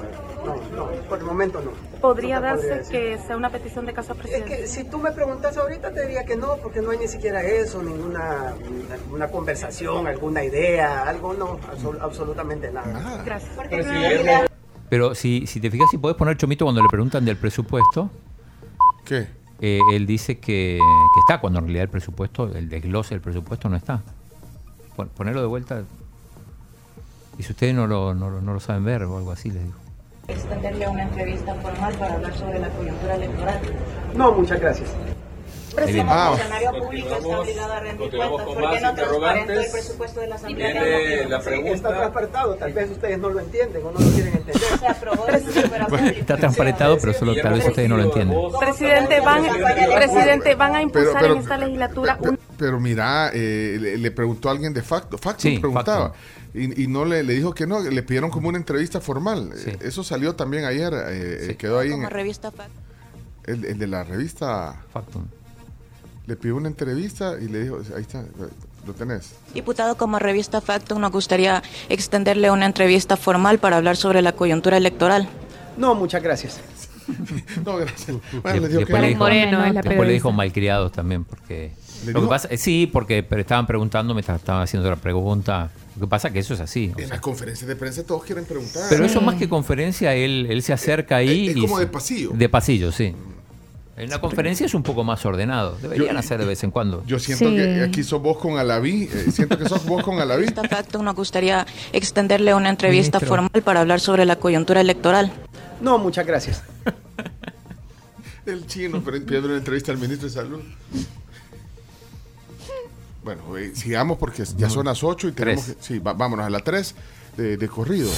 no, no, por el momento no. ¿Podría No darse que sea una petición de casa Es presidente? que si tú me preguntas ahorita te diría que no, porque no hay ni siquiera eso, ninguna una, conversación, alguna idea, algo no, absol- absolutamente nada. Gracias. Pero si, si te fijas, si podés poner Chomito cuando le preguntan del presupuesto. ¿Qué? Él dice que, que está, cuando en realidad el presupuesto, el desglose del presupuesto no está. Pon- Ponerlo de vuelta. Y si ustedes no lo, no, lo- no lo saben ver o algo así, les digo. Extenderle una entrevista formal para hablar sobre la coyuntura electoral. No, muchas gracias. Como Ah, funcionario público está obligado a rendir cuentas. ¿Por qué no transparenta el presupuesto de la Asamblea? Viene la pregunta. Está transparentado, tal vez ustedes no lo entienden o no lo quieren entender. Se aprobó está transparentado, pero solo tal vez ustedes no lo entienden. Presidente, van, presidente, van a impulsar pero- en esta legislatura un Pero mira, eh, le, le preguntó a alguien de Facto. Facto Sí, preguntaba. Y, y no le, le dijo que no, le pidieron como una entrevista formal. Eh, Eso salió también ayer, eh, eh, quedó ahí en Como revista Fact. el, el de la revista Factum. Le pidió una entrevista y le dijo, ahí está, lo tenés. Diputado, como revista Factum, nos gustaría extenderle una entrevista formal para hablar sobre la coyuntura electoral. No, muchas gracias. no, gracias. Bueno, le le dijo, Moreno es la después le dijo malcriados también, porque... ¿Le Lo que pasa, eh, sí, porque pero estaban preguntando mientras estaban haciendo la pregunta. Lo que pasa es que eso es así. En sea. las conferencias de prensa todos quieren preguntar. Pero eso más que conferencia, él, él se acerca ahí. Es y como se- de pasillo. De pasillo, sí. En la conferencia es un poco más ordenado. Deberían hacer de vez en cuando. Yo siento que aquí sos vos con Alaví. eh, siento que sos vos con Alaví. Revista Factum, nos gustaría extenderle una entrevista Ministro. formal para hablar sobre la coyuntura electoral. No, muchas gracias. El chino pero pidiendo una entrevista al ministro de Salud. Bueno, eh, sigamos porque ya son las 8 y tenemos Tres. que... Sí, va- vámonos a la 3 de, de corrido.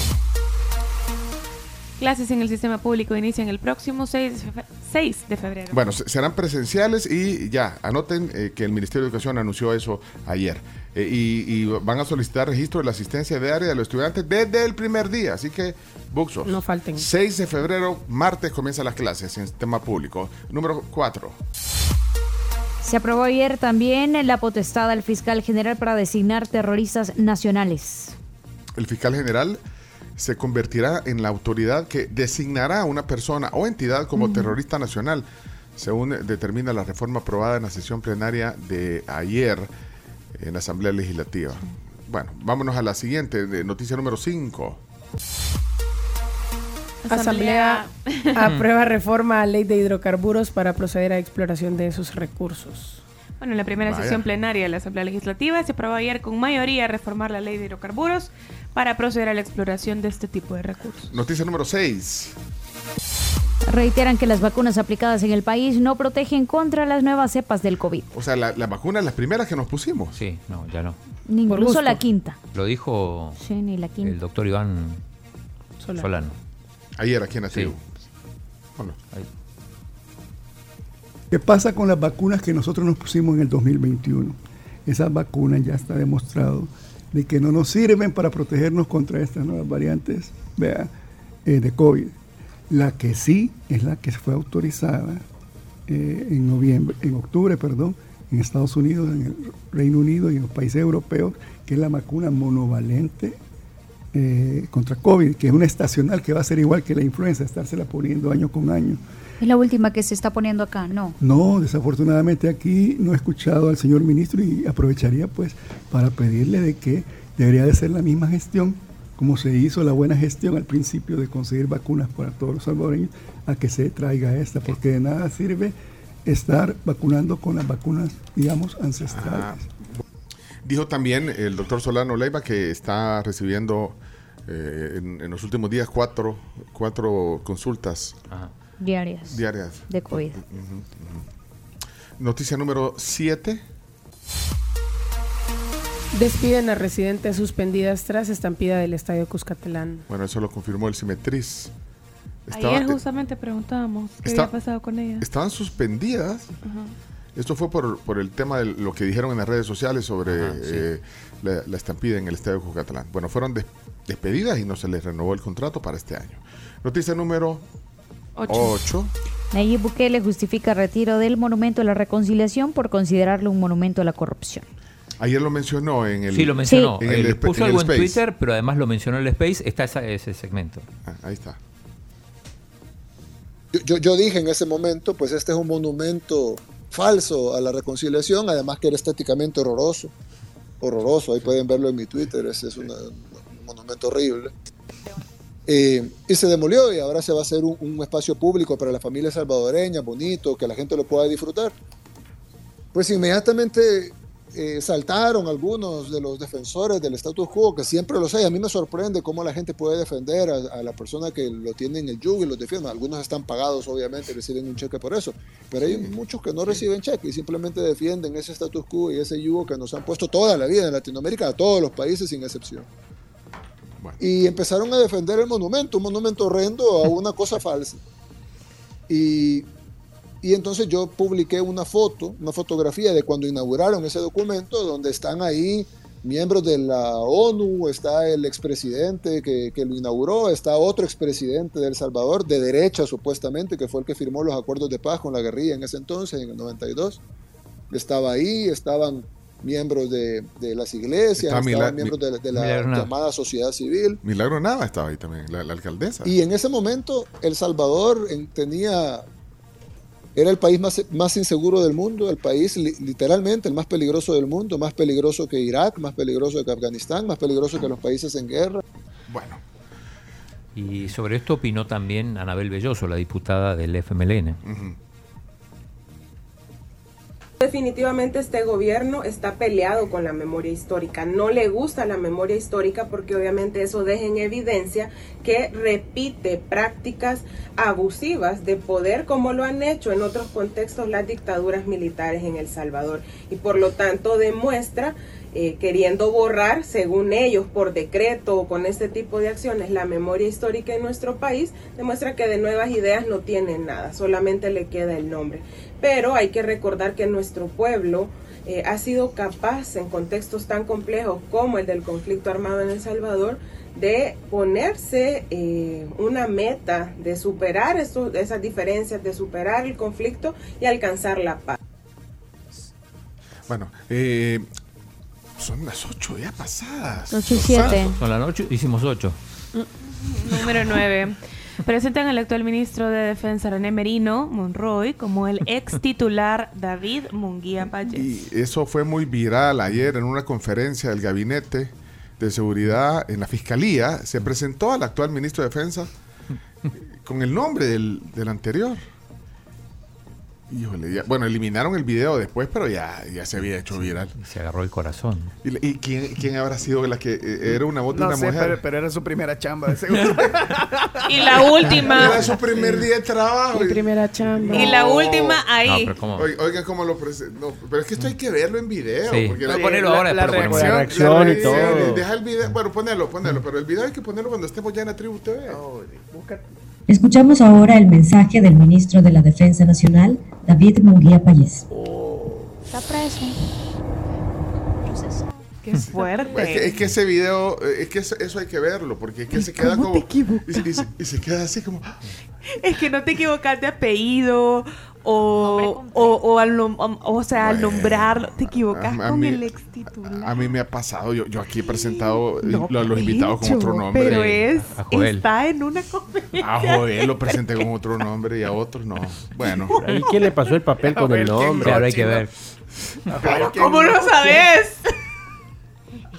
Clases en el sistema público inician el próximo 6 de fe- 6 de febrero. Bueno, se- serán presenciales y ya, anoten eh, que el Ministerio de Educación anunció eso ayer. Eh, y, y van a solicitar registro de la asistencia diaria de los estudiantes desde el primer día. Así que, Buxos. No falten. 6 de febrero, martes, comienzan las clases en sistema público. Número 4. Se aprobó ayer también la potestad al fiscal general para designar terroristas nacionales. El fiscal general se convertirá en la autoridad que designará a una persona o entidad como terrorista nacional, según determina la reforma aprobada en la sesión plenaria de ayer en la Asamblea Legislativa. Bueno, vámonos a la siguiente, de noticia número 5. Asamblea aprueba reforma a ley de hidrocarburos para proceder a exploración de esos recursos. Bueno, en la primera Vaya. sesión plenaria de la Asamblea Legislativa se aprobó ayer con mayoría reformar la ley de hidrocarburos para proceder a la exploración de este tipo de recursos. Noticia número 6. Reiteran que las vacunas aplicadas en el país no protegen contra las nuevas cepas del COVID. O sea, la, la vacuna, las primeras que nos pusimos. Sí, no, ya no. Ni incluso la quinta. Lo dijo Sí, ni la quinta. el doctor Iván Solano. Solano. Ayer aquí en la Sí. Bueno, Ahí. ¿Qué pasa con las vacunas que nosotros nos pusimos en el 2021? Esas vacunas ya está demostrado de que no nos sirven para protegernos contra estas nuevas variantes eh, de COVID. La que sí es la que fue autorizada eh, en noviembre, en octubre, perdón, en Estados Unidos, en el Reino Unido y en los países europeos, que es la vacuna monovalente eh, contra COVID, que es una estacional que va a ser igual que la influenza, estársela poniendo año con año. Es la última que se está poniendo acá, ¿no? No, desafortunadamente aquí no he escuchado al señor ministro y aprovecharía pues para pedirle de que debería de ser la misma gestión como se hizo la buena gestión al principio de conseguir vacunas para todos los salvadoreños, a que se traiga esta, porque de nada sirve estar vacunando con las vacunas, digamos, ancestrales. Dijo también el doctor Solano Leiva que está recibiendo eh, en, en los últimos días cuatro, cuatro consultas Diarias. diarias. De COVID. Noticia número 7. Despiden a residentes suspendidas tras estampida del estadio Cuscatlán. Bueno, eso lo confirmó el Cimetriz. Ayer justamente preguntábamos qué Está- había pasado con ellas. Estaban suspendidas. Ajá. Esto fue por, por el tema de lo que dijeron en las redes sociales sobre eh, la, la estampida en el estadio Cucatlán. Bueno, fueron des- despedidas y no se les renovó el contrato para este año. Noticia número Ocho. 8. Nayib Bukele justifica retiro del monumento a la reconciliación por considerarlo un monumento a la corrupción. Ayer lo mencionó en el. Sí, lo mencionó. En Eh, el, puso en el algo en. Twitter, pero además lo mencionó en el Space. Está esa- ese segmento. Ah, ahí está. Yo, yo, yo dije en ese momento, pues este es un monumento falso a la reconciliación, además que era estéticamente horroroso. Horroroso, ahí pueden verlo en mi Twitter, ese es una- un monumento horrible. Eh, y se demolió y ahora se va a hacer un, un espacio público para la familia salvadoreña, bonito, que la gente lo pueda disfrutar. Pues inmediatamente eh, saltaron algunos de los defensores del status quo, que siempre los hay. A mí me sorprende cómo la gente puede defender a, a la persona que lo tiene en el yugo y los defiende. Algunos están pagados, obviamente, reciben un cheque por eso, pero hay muchos que no reciben cheque y simplemente defienden ese status quo y ese yugo que nos han puesto toda la vida en Latinoamérica, a todos los países sin excepción. Y empezaron a defender el monumento, un monumento horrendo a una cosa falsa. Y, y entonces yo publiqué una foto, una fotografía de cuando inauguraron ese documento, donde están ahí miembros de la ONU, está el expresidente que, que lo inauguró, está otro expresidente de El Salvador, de derecha supuestamente, que fue el que firmó los acuerdos de paz con la guerrilla en ese entonces, en el 92. Estaba ahí, estaban miembros de, de las iglesias, estaban miembros de, de la Milagro Nava. llamada sociedad civil. Milagro Nava estaba ahí también, la, la alcaldesa. Y en ese momento El Salvador en- tenía, era el país más, más inseguro del mundo, el país li- literalmente el más peligroso del mundo, más peligroso que Irak, más peligroso que Afganistán, más peligroso que los países en guerra. Bueno. Y sobre esto opinó también Anabel Belloso, la diputada del FMLN. Definitivamente este gobierno está peleado con la memoria histórica. No le gusta la memoria histórica porque obviamente eso deja en evidencia que repite prácticas abusivas de poder como lo han hecho en otros contextos las dictaduras militares en El Salvador. Y por lo tanto demuestra eh, queriendo borrar, según ellos, por decreto o con este tipo de acciones, la memoria histórica en nuestro país, demuestra que de nuevas ideas no tienen nada, solamente le queda el nombre. Pero hay que recordar que nuestro pueblo eh, ha sido capaz, en contextos tan complejos como el del conflicto armado en El Salvador, de ponerse eh, una meta de superar estos- esas diferencias, de superar el conflicto y alcanzar la paz. Bueno, eh, son las 8 ya pasadas. Ocho y Los siete. santos. Son las 8, hicimos 8. Número 9. Presentan al actual ministro de Defensa René Merino Monroy como el ex titular David Munguía Payés. Y eso fue muy viral ayer en una conferencia del gabinete de seguridad en la fiscalía. Se presentó al actual ministro de Defensa con el nombre del, del anterior. Híjole, ya- bueno, eliminaron el video después, pero ya, ya se había hecho viral. Se agarró el corazón. ¿Y, y quién, quién habrá sido la que eh, era una voz de No una sé, mujer? pero, pero era su primera chamba, de seguro. Y la última. Era su primer día de trabajo. Mi primera chamba. Y la última ahí. No, pero ¿cómo? Oigan, cómo lo presentó. No, pero es que esto hay que verlo en video. Sí. porque a ponerlo ahora, la ponemos. reacción- La reacción y todo. Deja el video. Bueno, ponelo, ponelo. Pero el video hay que ponerlo cuando estemos ya en la tribu TV. busca- Escuchamos ahora el mensaje del ministro de la Defensa Nacional, David Munguía Payés. Está preso. Qué fuerte. Es que, es que ese video, es que eso, eso hay que verlo, porque es que se queda ¿Cómo como. te y, se- y se- y se queda así como. Es que no te equivocas de apellido o, o, o al nom- o, sea, al nombrarlo, te equivocas A- a con mí- el ex titular. A mí me ha pasado, yo, yo aquí he presentado No, lo- a los invitados con otro nombre. Pero es, A Joel. está en una comedia. A Joel lo presenté con otro nombre y a otros no. Bueno. ¿Y quién le pasó el papel con el nombre? Claro, hay que ver. ¿Cómo no sabes?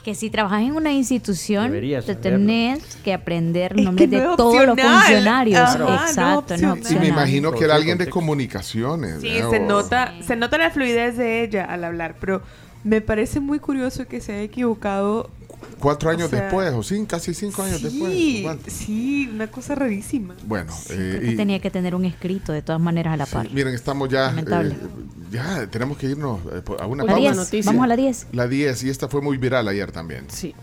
Que si trabajas en una institución, Deberías te saberlo. tenés que aprender Es nombres que de no es todos los funcionarios. Exacto, no, opcional. Sí, me imagino que era alguien de comunicaciones. Sí, se O- nota, se nota la fluidez de ella al hablar, pero me parece muy curioso que se haya equivocado. Cuatro años o sea, después, o sí, casi cinco años después. Sí, ¿cuánto? sí, una cosa rarísima. Bueno, eh, Creo que y- tenía que tener un escrito de todas maneras a la par. miren, estamos ya. Lamentable. eh, ya tenemos que irnos eh, a una pausa. 10, vamos a la 10. La 10, y esta fue muy viral ayer también. Sí.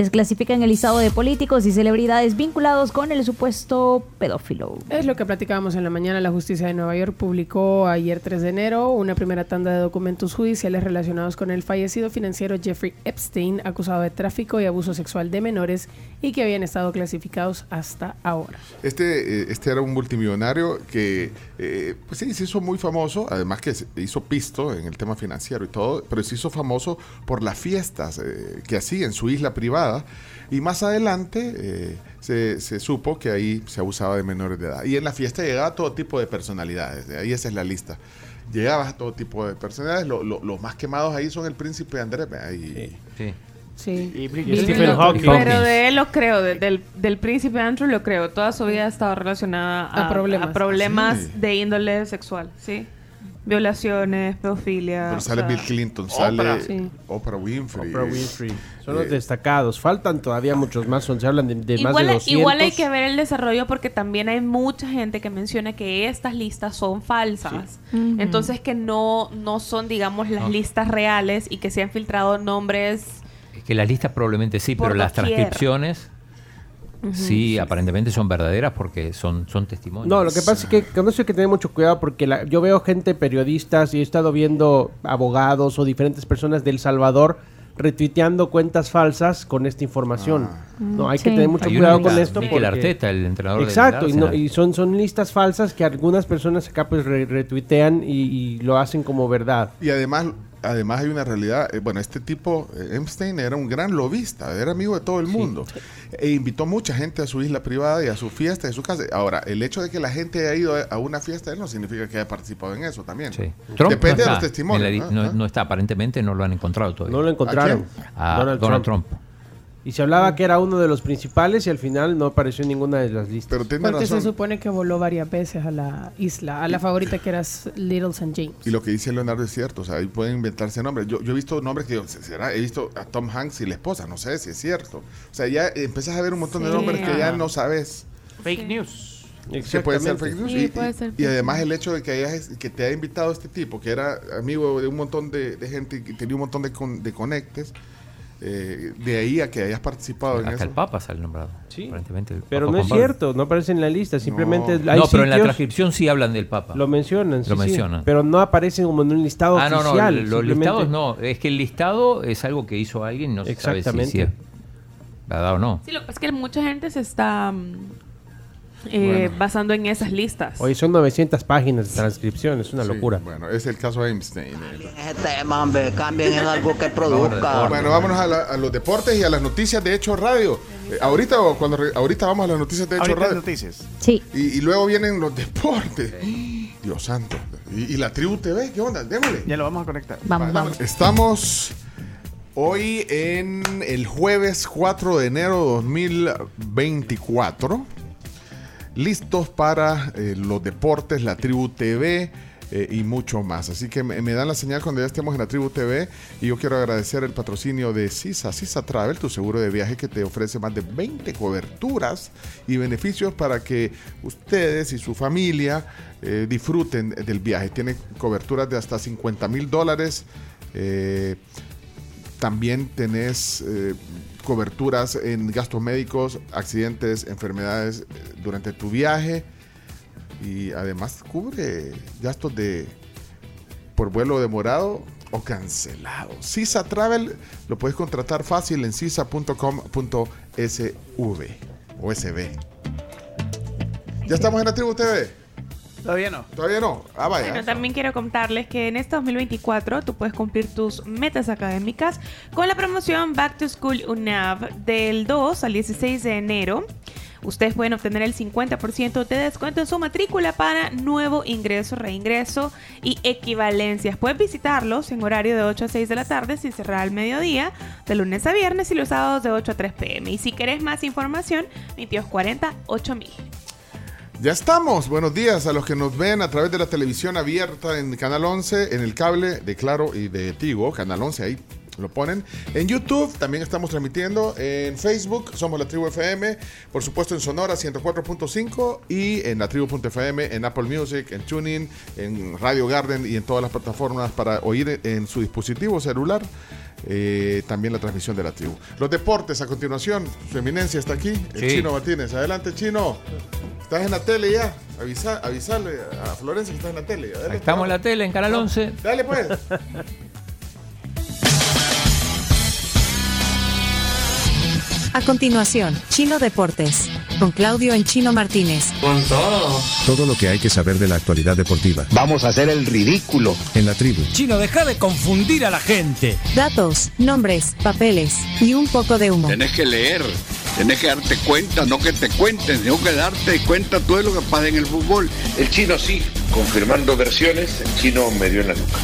Desclasifican el listado de políticos y celebridades vinculados con el supuesto pedófilo. Es lo que platicábamos en la mañana. La justicia de Nueva York publicó ayer 3 de enero una primera tanda de documentos judiciales relacionados con el fallecido financiero Jeffrey Epstein, acusado de tráfico y abuso sexual de menores y que habían estado clasificados hasta ahora. Este, eh, este era un multimillonario que, eh, pues sí, se hizo muy famoso, además que se hizo pisto en el tema financiero y todo, pero se hizo famoso por las fiestas eh, que hacía en su isla privada. Y más adelante eh, se, se supo que ahí se abusaba de menores de edad. Y en la fiesta llegaba todo tipo de personalidades, de ahí esa es la lista. Llegaba a todo tipo de personalidades, lo- lo- los más quemados ahí son el príncipe Andrés. Y, Sí. Sí. Y Stephen Hawking. Pero de él lo creo, de- del, del príncipe Andrew lo creo. Toda su vida ha estado relacionada a, A problemas. a problemas Sí. de índole sexual, ¿sí? Violaciones, pedofilia. pero o sale sea, Bill Clinton, sale Oprah. Sí. Oprah Winfrey. Oprah Winfrey. Son los Eh, destacados. Faltan todavía muchos más. Son, se hablan de, de más de Igual, 200. igual hay que ver el desarrollo porque también hay mucha gente que menciona que estas listas son falsas. Entonces que no, no son, digamos, las No. listas reales y que se han filtrado nombres. Es que las listas probablemente sí, pero las doquier. Sí, aparentemente son verdaderas porque son, son testimonios. No, lo que pasa es que con eso hay que tener mucho cuidado porque la- yo veo gente, periodistas, y he estado viendo abogados o diferentes personas de El Salvador retuiteando cuentas falsas con esta información. no, hay que Sí. tener mucho Hay cuidado con esto. Porque- Arteta, el entrenador del Exacto, y, no- y son, son listas falsas que algunas personas acá pues re- retuitean y, y lo hacen como verdad. Y además, además hay una realidad. eh, bueno, este tipo, eh, Epstein, era un gran lobista, era amigo de todo el mundo. E invitó mucha gente a su isla privada y a su fiesta y a su casa. Ahora, el hecho de que la gente haya ido a una fiesta, él no significa que haya participado en eso también. Trump Depende no de está los testimonios. la ¿no? no, no está, aparentemente no lo han encontrado todavía. No lo encontraron. A Donald Donald, Trump. Trump. Y se hablaba que era uno de los principales y al final no apareció en ninguna de las listas. Pero tiene Porque se razón. supone que voló varias veces a la isla, a la favorita que era Little St. James. Y lo que dice Leonardo es cierto, o sea, ahí pueden inventarse nombres. Yo, yo he visto nombres que, será, he visto a Tom Hanks y la esposa, no sé si es cierto. O sea, ya empiezas a ver un montón de Sí. nombres que ya no sabes. Fake news. Que puede ser fake news. Sí, y, puede y- ser y fake además el hecho de que, hayas, que te haya invitado este tipo, que era amigo de un montón de, de gente y que tenía un montón de, con- de conectes, eh, de ahí a que hayas participado en Hasta eso. el Papa sale nombrado. Sí. Aparentemente Pero Papa no es Pablo. cierto, no aparece en la lista, simplemente No, hay No, pero en la transcripción sí hablan del Papa. Lo mencionan, sí, Lo sí, mencionan. pero no aparecen como en un listado Ah, no, no, oficial. los listados no. Es que el listado es algo que hizo alguien, no se sabe si, Exactamente. si es verdad o no. Sí, lo que pasa es que mucha gente se está mm, eh, Bueno. basando en esas listas. Hoy son 900 páginas de transcripción, es una Sí, locura. Bueno, es el caso de Einstein. Ese tema, hombre, cambien en algo que produzca. Bueno, vámonos a, la- a los deportes y a las noticias de Hecho Radio. Eh, ahorita o cuando re- ahorita vamos a las noticias de Hecho Ahorita Radio. noticias. Sí. Y, y luego vienen los deportes. Dios santo. Y, y la tribu TV, ¿qué onda? Démosle. Ya lo vamos a conectar. Vamos, vamos. Estamos hoy en el jueves 4 de enero 2024. Listos para eh, los deportes, la tribu TV eh, y mucho más. Así que me, dan la señal cuando ya estemos en la tribu TV. Y yo quiero agradecer el patrocinio de CISA, CISA Travel, tu seguro de viaje que te ofrece más de 20 coberturas y beneficios para que ustedes y su familia eh, disfruten del viaje. Tiene coberturas de hasta 50 mil dólares. también tenés coberturas en gastos médicos, accidentes, enfermedades eh, durante tu viaje y además cubre gastos de por vuelo demorado o cancelado. Sisa Travel lo puedes contratar fácil en sisa.com.sv o sv. ¿Ya estamos en la tribu TV? Todavía no. Todavía no. Ah, vaya. Bueno, también quiero contarles que en este 2024 tú puedes cumplir tus metas académicas con la promoción Back to School UNAV del 2 al 16 de enero. Ustedes pueden obtener el 50% de descuento en su matrícula para nuevo ingreso, reingreso y equivalencias. Pueden visitarlos en horario de 8 a 6 de la tarde sin cerrar al mediodía, de lunes a viernes y los sábados de 8 a 3 pm. Y si querés más información, 2240 8000. Ya estamos. Buenos días a los que nos ven a través de la televisión abierta en Canal 11, en el cable de Claro y de Tigo, Canal 11, ahí lo ponen. En YouTube también estamos transmitiendo. En Facebook somos la Tribu FM. Por supuesto en Sonora 104.5 y en la Tribu.fm, en Apple Music, en Tuning, en Radio Garden y en todas las plataformas para oír en su dispositivo celular. eh, también la transmisión de la tribu. Los deportes a continuación. Su eminencia está aquí. El Sí. Chino Martínez. Adelante, Chino. Estás en la tele ya. Avisa, avisarle a Florencia que estás en la tele. Dale, Estamos en la tele, en Canal 11. Dale pues. A continuación, Chino Deportes. Con Claudio en Chino Martínez. Con todo. Todo lo que hay que saber de la actualidad deportiva. Vamos a hacer el ridículo. En la tribu. Chino, deja de confundir a la gente. Datos, nombres, papeles y un poco de humo. Tenés que leer, tenés que darte cuenta, no que te cuenten, sino que darte cuenta todo de lo que pasa en el fútbol. El chino sí, confirmando versiones, el chino me dio en la nuca.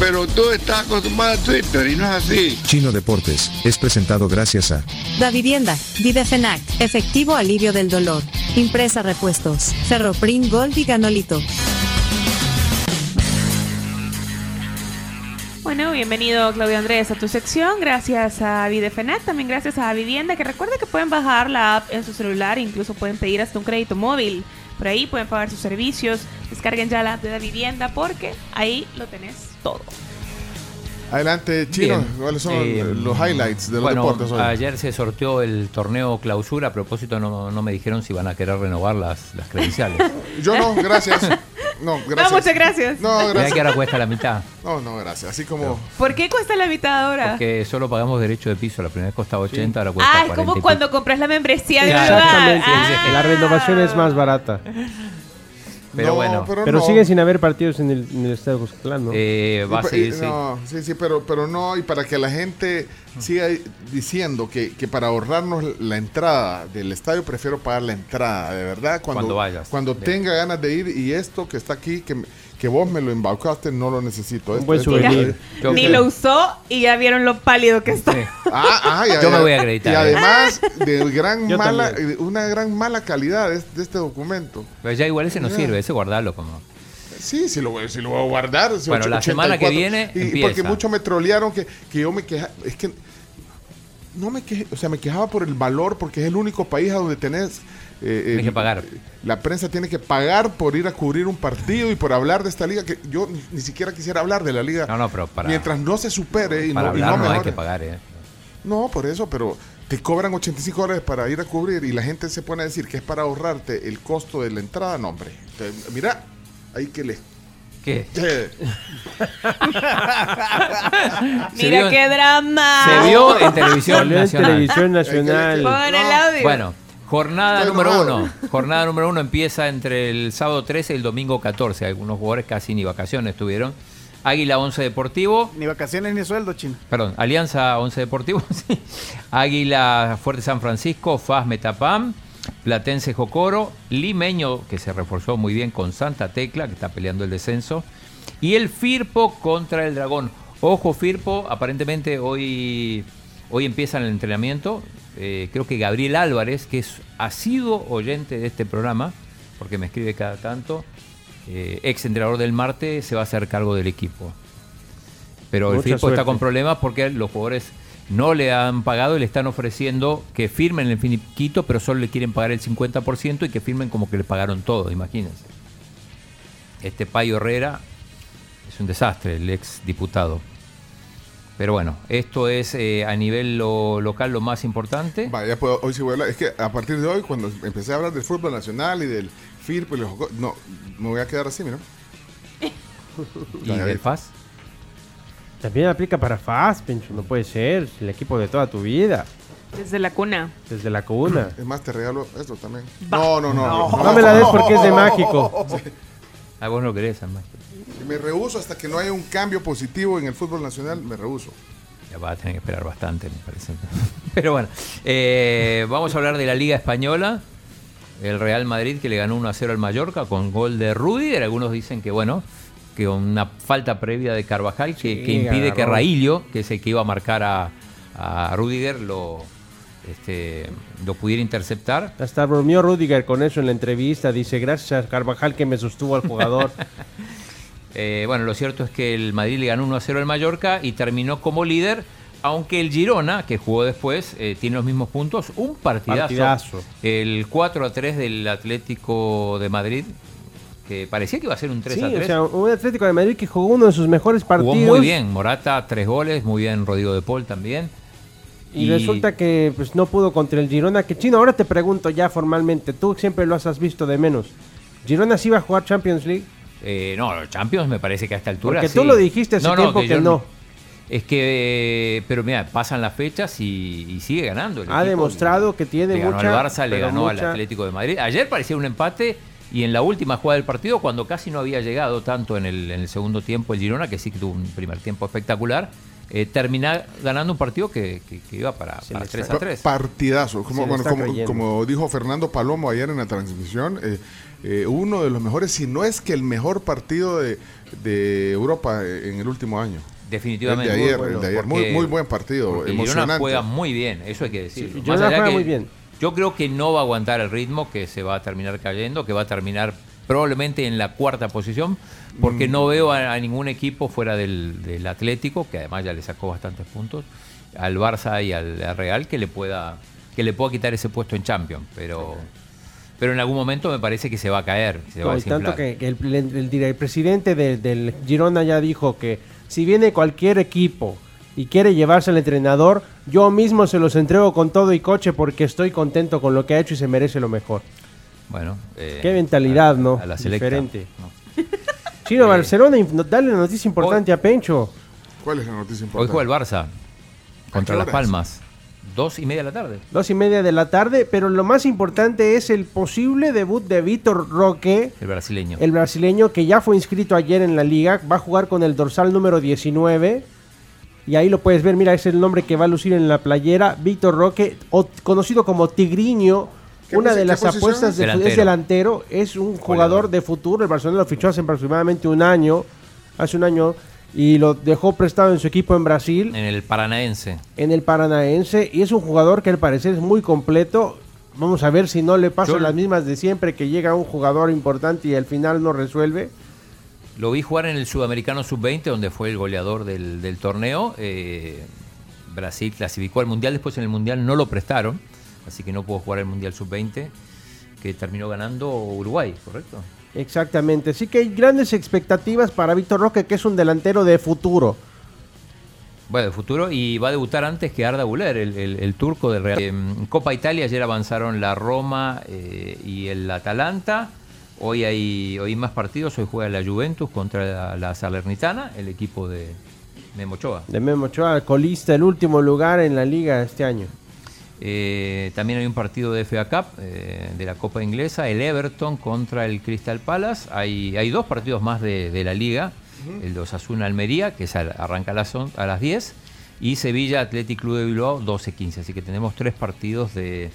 Pero tú estás acostumbrado a Twitter y no es así. Chino Deportes es presentado gracias a Da Vivienda, Videfenac, efectivo alivio del dolor. Impresa repuestos, Ferroprim Gold y Ganolito. Bueno, bienvenido Claudio Andrés a tu sección. Gracias a Videfenac, también gracias a Vivienda, que recuerda que pueden bajar la app en su celular, incluso pueden pedir hasta un crédito móvil. Por ahí pueden pagar sus servicios. Descarguen ya la app de Da Vivienda porque ahí lo tenés todo. Adelante, Chino. Bien. ¿Cuáles son Eh, los highlights de los bueno, deportes hoy? Ayer se sorteó el torneo clausura. A propósito, no, no me dijeron si van a querer renovar las, las credenciales. Yo no, gracias. No, gracias. No, muchas gracias. No, Mira gracias. que ahora cuesta la mitad. No, no, gracias. Así como. ¿Por qué cuesta la mitad ahora? Porque solo pagamos derecho de piso. La primera vez costaba 80, ahora cuesta Ah, es 40 y como cuando compras la membresía de. Exactamente. La renovación es más barata. Pero No, bueno. pero Pero no. siguen sin haber partidos en el, en el Estadio Cuscatlán, ¿no? Eh, va a Y seguir, y- sí. No, sí, sí, pero, pero no, y para que la gente siga diciendo que, que para ahorrarnos la entrada del estadio prefiero pagar la entrada, de verdad, cuando, Cuando vayas. Cuando Bien. tenga ganas de ir y esto que está aquí, que, que vos me lo embaucaste, no lo necesito. Esto- buen esto- souvenir. esto- Ni lo usó y ya vieron lo pálido que está. Ah, ah, ya, Yo ya. me voy a acreditar, Y eh. además de gran mala, eh, una gran mala calidad de, de este documento. Pero ya igual ese no Ya. sirve, ese guardarlo como. Sí, sí lo, voy- sí lo voy a guardar. Bueno, la 84. semana que viene Y, y empieza. porque muchos me trolearon que, que yo me quejaba. Es que no me quejé, o sea, me quejaba por el valor porque es el único país a donde tenés. Eh, Tienes el- que pagar. La prensa tiene que pagar por ir a cubrir un partido y por hablar de esta liga que yo ni, ni siquiera quisiera hablar de la liga. No, no, pero para, Mientras no se supere y para no, y hablar no no, hay que pagar, ¿eh? No, por eso, pero te cobran 85 dólares para ir a cubrir y la gente se pone a decir que es para ahorrarte el costo de la entrada. No, hombre. Entonces, mira, ahí que le. ¿Qué? Se Mira vio- qué drama. Se vio en televisión Salió en nacional. televisión nacional. Pongan el audio. Bueno, jornada Estoy número enojado. uno. Jornada número uno empieza entre el sábado 13 y el domingo 14. Algunos jugadores casi ni vacaciones tuvieron. Águila 11 Deportivo, Ni vacaciones ni sueldo, chino. perdón, Alianza 11 Deportivo, sí. Águila Fuerte San Francisco, FAS Metapam, Platense Jocoro, Limeño, que se reforzó muy bien con Santa Tecla, que está peleando el descenso, y el Firpo contra el Dragón. Ojo, Firpo, aparentemente hoy, hoy empieza el entrenamiento. Eh, creo que Gabriel Álvarez, que es asiduo oyente de este programa, porque me escribe cada tanto, eh, ex entrenador del Marte, se va a hacer cargo del equipo. Pero el Firpo está con problemas porque los jugadores no le han pagado y le están ofreciendo que firmen el finiquito, pero solo le quieren pagar el 50% y que firmen como que le pagaron todo, imagínense. Este Payo Herrera es un desastre, el ex diputado. Pero bueno, esto es eh, a nivel lo- local lo más importante. Va, ya puedo, hoy sí voy a hablar. Es que a partir de hoy, cuando empecé a hablar del fútbol nacional y del FIRP, y los no, me voy a quedar así, mira. ¿Y del FAS? También aplica para FAS, Pencho. No puede ser. El equipo de toda tu vida. Desde la cuna. Desde la cuna. Es más, te regalo esto también. No, no, no. No me la des porque es de mágico. Ah, vos no querés, además. Me rehuso hasta que no haya un cambio positivo en el fútbol nacional, me rehuso. Ya va a tener que esperar bastante, me parece. Pero bueno, eh, vamos a hablar de la Liga Española. El Real Madrid que le ganó 1 a 0 al Mallorca con gol de Rudiger. Algunos dicen que, bueno, que una falta previa de Carvajal que, Sí, que impide que. Raillo, que es el que iba a marcar a, a Rudiger, lo, este, lo pudiera interceptar. Hasta bromeó Rudiger con eso en la entrevista. Dice, gracias a Carvajal que me sostuvo al jugador. Eh, bueno, lo cierto es que el Madrid le ganó 1 a 0 al Mallorca y terminó como líder, aunque el Girona, que jugó después, eh, tiene los mismos puntos. Un partidazo. Partidazo. El 4 a 3 del Atlético de Madrid, que parecía que iba a ser un 3 sí, a 3. o sea, un Atlético de Madrid que jugó uno de sus mejores partidos. jugó muy bien. Morata, tres goles. Muy bien Rodrigo de Paul también. Y, resulta que pues, no pudo contra el Girona. Que Chino, ahora te pregunto ya formalmente, tú siempre lo has visto de menos. ¿Girona sí va a jugar Champions League? Eh, no, los Champions me parece que a esta altura. Porque sí. tú lo dijiste hace tiempo que yo no. Es que, pero mira, pasan las fechas y, y sigue ganando. el Ha equipo. demostrado que tiene le ganó mucha, al Barça, le ganó al Atlético de Madrid. Ayer parecía un empate y en la última jugada del partido, cuando casi no había llegado tanto en el, en el segundo tiempo el Girona, que sí que tuvo un primer tiempo espectacular, eh, termina ganando un partido que, que- que iba para, para 3 a 3. Partidazo. Bueno, como dijo Fernando Palomo ayer en la transmisión, eh, eh, uno de los mejores, si no es que el mejor partido de, de Europa en el último año. Definitivamente. El de ayer, bueno, el de ayer. porque- Muy, muy buen partido, el emocionante. juega muy bien, eso hay que decir. Sí, Girona juega muy bien. Yo creo que no va a aguantar el ritmo, que se va a terminar cayendo, que va a terminar probablemente en la cuarta posición, porque Mm. no veo a, a ningún equipo fuera del, del Atlético, que además ya le sacó bastantes puntos, al Barça y al, al Real, que le pueda que le pueda quitar ese puesto en Champions, pero pero en algún momento me parece que se va a caer, se va a No, tanto que que el, el- el- el presidente de- del Girona ya dijo que si viene cualquier equipo y quiere llevarse al entrenador, yo mismo se los entrego con todo y coche porque estoy contento con lo que ha hecho y se merece lo mejor. Bueno, eh, Qué mentalidad, ¿no? a la selecta, Diferente. Chino, Barcelona, inf- no, dale una noticia importante a Pencho. ¿Cuál es la noticia Hoy importante? juega el Barça contra Las? Palmas. Dos y media de la tarde. Dos y media de la tarde, pero lo más importante es el posible debut de Víctor Roque, El brasileño. el brasileño que ya fue inscrito ayer en la liga, va a jugar con el dorsal número 19. Y ahí lo puedes ver, mira, es el nombre que va a lucir en la playera. Víctor Roque, o- conocido como Tigriño, ¿Qué una de las posición apuestas es? de, Delantero. es delantero, es un jugador de futuro. El Barcelona lo fichó hace aproximadamente un año, hace un año, y lo dejó prestado en su equipo en Brasil En el Paranaense. en el Paranaense y es un jugador que al parecer es muy completo. Vamos a ver si no le pasan las mismas de siempre que llega un jugador importante y al final no resuelve. Lo vi jugar en el Sudamericano Sub-20, donde fue el goleador del, del torneo. Eh, Brasil clasificó al Mundial, después en el Mundial no lo prestaron, así que no pudo jugar el Mundial Sub-20, que terminó ganando Uruguay, ¿correcto? Exactamente. Así que hay grandes expectativas para Víctor Roque, que es un delantero de futuro. Bueno, de futuro, y va a debutar antes que Arda Güler, el, el- el turco del Real. En Copa Italia ayer avanzaron la Roma eh, y el Atalanta. Hoy hay, hoy hay más partidos, hoy juega la Juventus contra la, la Salernitana, el equipo de Memo Ochoa. De Memo Ochoa, colista, el último lugar en la liga este año. Eh, también hay un partido de FA Cup eh, de la Copa Inglesa, el Everton contra el Crystal Palace. Hay, hay dos partidos más de, de la liga, el de Osasuna Almería, que es al- arranca a las, on- a las 10, y Sevilla Athletic Club de Bilbao 12-15. Así que tenemos tres partidos de,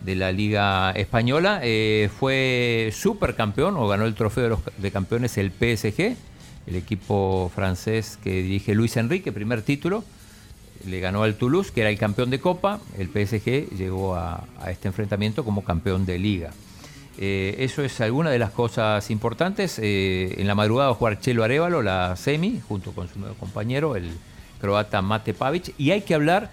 de la Liga Española. Eh, fue supercampeón o ganó el trofeo de, los, de campeones el PSG, el equipo francés que dirige Luis Enrique, primer título le ganó al Toulouse, que era el campeón de Copa. El PSG llegó a, este enfrentamiento como campeón de Liga. Eh, eso es alguna de las cosas importantes. Eh, en la madrugada va a jugar Chelo Arevalo, la semi, junto con su nuevo compañero, el croata Mate Pavic. Y hay que hablar,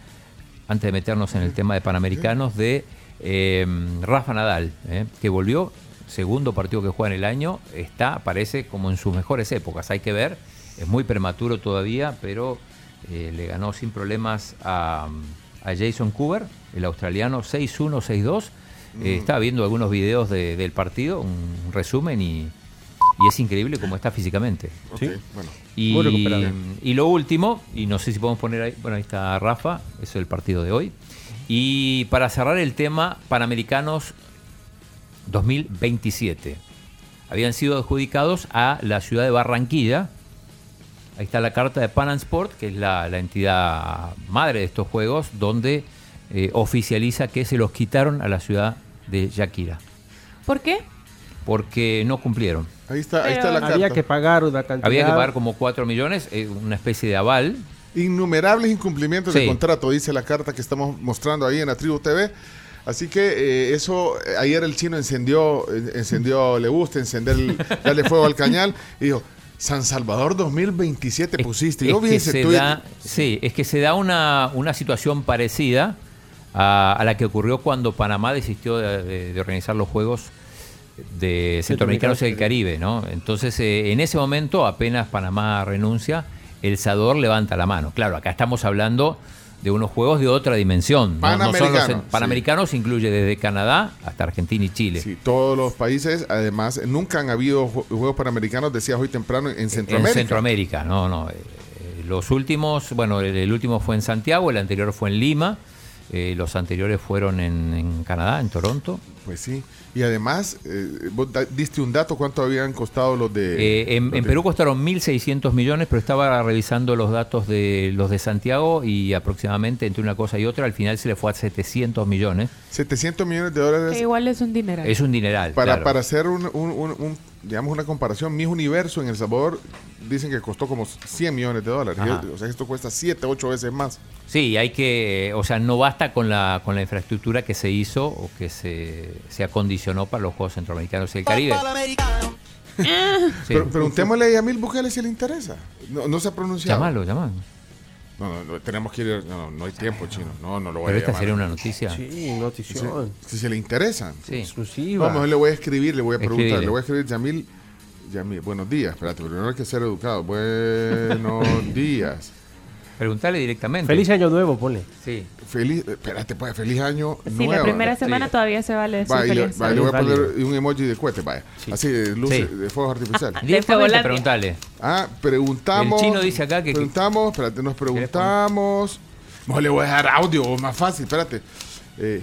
antes de meternos en el tema de Panamericanos, de eh, Rafa Nadal, eh, que volvió, segundo partido que juega en el año, está, parece como en sus mejores épocas. Hay que ver, es muy prematuro todavía, pero eh, le ganó sin problemas a, a Jason Cooper, el australiano 6-1, 6-2. Eh, Mm. estaba viendo algunos videos de- del partido, un resumen, y, y es increíble cómo está físicamente. Bueno. Y, y lo último, y no sé si podemos poner ahí, bueno, ahí está Rafa, eso es el partido de hoy. Y para cerrar el tema, Panamericanos 2027. Habían sido adjudicados a la ciudad de Barranquilla. Ahí está la carta de Pan Sport, que es la, la entidad madre de estos juegos, donde eh, oficializa que se los quitaron a la ciudad de Yaquira, ¿Por qué? porque no cumplieron. Ahí está, ahí está la carta. Había que pagar una cantidad. Había que pagar como 4 millones, eh, una especie de aval. Innumerables incumplimientos Sí. de contrato, dice la carta que estamos mostrando ahí en la Tribu TV. Así que eh, eso, eh, ayer el chino encendió, encendió, le gusta encender, darle fuego al cañal y dijo, San Salvador 2027 pusiste. Yo Es vi que ese se da, sí, es que se da una, una situación parecida a, a la que ocurrió cuando Panamá desistió de, de- de organizar los Juegos de Centroamericanos del Caribe, ¿no? Entonces, eh, en ese momento, apenas Panamá renuncia, El Salvador levanta la mano. Claro, acá estamos hablando de unos juegos de otra dimensión. ¿no? No los Panamericanos, sí. Panamericanos incluye desde Canadá hasta Argentina y Chile. Sí, todos los países, además, nunca han habido ju- Juegos Panamericanos, decías hoy temprano, en Centroamérica. En Centroamérica, no, no. eh, eh, los últimos, bueno, el, el último fue en Santiago, el anterior fue en Lima, eh, los anteriores fueron en, en Canadá, en Toronto. Pues sí. Y además, eh, vos da- diste un dato, ¿cuánto habían costado los de... Eh, en, los en de- Perú costaron 1.600 millones, pero estaba revisando los datos de los de Santiago y aproximadamente entre una cosa y otra, al final se le fue a 700 millones. 700 millones de dólares Que igual es un dineral. Es un dineral. Para, claro. para hacer un, un- un- un, digamos una comparación, mi universo en El Salvador dicen que costó como 100 millones de dólares. Y, o sea, esto cuesta 7, 8 veces más. Sí, hay que, o sea, no basta con la, con la infraestructura que se hizo o que se, se acondicionó para los Juegos Centroamericanos y el Caribe. Sí. Pero preguntémosle a Yamil Bukele si le interesa. No, no se ha pronunciado. Llámalo, llámalo. No, no, no, tenemos que ir. No, no, no hay tiempo, chino. No, no lo voy Pero a esta llamar. sería una noticia. Sí, notición. Si, si se le interesan. Sí. Exclusiva. Vamos, le voy a escribir, le voy a preguntar. Escribile. Le voy a escribir, Yamil. Yamil, buenos días. Espérate, primero hay que ser educado. Buenos días. Preguntarle directamente. Feliz año nuevo, ponle. Sí. Feliz, espérate, pues, feliz año Sí, nuevo. la primera Sí. semana todavía se vale decir le, feliz. vaya, le voy a poner un emoji de cohete, vaya. Sí. Así, de luces, Sí. de fuegos artificiales. Directamente Fagolandia. preguntarle. Ah, preguntamos. El chino dice acá que- Preguntamos, espérate, nos preguntamos. No le voy a dar audio, más fácil, espérate. Eh,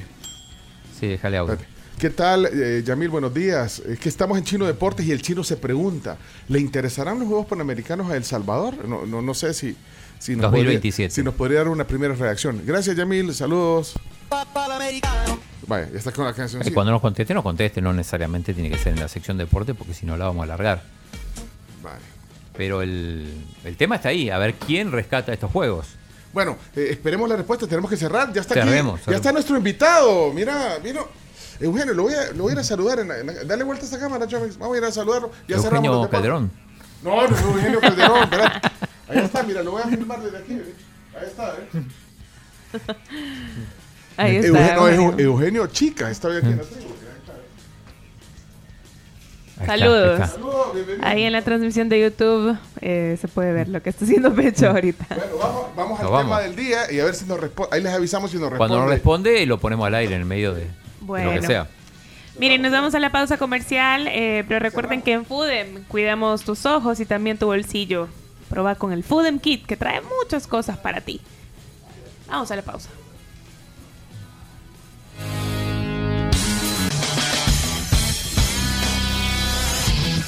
Sí, déjale audio. espérate. ¿Qué tal, eh, Yamil? Buenos días. Es que estamos en Chino Deportes y el chino se pregunta: ¿le interesarán los Juegos Panamericanos a El Salvador? No, no, no sé si, si, nos 2027. Podría, si nos podría dar una primera reacción. Gracias, Yamil. Saludos. Vaya, ya está con la canción. Y cuando nos conteste, nos conteste. No necesariamente tiene que ser en la sección deporte porque si no la vamos a alargar. Vale. Pero el, el tema está ahí. A ver quién rescata estos juegos. Bueno, eh, esperemos la respuesta. Tenemos que cerrar. Ya está aquí. Cerremos, Ya cerremos. está nuestro invitado. Mira, vino. Eugenio, lo voy a, lo voy a ir a saludar. En la- en la- dale vuelta a esta cámara, Chomix. Vamos a ir a saludarlo. Ya cerramos Eugenio deportes. Calderón. No, no es Eugenio Calderón. espérate. Ahí está, mira, lo voy a filmar desde aquí. Ahí está, ¿eh? Ahí está. Eugenio, Eugenio. Eugenio Chica. Está hoy aquí en la tribu. Ahí ¿eh? Ahí está, Saludos. ahí está. Saludos. Ahí en la transmisión de YouTube eh, se puede ver lo que está haciendo Pecho ahorita. Bueno, vamos, vamos al Nos tema vamos. del día y a ver si nos responde. Ahí les avisamos si nos responde. Cuando nos responde, lo ponemos al aire en el medio de Bueno. lo que sea. Miren, nos vamos a la pausa comercial, eh, pero recuerden que en Foodem cuidamos tus ojos y también tu bolsillo. Proba con el Foodem Kit que trae muchas cosas para ti. Vamos a la pausa.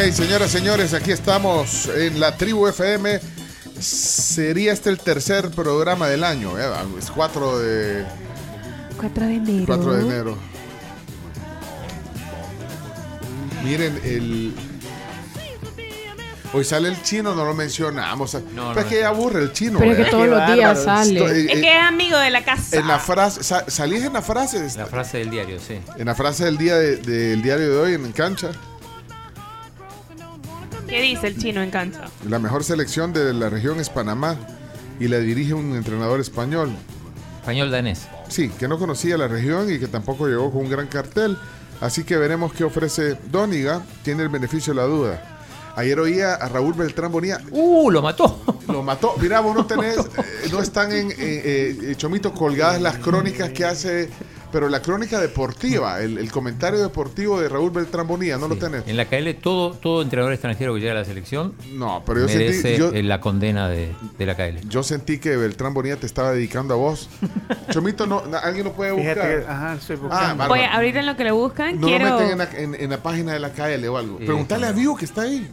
Señoras, señores, aquí estamos en la tribu FM. Sería este el tercer programa del año, ¿eh? Ah, es 4 de... 4 de enero. 4 de enero. Miren, el... Hoy sale el chino, no lo mencionamos. No, pero no, es que aburre el chino. Pero es ¿eh? que todos los días sale. Estoy, es eh, que es amigo de la casa. En la frase, sal, salís en la frase. La frase del diario, sí. En la frase del día de, del diario de hoy en cancha. ¿Qué dice el chino en cancha? La mejor selección de la región es Panamá y la dirige un entrenador español. Español danés. Sí, que no conocía la región y que tampoco llegó con un gran cartel. Así que veremos qué ofrece Dóniga. Tiene el beneficio de la duda. Ayer oía a Raúl Beltrán Bonilla. ¡Uh! Lo mató. Lo mató. Mira, vos no tenés, eh, no están en eh, eh, Chomito colgadas las crónicas que hace, pero la crónica deportiva, el, el comentario deportivo de Raúl Beltrán Bonilla, ¿no lo tenés? En la KL, todo, todo entrenador extranjero que llega a la selección No, pero yo merece sentí, yo, eh, la condena de, de la KL. yo sentí que Beltrán Bonilla te estaba dedicando a vos. Chomito, no, alguien lo puede buscar. Que, ajá, estoy Ah, buscando. bárbaro. Oye, ahorita en lo que le buscan, No quiero. lo meten en la, en- en la página de la KL o algo. Sí, Preguntale sí. a Vivo que está ahí.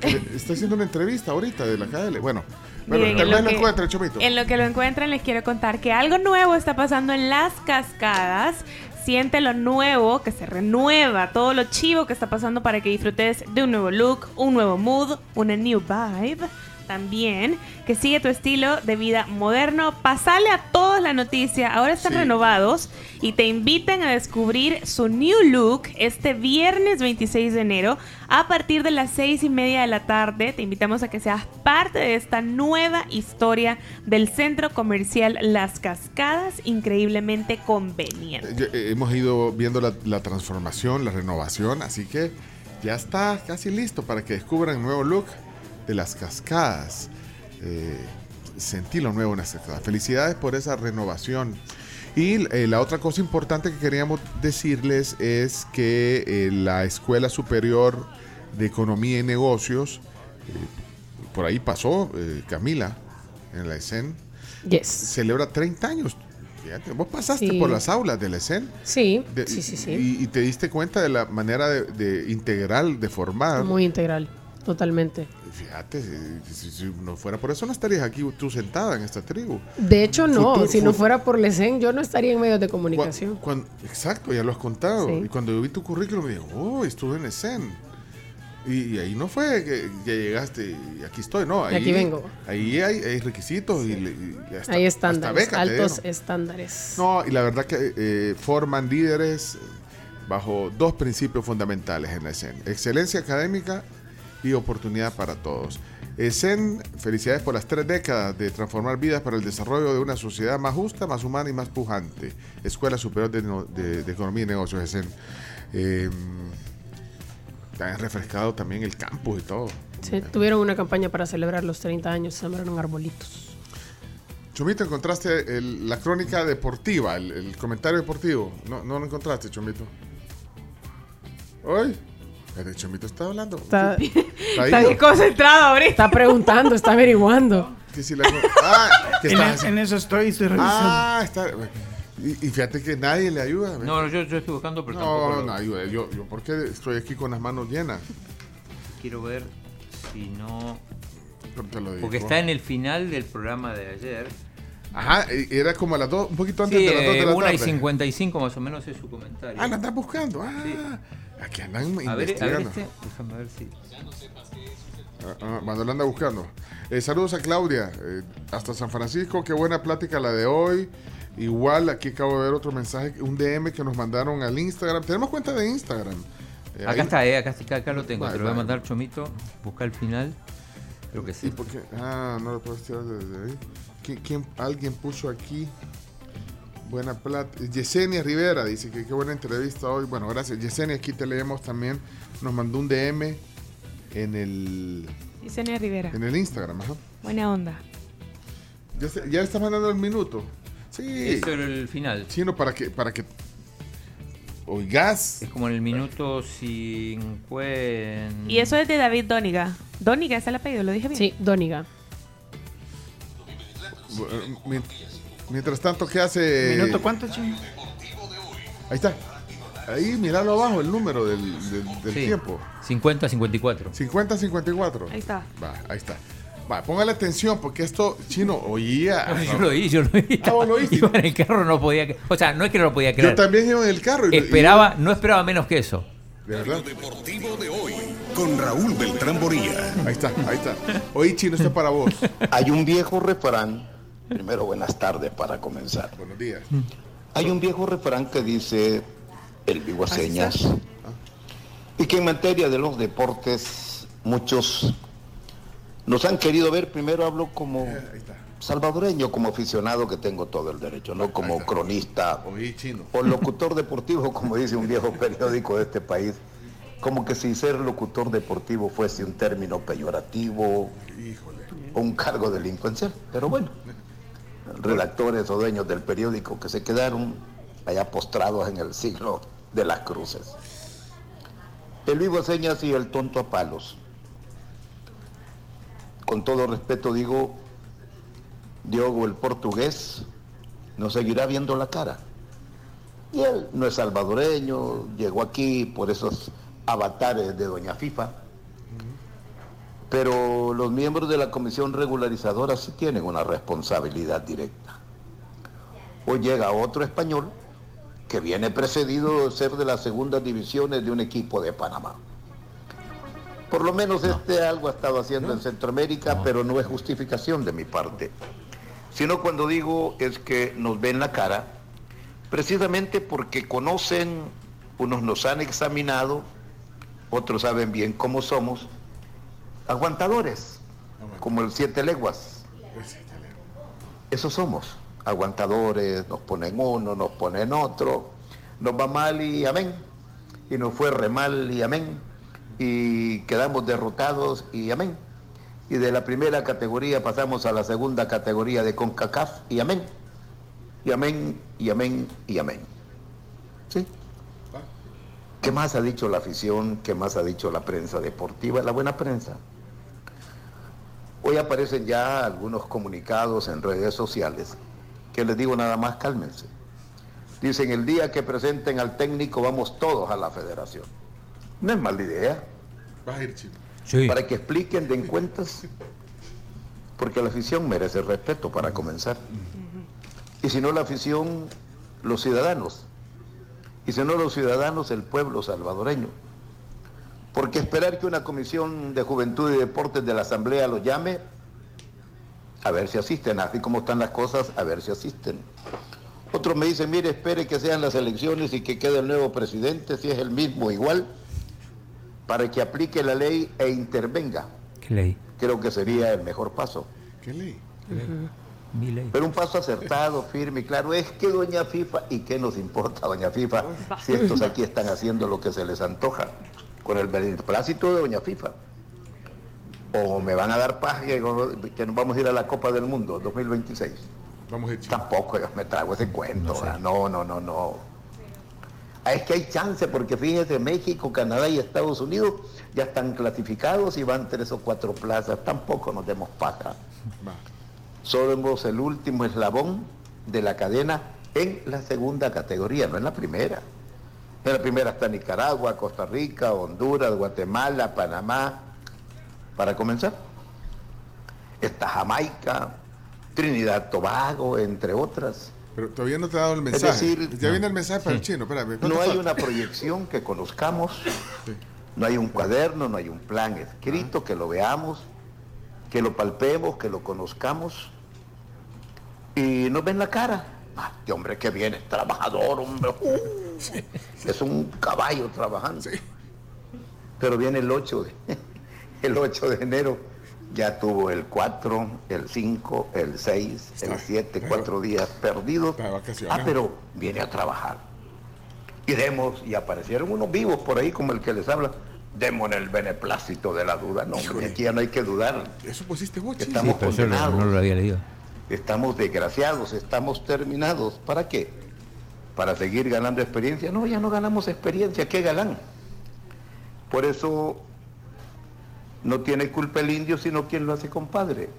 Que Está haciendo una entrevista ahorita de la KL. Bueno, Miren, en lo que- encuentre, Chomito. En lo que lo encuentran, les quiero contar que algo nuevo está pasando en las cascadas. Siente lo nuevo, que se renueva, todo lo chivo que está pasando para que disfrutes de un nuevo look, un nuevo mood, una new vibe. También, que sigue tu estilo de vida moderno. Pasale a todos la noticia. Ahora están Sí. renovados y te invitan a descubrir su new look este viernes 26 de enero a partir de las 6 y media de la tarde. Te invitamos a que seas parte de esta nueva historia del centro comercial Las Cascadas, increíblemente conveniente. Ya, eh, hemos ido viendo la, la transformación, la renovación, así que ya está casi listo para que descubran el nuevo look de las cascadas. Eh, sentí lo nuevo en las cascadas. Felicidades por esa renovación. Y eh, la otra cosa importante que queríamos decirles es que eh, la Escuela Superior de Economía y Negocios, eh, por ahí pasó Camila en la ESEN, Yes. celebra 30 años. Vos pasaste Sí. por las aulas de la ESEN Sí, de- sí, sí, sí. Y, y te diste cuenta de la manera de, de integral de formar. Muy integral, totalmente. Fíjate, si, no fuera por eso no estarías aquí tú sentada en esta tribu. De hecho, no. Futuro- si no fu- fuera por Lesen, yo no estaría en medios de comunicación. exacto, ya lo has contado. Sí. Y cuando yo vi tu currículum me dijo, oh, estuve en ESEN. Y, y ahí no fue que, que llegaste y aquí estoy, no. Ahí, Aquí vengo. Ahí hay, hay requisitos y, le- y hasta, Hay hasta estándares, beca altos estándares. No, y la verdad que eh, forman líderes bajo dos principios fundamentales en la ESEN. Excelencia académica y oportunidad para todos. ESEN, felicidades por las tres décadas de transformar vidas para el desarrollo de una sociedad más justa, más humana y más pujante. Escuela Superior de, No- de- de Economía y Negocios, ESEN. Eh, han refrescado también el campus y todo. Sí, tuvieron una campaña para celebrar los 30 años, sembraron arbolitos. Chomito, ¿encontraste el- la crónica deportiva, el, el comentario deportivo? No, no lo encontraste, Chomito. ¿Hoy? El Chomito está hablando. Está, ¿Está ahí? Está concentrado ahorita. está preguntando, está averiguando. Que si la- ah, ¿qué En, estás en eso estoy, estoy revisando. Ah, está. Y, y fíjate que nadie le ayuda. ¿ves? No, yo, yo estoy buscando, pero tampoco no, no ayuda. Yo, yo, ¿por qué estoy aquí con las manos llenas? quiero ver si no... Pero te lo digo. Porque está en el final del programa de ayer. Ajá, y- era como a las dos, un poquito antes Sí, de las dos de eh, la una y tarde. 55 más o menos es su comentario. Ah, la andas buscando. Ah, aquí andan a ver, a ver investigando. este, déjame ver si... Ah, ah, anda buscando. Eh, saludos a Claudia, eh, hasta San Francisco, qué buena plática la de hoy. Igual, aquí acabo de ver otro mensaje, un DM que nos mandaron al Instagram. Tenemos cuenta de Instagram. Eh, Acá ahí- está, eh, acá, acá, acá lo tengo. Vale, Te lo voy a mandar, Chomito. Busca el final. Creo que sí. ¿Y por qué? Ah, no lo puedes tirar desde ahí. ¿Qui- quién- alguien puso aquí? Buena plata. Yesenia Rivera dice que qué buena entrevista hoy. Bueno, gracias. Yesenia, aquí te leemos también. Nos mandó un DM en el, Yesenia Rivera. en el Instagram. Ajá. Buena onda. ¿Ya, se- ya le estás mandando el minuto? Sí. Eso era el final. Chino, para que, para que oigas. Es como en el minuto 50. Y eso es de David Dóniga. Dóniga es el apellido, lo dije bien. Sí, Dóniga. Eh, mien- Mientras tanto, ¿qué hace? ¿Minuto cuánto, chino? Ahí está. Ahí, miralo abajo, el número del, del- del Sí. tiempo. 50, 54. 50-54. Ahí está. Va, ahí está. Va, póngale atención porque esto, chino, oía. Yo lo oí, yo lo oí. Ah, vos lo oíste. Iba en el carro, no podía. O sea, no es que no lo podía creer. Yo también iba en el carro. y- Esperaba, no esperaba menos que eso. ¿De verdad? Lo deportivo de hoy con Raúl Beltrán Bonilla. Ahí está, ahí está. Oye, Chino, esto es para vos. Hay un viejo refrán, primero buenas tardes para comenzar. Buenos días. Hay un viejo refrán que dice el vivo a señas y que en materia de los deportes muchos nos han querido ver, primero hablo como salvadoreño, como aficionado que tengo todo el derecho, no como cronista o locutor deportivo, como dice un viejo periódico de este país, como que si ser locutor deportivo fuese un término peyorativo o un cargo delincuencial. Pero bueno, redactores o dueños del periódico que se quedaron allá postrados en el siglo de las cruces. El vivo señas y el tonto a palos. Con todo respeto digo, Diogo el portugués nos seguirá viendo la cara. Y él no es salvadoreño, llegó aquí por esos avatares de Doña FIFA. Pero los miembros de la comisión regularizadora sí tienen una responsabilidad directa. Hoy llega otro español que viene precedido de ser de las segundas divisiones de un equipo de Panamá. Por lo menos este algo ha estado haciendo en Centroamérica, pero no es justificación de mi parte. Sino cuando digo es que nos ven la cara, precisamente porque conocen, unos nos han examinado, otros saben bien cómo somos, aguantadores, como el siete leguas. Eso somos, aguantadores, nos ponen uno, nos ponen otro, nos va mal y amén, y nos fue re mal y amén, y quedamos derrotados y amén. Y de la primera categoría pasamos a la segunda categoría de CONCACAF y amén, y amén, y amén, y amén. ¿Sí? ¿Qué más ha dicho la afición? ¿Qué más ha dicho la prensa deportiva? La buena prensa. Hoy aparecen ya algunos comunicados en redes sociales que les digo nada más cálmense. Dicen el día que presenten al técnico vamos todos a la federación. No es mala idea. Vas a ir, Chino. Para que expliquen, den cuentas. Porque la afición merece respeto para comenzar. Y si no la afición, los ciudadanos. Y si no los ciudadanos, el pueblo salvadoreño. Porque esperar que una comisión de juventud y deportes de la Asamblea los llame, a ver si asisten, así como están las cosas, a ver si asisten. Otros me dicen, mire, espere que sean las elecciones y que quede el nuevo presidente, si es el mismo igual, para que aplique la ley e intervenga. ¿Qué ley? Creo que sería el mejor paso. ¿Qué ley? Mi ley. Pero un paso acertado, firme y claro. Es que doña FIFA, ¿y qué nos importa doña FIFA si estos aquí están haciendo lo que se les antoja? Con el beneplácito de doña FIFA. O me van a dar paz que, que nos vamos a ir a la Copa del Mundo 2026. Vamos a ir, Tampoco yo me trago ese cuento. No, no, no, no. Es que hay chance porque fíjese, México, Canadá y Estados Unidos ya están clasificados y van tres o cuatro plazas. Tampoco nos demos paja. Somos el último eslabón de la cadena en la segunda categoría, no en la primera. En la primera está Nicaragua, Costa Rica, Honduras, Guatemala, Panamá. Para comenzar, está Jamaica, Trinidad Tobago, entre otras. Pero todavía no te ha dado el mensaje. decir, ya viene el mensaje para el chino, espérame. ¿cuánto No hay falta? una proyección que conozcamos, no hay un cuaderno, no hay un plan escrito que lo veamos, que lo palpemos, que lo conozcamos y nos ven la cara. Ah, este hombre que viene, es trabajador, hombre. Uh, es un caballo trabajando. Pero viene el 8 de, el 8 de enero. Ya tuvo el 4, el 5, el 6, el 7, cuatro días perdidos. Ah, pero viene a trabajar. Y demos, y aparecieron unos vivos por ahí como el que les habla. Demos el beneplácito de la duda. No, hombre, aquí ya no hay que dudar. Eso pusiste vos, estamos condenados. no lo había leído. Estamos desgraciados, estamos terminados. ¿Para qué? ¿Para seguir ganando experiencia? No, ya no ganamos experiencia. ¿Qué galán? Por eso no tiene culpa el indio, sino quien lo hace compadre.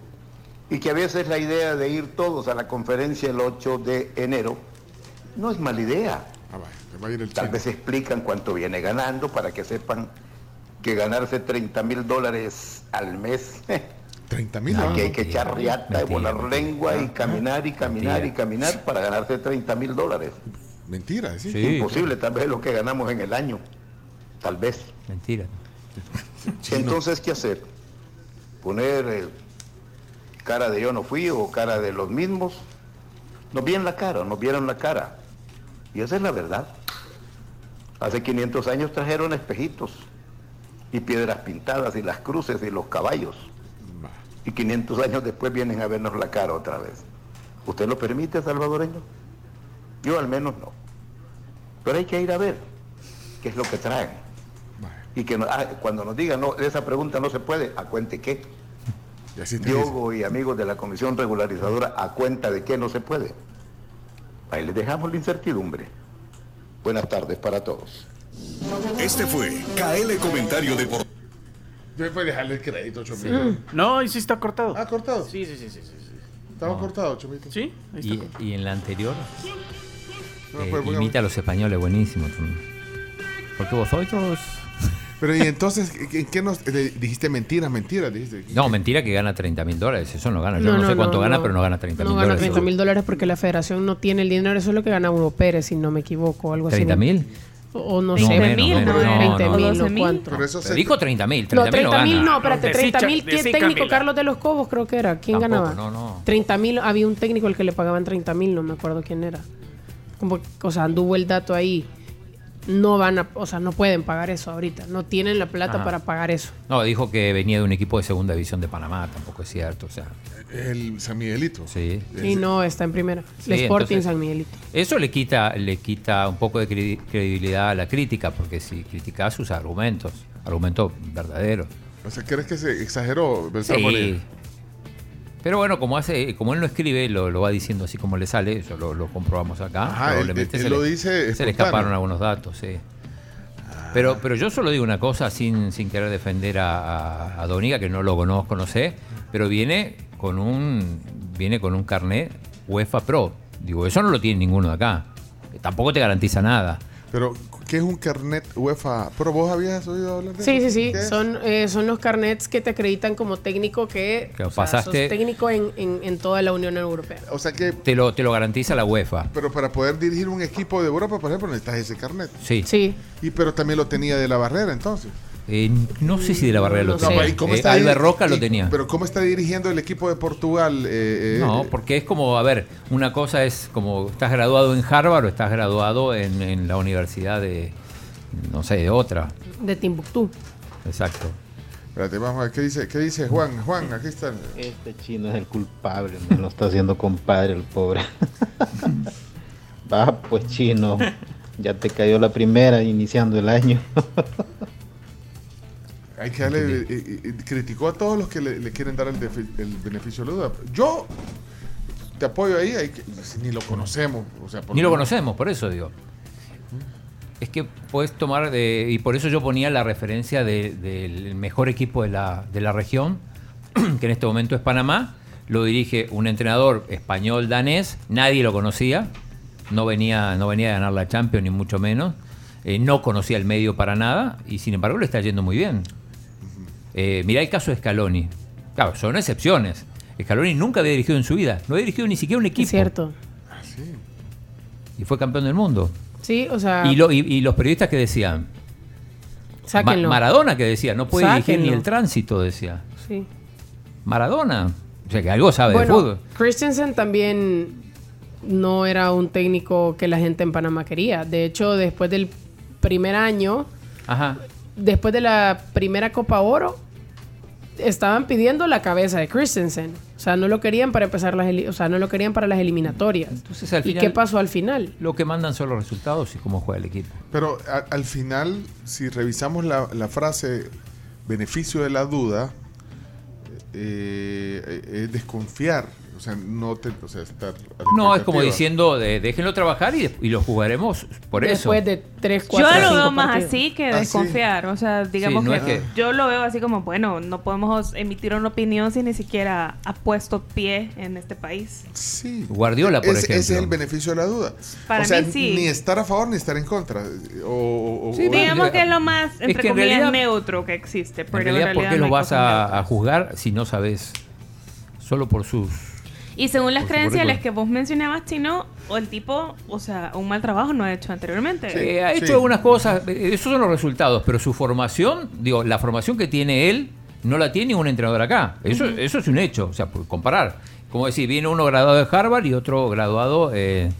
Y que a veces la idea de ir todos a la conferencia el 8 de enero no es mala idea. Ah, va a ir el Tal vez explican cuánto viene ganando para que sepan que ganarse 30 mil dólares al mes 30 mil Aquí hay que echar riata y volar lengua y caminar y caminar y caminar para ganarse 30 mil dólares. Mentira, ¿sí? Imposible, tal vez lo que ganamos en el año. Tal vez. Mentira. Entonces, ¿qué hacer? ¿Poner eh, cara de yo no fui o cara de los mismos? Nos vieron la cara, nos vieron la cara. Y esa es la verdad. Hace 500 años trajeron espejitos y piedras pintadas y las cruces y los caballos. Y 500 años después vienen a vernos la cara otra vez. ¿Usted lo permite, salvadoreño? Yo al menos no. Pero hay que ir a ver qué es lo que traen. Y que no- ah, cuando nos digan, no, esa pregunta no se puede, ¿a cuente qué? Diogo y amigos de la Comisión Regularizadora, ¿a cuenta de qué no se puede? Ahí les dejamos la incertidumbre. Buenas tardes para todos. Este fue KL Comentario Deportivo. Yo puedo dejarle el crédito, Chomito. No, y sí está cortado. Ah, cortado. Sí, sí, sí, sí. sí, sí. Estaba cortado, Chomito. Sí, ahí está Y, y en la anterior No, eh, pues, imita a los españoles buenísimo. Porque vosotros... Pero y entonces, ¿en qué nos dijiste mentiras, mentiras? Dijiste. No, mentira que gana 30 mil dólares. Eso no gana. Yo No, no, no, sé cuánto no, gana, no. pero no gana 30 mil No gana dólares. 30 mil dólares porque la federación no tiene el dinero. Eso es lo que gana Hugo Pérez, si no me equivoco. Algo así. ¿30 mil? O, no No, sé. menos, menos, no, 20 no, mil no. o 12 mil. cuánto. Pero eso se- Dijo 30 mil. No, 30 mil 30 mil no, espérate, No, de 30 Sicha- mil. de ¿Qué sí, técnico? Carlos de los Cobos creo que era. ¿Quién Tampoco, ganaba? no, no. 30 mil, había un técnico al que le pagaban 30 mil, no me acuerdo quién era. Como, o sea, anduvo el dato ahí. No van a, o sea, no pueden pagar eso ahorita. No tienen la plata Ajá. para pagar eso. No, dijo que venía de un equipo de segunda división de Panamá. Tampoco es cierto. O sea, El San Miguelito. sí. Y no, está en primera. Sí, el Sporting entonces- San Miguelito. Eso le quita, le quita un poco de credi- credibilidad a la crítica, porque si criticas sus argumentos, argumentos verdaderos. O sea, ¿crees que se exageró? Sí. Pero bueno, como hace, como él no escribe, lo, lo va diciendo así como le sale, eso lo, lo comprobamos acá. Ajá, Probablemente él se lo le, dice se le escaparon algunos datos, sí. Pero, pero yo solo digo una cosa sin, sin querer defender a, a, a Doniga, que no lo conozco, no sé, pero viene con un viene con un carnet UEFA Pro. Digo, eso no lo tiene ninguno de acá. Tampoco te garantiza nada. Pero, ¿qué es un carnet UEFA? ¿Pero vos habías oído hablar de Sí, eso? sí, sí. ¿Qué es? Son, eh, son los carnets que te acreditan como técnico que Que o sea, pasaste- sos técnico en, en- en toda la Unión Europea. O sea que, Te lo, te lo garantiza la UEFA. pero para poder dirigir un equipo de Europa, por ejemplo, necesitas ese carnet. Sí. Sí. Y pero también lo tenía de la barrera, entonces. Eh, no sé si de la barrera lo No tenía. sé. ¿Y cómo Eh, está Albert Roca lo tenía. Pero ¿cómo está dirigiendo el equipo de Portugal? Eh, eh, No, porque es como, a ver, una cosa es como estás graduado en Harvard o estás graduado en, en la universidad de, no sé, de otra. De Timbuktu. Exacto. Espérate, vamos a ver, ¿qué dice, qué dice Juan? Juan, aquí está. Este chino es el culpable, me lo está haciendo compadre el pobre. Va, pues chino, ya te cayó la primera iniciando el año. Hay que darle, eh, eh, eh, criticó a todos los que le, le quieren dar el, defi- el beneficio de la duda. Yo te apoyo ahí, hay que- ni lo conocemos. O sea, Ni lo conocemos, por eso digo. Es que puedes tomar, de, y por eso yo ponía la referencia de- del mejor equipo de la, de la región, que en este momento es Panamá. Lo dirige un entrenador español danés, nadie lo conocía, no venía, no venía a ganar la Champions, ni mucho menos. Eh, no conocía el medio para nada, y sin embargo le está yendo muy bien. Eh, mirá el caso de Scaloni. Claro, son excepciones. Scaloni nunca había dirigido en su vida, no había dirigido ni siquiera un equipo. Es cierto. Y fue campeón del mundo. Sí, o sea, Y, lo- y- y los periodistas que decían, Ma- sáquenlo. Maradona que decía, no puede dirigir ni el tránsito, decía. Sí. Maradona. O sea, que algo sabe de fútbol. Christensen también no era un técnico que la gente en Panamá quería. De hecho, después del primer año, Ajá. Después de la primera Copa Oro, estaban pidiendo la cabeza de Christensen. O sea, no lo querían para empezar las, o sea, no lo querían para las eliminatorias. Entonces, al ¿Y final- qué pasó al final? Lo que mandan son los resultados y cómo juega el equipo. Pero a- al final, si revisamos la, la frase beneficio de la duda, eh, eh, es desconfiar. O sea, no te, o sea, estar. No, es como diciendo, de, déjenlo trabajar y, y lo jugaremos por eso. Después de tres, Yo cuatro, lo cinco veo más partidos. así que Ah, sí. desconfiar. O sea, digamos no que, es que- yo lo veo así como, bueno, no podemos emitir una opinión si ni siquiera ha puesto pie en este país. Sí. Guardiola, por Ese- ejemplo. Ese es el beneficio de la duda. Para o sea, mí sí. ni estar a favor ni estar en contra. O, o- Sí, o- digamos que es lo más, Es entre que en comillas, realidad- neutro que existe. En Pero realidad, ¿por qué no lo vas a, a juzgar si no sabes? Solo por sus Y según las Por currículum. que vos mencionabas, Chino, o el tipo, o sea, un mal trabajo no ha hecho anteriormente. Eh, ha hecho algunas cosas, eh, esos son los resultados, pero su formación, digo, la formación que tiene él no la tiene un entrenador acá. Eso, eso es un hecho, o sea, por comparar. Como decir, viene uno graduado de Harvard y otro graduado eh,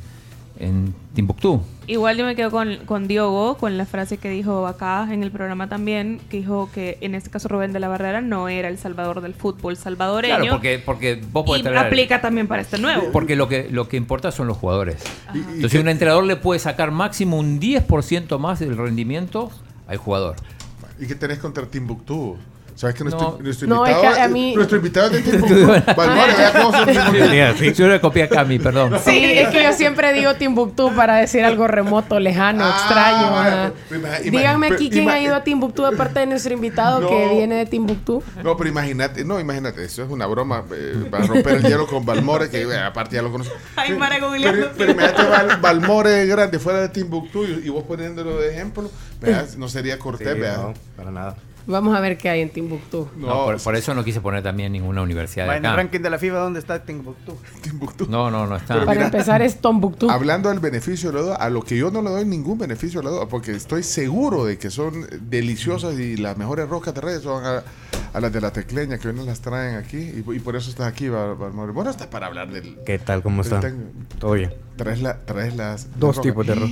en Timbuktu. Igual yo me quedo con, con Diogo, con la frase que dijo acá en el programa también, que dijo que en este caso Rubén de la Barrera no era el salvador del fútbol salvadoreño. Claro, porque, porque vos podés y traer- aplica también para este nuevo. Porque lo que, lo que importa son los jugadores. Entonces, un entrenador le puede sacar máximo un 10% más del rendimiento al jugador. ¿Y qué tenés contra Timbuktu? ¿Sabes que No. nuestro, nuestro No, es invitado, que a mí- nuestro invitado es de se Sí, Yo le copié a Cami, perdón. Sí, es que yo siempre digo Timbuktu para decir algo remoto, lejano, extraño. Ima- ima- Díganme aquí quién ha ido a Timbuktu aparte de nuestro invitado No. que viene de Timbuktu. No, pero imagínate, no, imagínate, eso es una broma eh, para romper el hielo con Balmore, que eh, aparte ya lo conozco. Ay, Mara Pero, pero imagínate Val- Balmore grande fuera de Timbuktu y, y vos poniéndolo de ejemplo, vea, no sería cortés, Sí, vea. no, para nada. Vamos a ver qué hay en Timbuktu. No, por, por eso no quise poner también ninguna universidad de en el acá. ranking de la FIFA, ¿dónde está Timbuktu? Timbuktu. No, no, no está. Pero Para mira, empezar es Tombuktu. Hablando del beneficio de la duda, a lo que yo no le doy ningún beneficio de la duda, porque estoy seguro de que son deliciosas y las mejores roscas de reyes son a, a las de la tecleña, que hoy nos las traen aquí, y, y por eso estás aquí, Balmore. Bueno, estás para hablar del... ¿Qué tal? ¿Cómo está? Todo bien. Traes, la, traes las... Dos las tipos de rocas.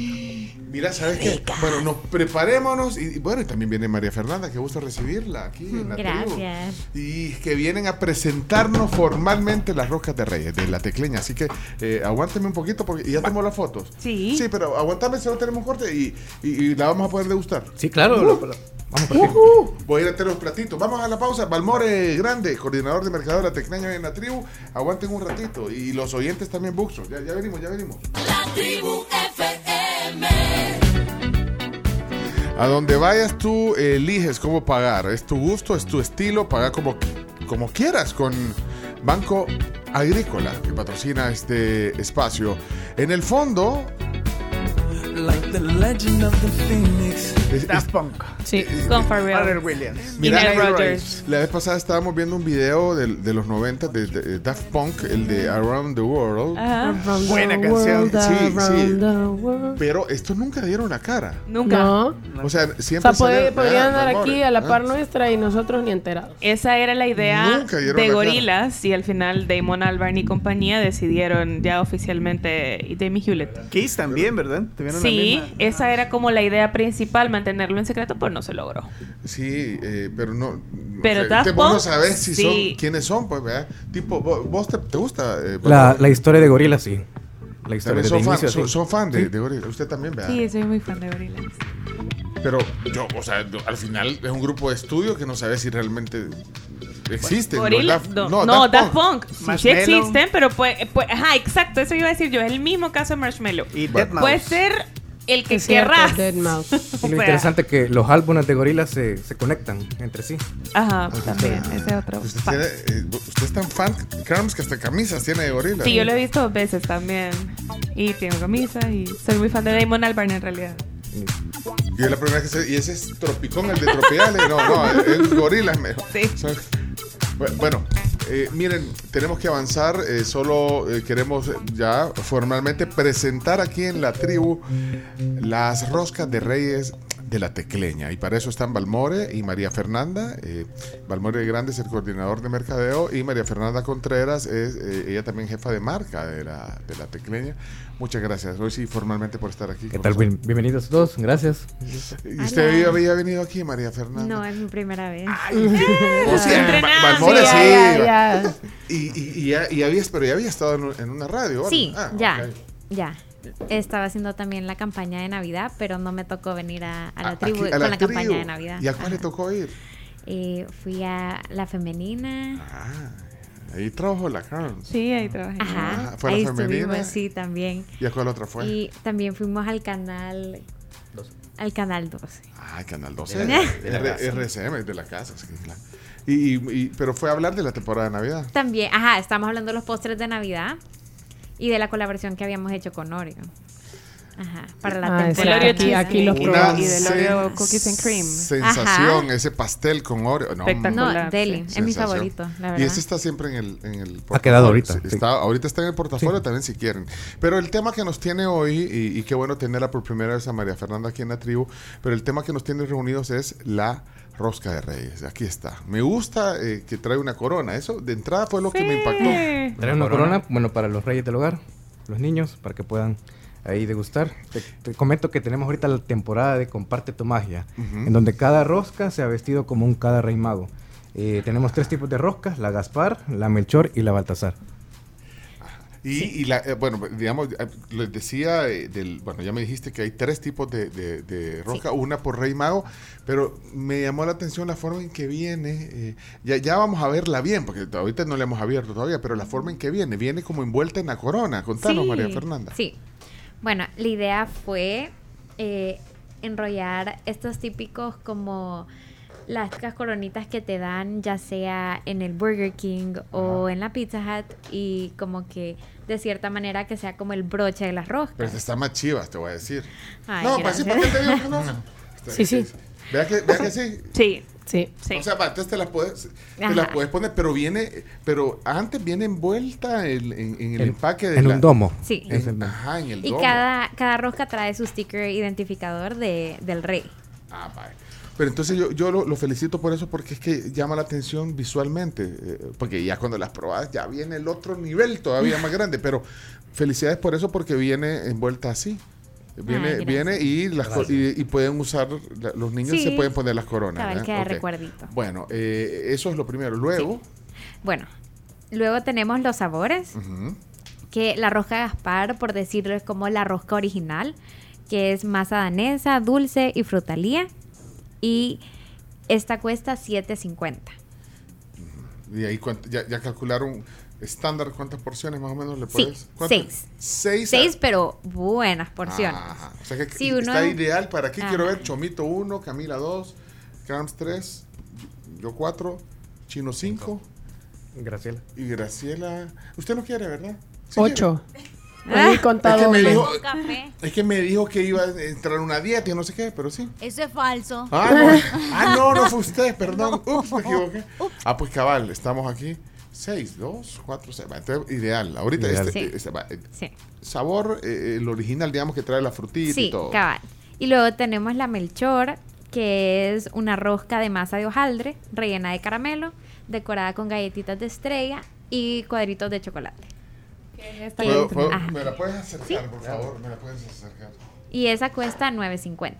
Mira, ¿sabes qué? Bueno, nos preparémonos y, y bueno, y también viene María Fernanda, que gusto recibirla aquí en la tribu. Gracias. Y que vienen a presentarnos formalmente las roscas de Reyes, de la tecleña. Así que eh, un poquito porque ya tenemos las fotos. Sí. Sí, pero aguantame si no tenemos corte y, y- y la vamos a poder degustar. Sí, claro. Uh, lo- lo- vamos por ti. Ujú. Voy a ir a tener los platitos. Vamos a la pausa. Balmore Grande, coordinador de mercado de la Tecneña en la tribu. Aguanten un ratito. Y los oyentes también, Buxo. Ya, ya venimos, ya venimos. A donde vayas tú eliges cómo pagar. Es tu gusto, es tu estilo. Paga como, como quieras con Banco Agrícola, que patrocina este espacio. En el fondo... es- Daft Punk. Sí, con Pharrell. Pharrell Williams. Mira, Rodgers. La vez pasada estábamos viendo un video del- de, los 90 de, de Daft Punk, el de Around the World. Ajá. Buena canción. Sí, sí. sí. Pero estos nunca dieron la cara. Nunca. No. O sea, O siempre sea, puede- salieron- podrían Ah, andar Balmore, aquí a la ah. par nuestra y nosotros ni enterados. Esa era la idea de la cara. Gorilas y al final Damon Albarn y compañía decidieron ya oficialmente y Demi Hewlett. Kiss también, ¿verdad? Tuvieron la Sí, misma- esa era como la idea principal, mantenerlo en secreto, pues no se logró. Sí, eh, pero no. Pero o Daft te- vos no sabes si sí. son quiénes son, pues, ¿verdad? Tipo, vos, vos te, te gusta. eh, La, la historia de Gorila, sí. La historia de son fan, inicio, son, sí. son fan de, Sí. de Gorillaz. Usted también, ¿verdad? Sí, soy muy fan de Gorilas. Pero yo, o sea, yo- al final es un grupo de estudio que no sabe si realmente existen. ¿no? Gorilas, Daft- no, no, Daft Punk. Sí, existen, pero pues, pues, ajá, exacto, eso iba a decir yo, es el mismo caso de Marshmallow. Y Bueno. Deadmau5. Puede ser el que querrás. Deadmau5. O Y lo interesante es que los álbumes de Gorila se, se conectan entre sí. Ajá, también, ese es otro. Usted, fact. tiene, eh, usted es tan fan, Carms, que hasta camisas tiene de gorila. Sí, yo lo he visto dos veces también. Y tengo camisa y soy muy fan de Damon Albarn en realidad. Y es la primera vez que se. Y ese es Tropicón, el de Tropiales. No, no, es gorila mejor. Sí. Bu- Bueno, eh, miren, tenemos que avanzar. eh, solo eh, queremos ya formalmente presentar aquí en la tribu las roscas de reyes de la tecleña. Y para eso están Balmore y María Fernanda. Eh, Balmore Grande es el coordinador de mercadeo y María Fernanda Contreras es eh, ella también jefa de marca de la, de la tecleña. Muchas gracias, hoy sí formalmente por estar aquí. ¿Qué tal? Bien- bienvenidos todos, gracias. ¿Y usted había venido aquí, María Fernanda? No, es mi primera vez. O sea, Balmore Sí, sí. ya, va. ya. Y, y, y ya, y habías, pero ya había estado en, un- en una radio. ¿o Sí? Ah, ya, ya. Estaba haciendo también la campaña de Navidad, pero no me tocó venir a, a la A- tribu aquí, a con la, la campaña tribu. de Navidad. ¿Y a cuál le tocó ir? Eh, fui a la femenina. Ah, ahí trabajó la Carms. Sí, ahí trabajé. Ajá. Ah, fue a la ahí femenina. estuvimos, sí, también. ¿Y a cuál otra fue? Y también fuimos al canal. Al canal 12. Ah, Canal 12. De la- de la R- casa. RCM, de la casa, sí, claro. Y, y- y- pero fue a hablar de la temporada de Navidad. También, ajá, estamos hablando de los postres de Navidad y de la colaboración que habíamos hecho con Oreo. Ajá, para la Ah, temporada. sí, aquí- aquí los Una probamos. Y del Oreo Cookies and Cream. Sensación, Ajá. ese pastel con Oreo. No, Espectacular. No, deli, es mi favorito, la Y verdad. este está siempre en el, en el Ha quedado ahorita, Sí, sí. Está, ahorita está en el portafolio también si quieren. Pero el tema que nos tiene hoy, y, y qué bueno tenerla por primera vez a María Fernanda aquí en la tribu, pero el tema que nos tiene reunidos es la rosca de reyes. Aquí está. Me gusta eh, que trae una corona. Eso de entrada fue lo que me impactó. Trae una corona, bueno, para los reyes del hogar, los niños, para que puedan ahí degustar. Te, te comento que tenemos ahorita la temporada de Comparte tu magia, en donde cada rosca se ha vestido como un cada rey mago. Eh, tenemos tres tipos de roscas, la Gaspar, la Melchor y la Baltasar. Y, y la, eh, bueno, digamos, eh, les decía, eh, del, bueno, ya me dijiste que hay tres tipos de, de, de rosca, una por Rey Mago, pero me llamó la atención la forma en que viene. eh, ya, ya vamos a verla bien, porque ahorita no la hemos abierto todavía, pero la forma en que viene, viene como envuelta en la corona. Contanos, Sí, María Fernanda. Sí. Bueno, la idea fue eh, enrollar estos típicos como las coronitas que te dan ya sea en el Burger King o en la Pizza Hut y como que de cierta manera que sea como el broche de las roscas. Pero está más chivas, te voy a decir. Ay, no, pues sí, ¿para te digo que no? Sí, sí. Vea que, vea que sí. Sí. Sí. Sí. O sea, va, entonces te la puedes, te Ajá. la puedes poner, pero viene, pero antes viene envuelta en, en- en el empaque de en la- un domo. Sí. En- el- ajá, en el Y domo. cada, cada rosca trae su sticker identificador de, del rey. Ah, vale. Pero entonces yo, yo lo, lo felicito por eso porque es que llama la atención visualmente, eh, porque ya cuando las probas ya viene el otro nivel todavía más grande, pero felicidades por eso porque viene envuelta así. Viene, Ay, viene y, las y, y pueden usar, la- los niños Sí. se pueden poner las coronas. Cabal, ¿eh? queda Ok. recuerdito. Bueno, eh, eso es lo primero. Luego, Bueno, luego tenemos los sabores. que la rosca Gaspar, por decirlo, es como la rosca original, que es masa danesa, dulce y frutalía. Y esta cuesta 7.50. y ahí cuánto- ya, ya calcularon estándar cuántas porciones más o menos le Sí, puedes. ¿Cuántas? seis. Seis. Seis, pero buenas porciones. Ajá. O sea que Si está uno- ideal para aquí. Quiero Ajá. ver Chomito 1, Camila 2, Crams 3, yo 4, Chino 5 Graciela. y Graciela. Usted no quiere, ¿verdad? Sí Ocho. Ah. Es que, me dijo, Café. es que me dijo que iba a entrar una dieta y no sé qué, pero sí. Eso es falso. Ah, no, ah, no, no fue usted, perdón. Ups, me equivoqué. Ah, pues cabal, estamos aquí. 6, 2, 4, 6. Ideal. Ahorita Ideal. este, Sí. este, eh, Sí. sabor, eh, el original, digamos que trae la frutita y Sí, todo. cabal. Y luego tenemos la Melchor, que es una rosca de masa de hojaldre, rellena de caramelo, decorada con galletitas de estrella y cuadritos de chocolate. Esta ¿Puedo- puedo-. ¿Me la puedes acercar, Sí. por favor? ¿Me la puedes acercar? Y esa cuesta 9.50.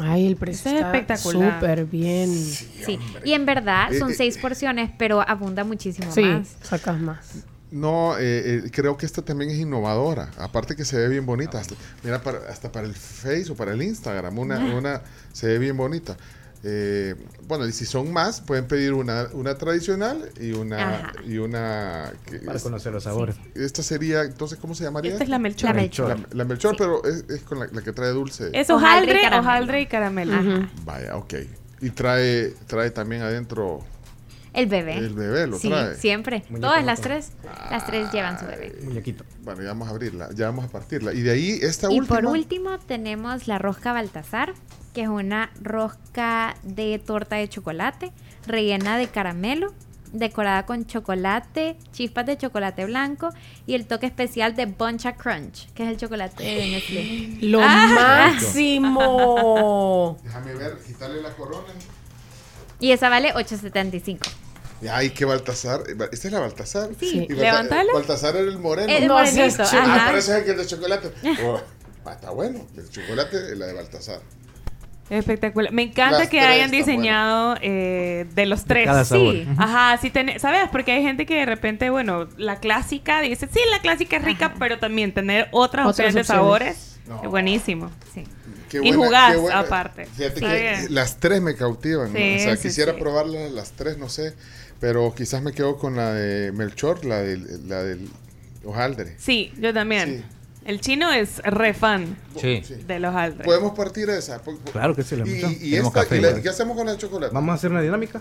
Ay, el precio es está espectacular. súper bien. Sí, y en verdad son Eh, eh, seis porciones, pero abunda muchísimo Sí, más. sacas más. No, eh, eh, creo que esta también es innovadora. Aparte que se ve bien bonita. Hasta, mira, para- hasta para el Face o para el Instagram, una, Ah. una se ve bien bonita. Eh, bueno, y si son más, pueden pedir una, una tradicional y una Ajá. y una que Para es- conocer los sabores. esta sería, entonces, ¿cómo se llamaría? Esta es la Melchor. La Melchor. La, la Melchor, pero es, es con la, la que trae dulce. Es Hojaldre y hojaldre, caramelo. hojaldre y caramelo. Vaya, ok. Y trae, trae también adentro El bebé. el bebé, lo sí, trae. siempre. Todas las tres. Las tres llevan su bebé. Muñequito. Bueno, ya vamos a abrirla, ya vamos a partirla. Y de ahí, esta Y última. por último tenemos la rosca Baltasar, que es una rosca de torta de chocolate, rellena de caramelo, decorada con chocolate, chispas de chocolate blanco y el toque especial de Buncha Crunch, que es el chocolate de Nestlé. Lo Ah. máximo. Déjame ver, quitarle la corona. Y esa vale 8.75. Ay, qué Baltasar. Esta es la Baltasar. Sí, Y Balta- levántala. Baltasar era el moreno. El No, es Ah, ajá. pero ese es el que es de chocolate. Oh, ah, está bueno. El chocolate es la de Baltasar. Espectacular. Me encanta Las que hayan diseñado eh, de los tres. cada sabor. Sí. Ajá, sí, ten- ¿sabes? Porque hay gente que de repente, bueno, la clásica dice, sí, la clásica es rica, pero también tener otras, Otras opciones de sabores No. es buenísimo. Sí. Qué Y jugás aparte. Fíjate que bien. las tres me cautivan. O sea, sí, quisiera sí. probarlas las tres, no sé. Pero quizás me quedo con la de Melchor, la del, la del hojaldre. Sí, yo también. El chino es re fan Sí. de los aldres. Podemos partir esa. Claro que sí, la Y, y esta, café, y la-. ¿qué hacemos con la de chocolate? Vamos a hacer una dinámica.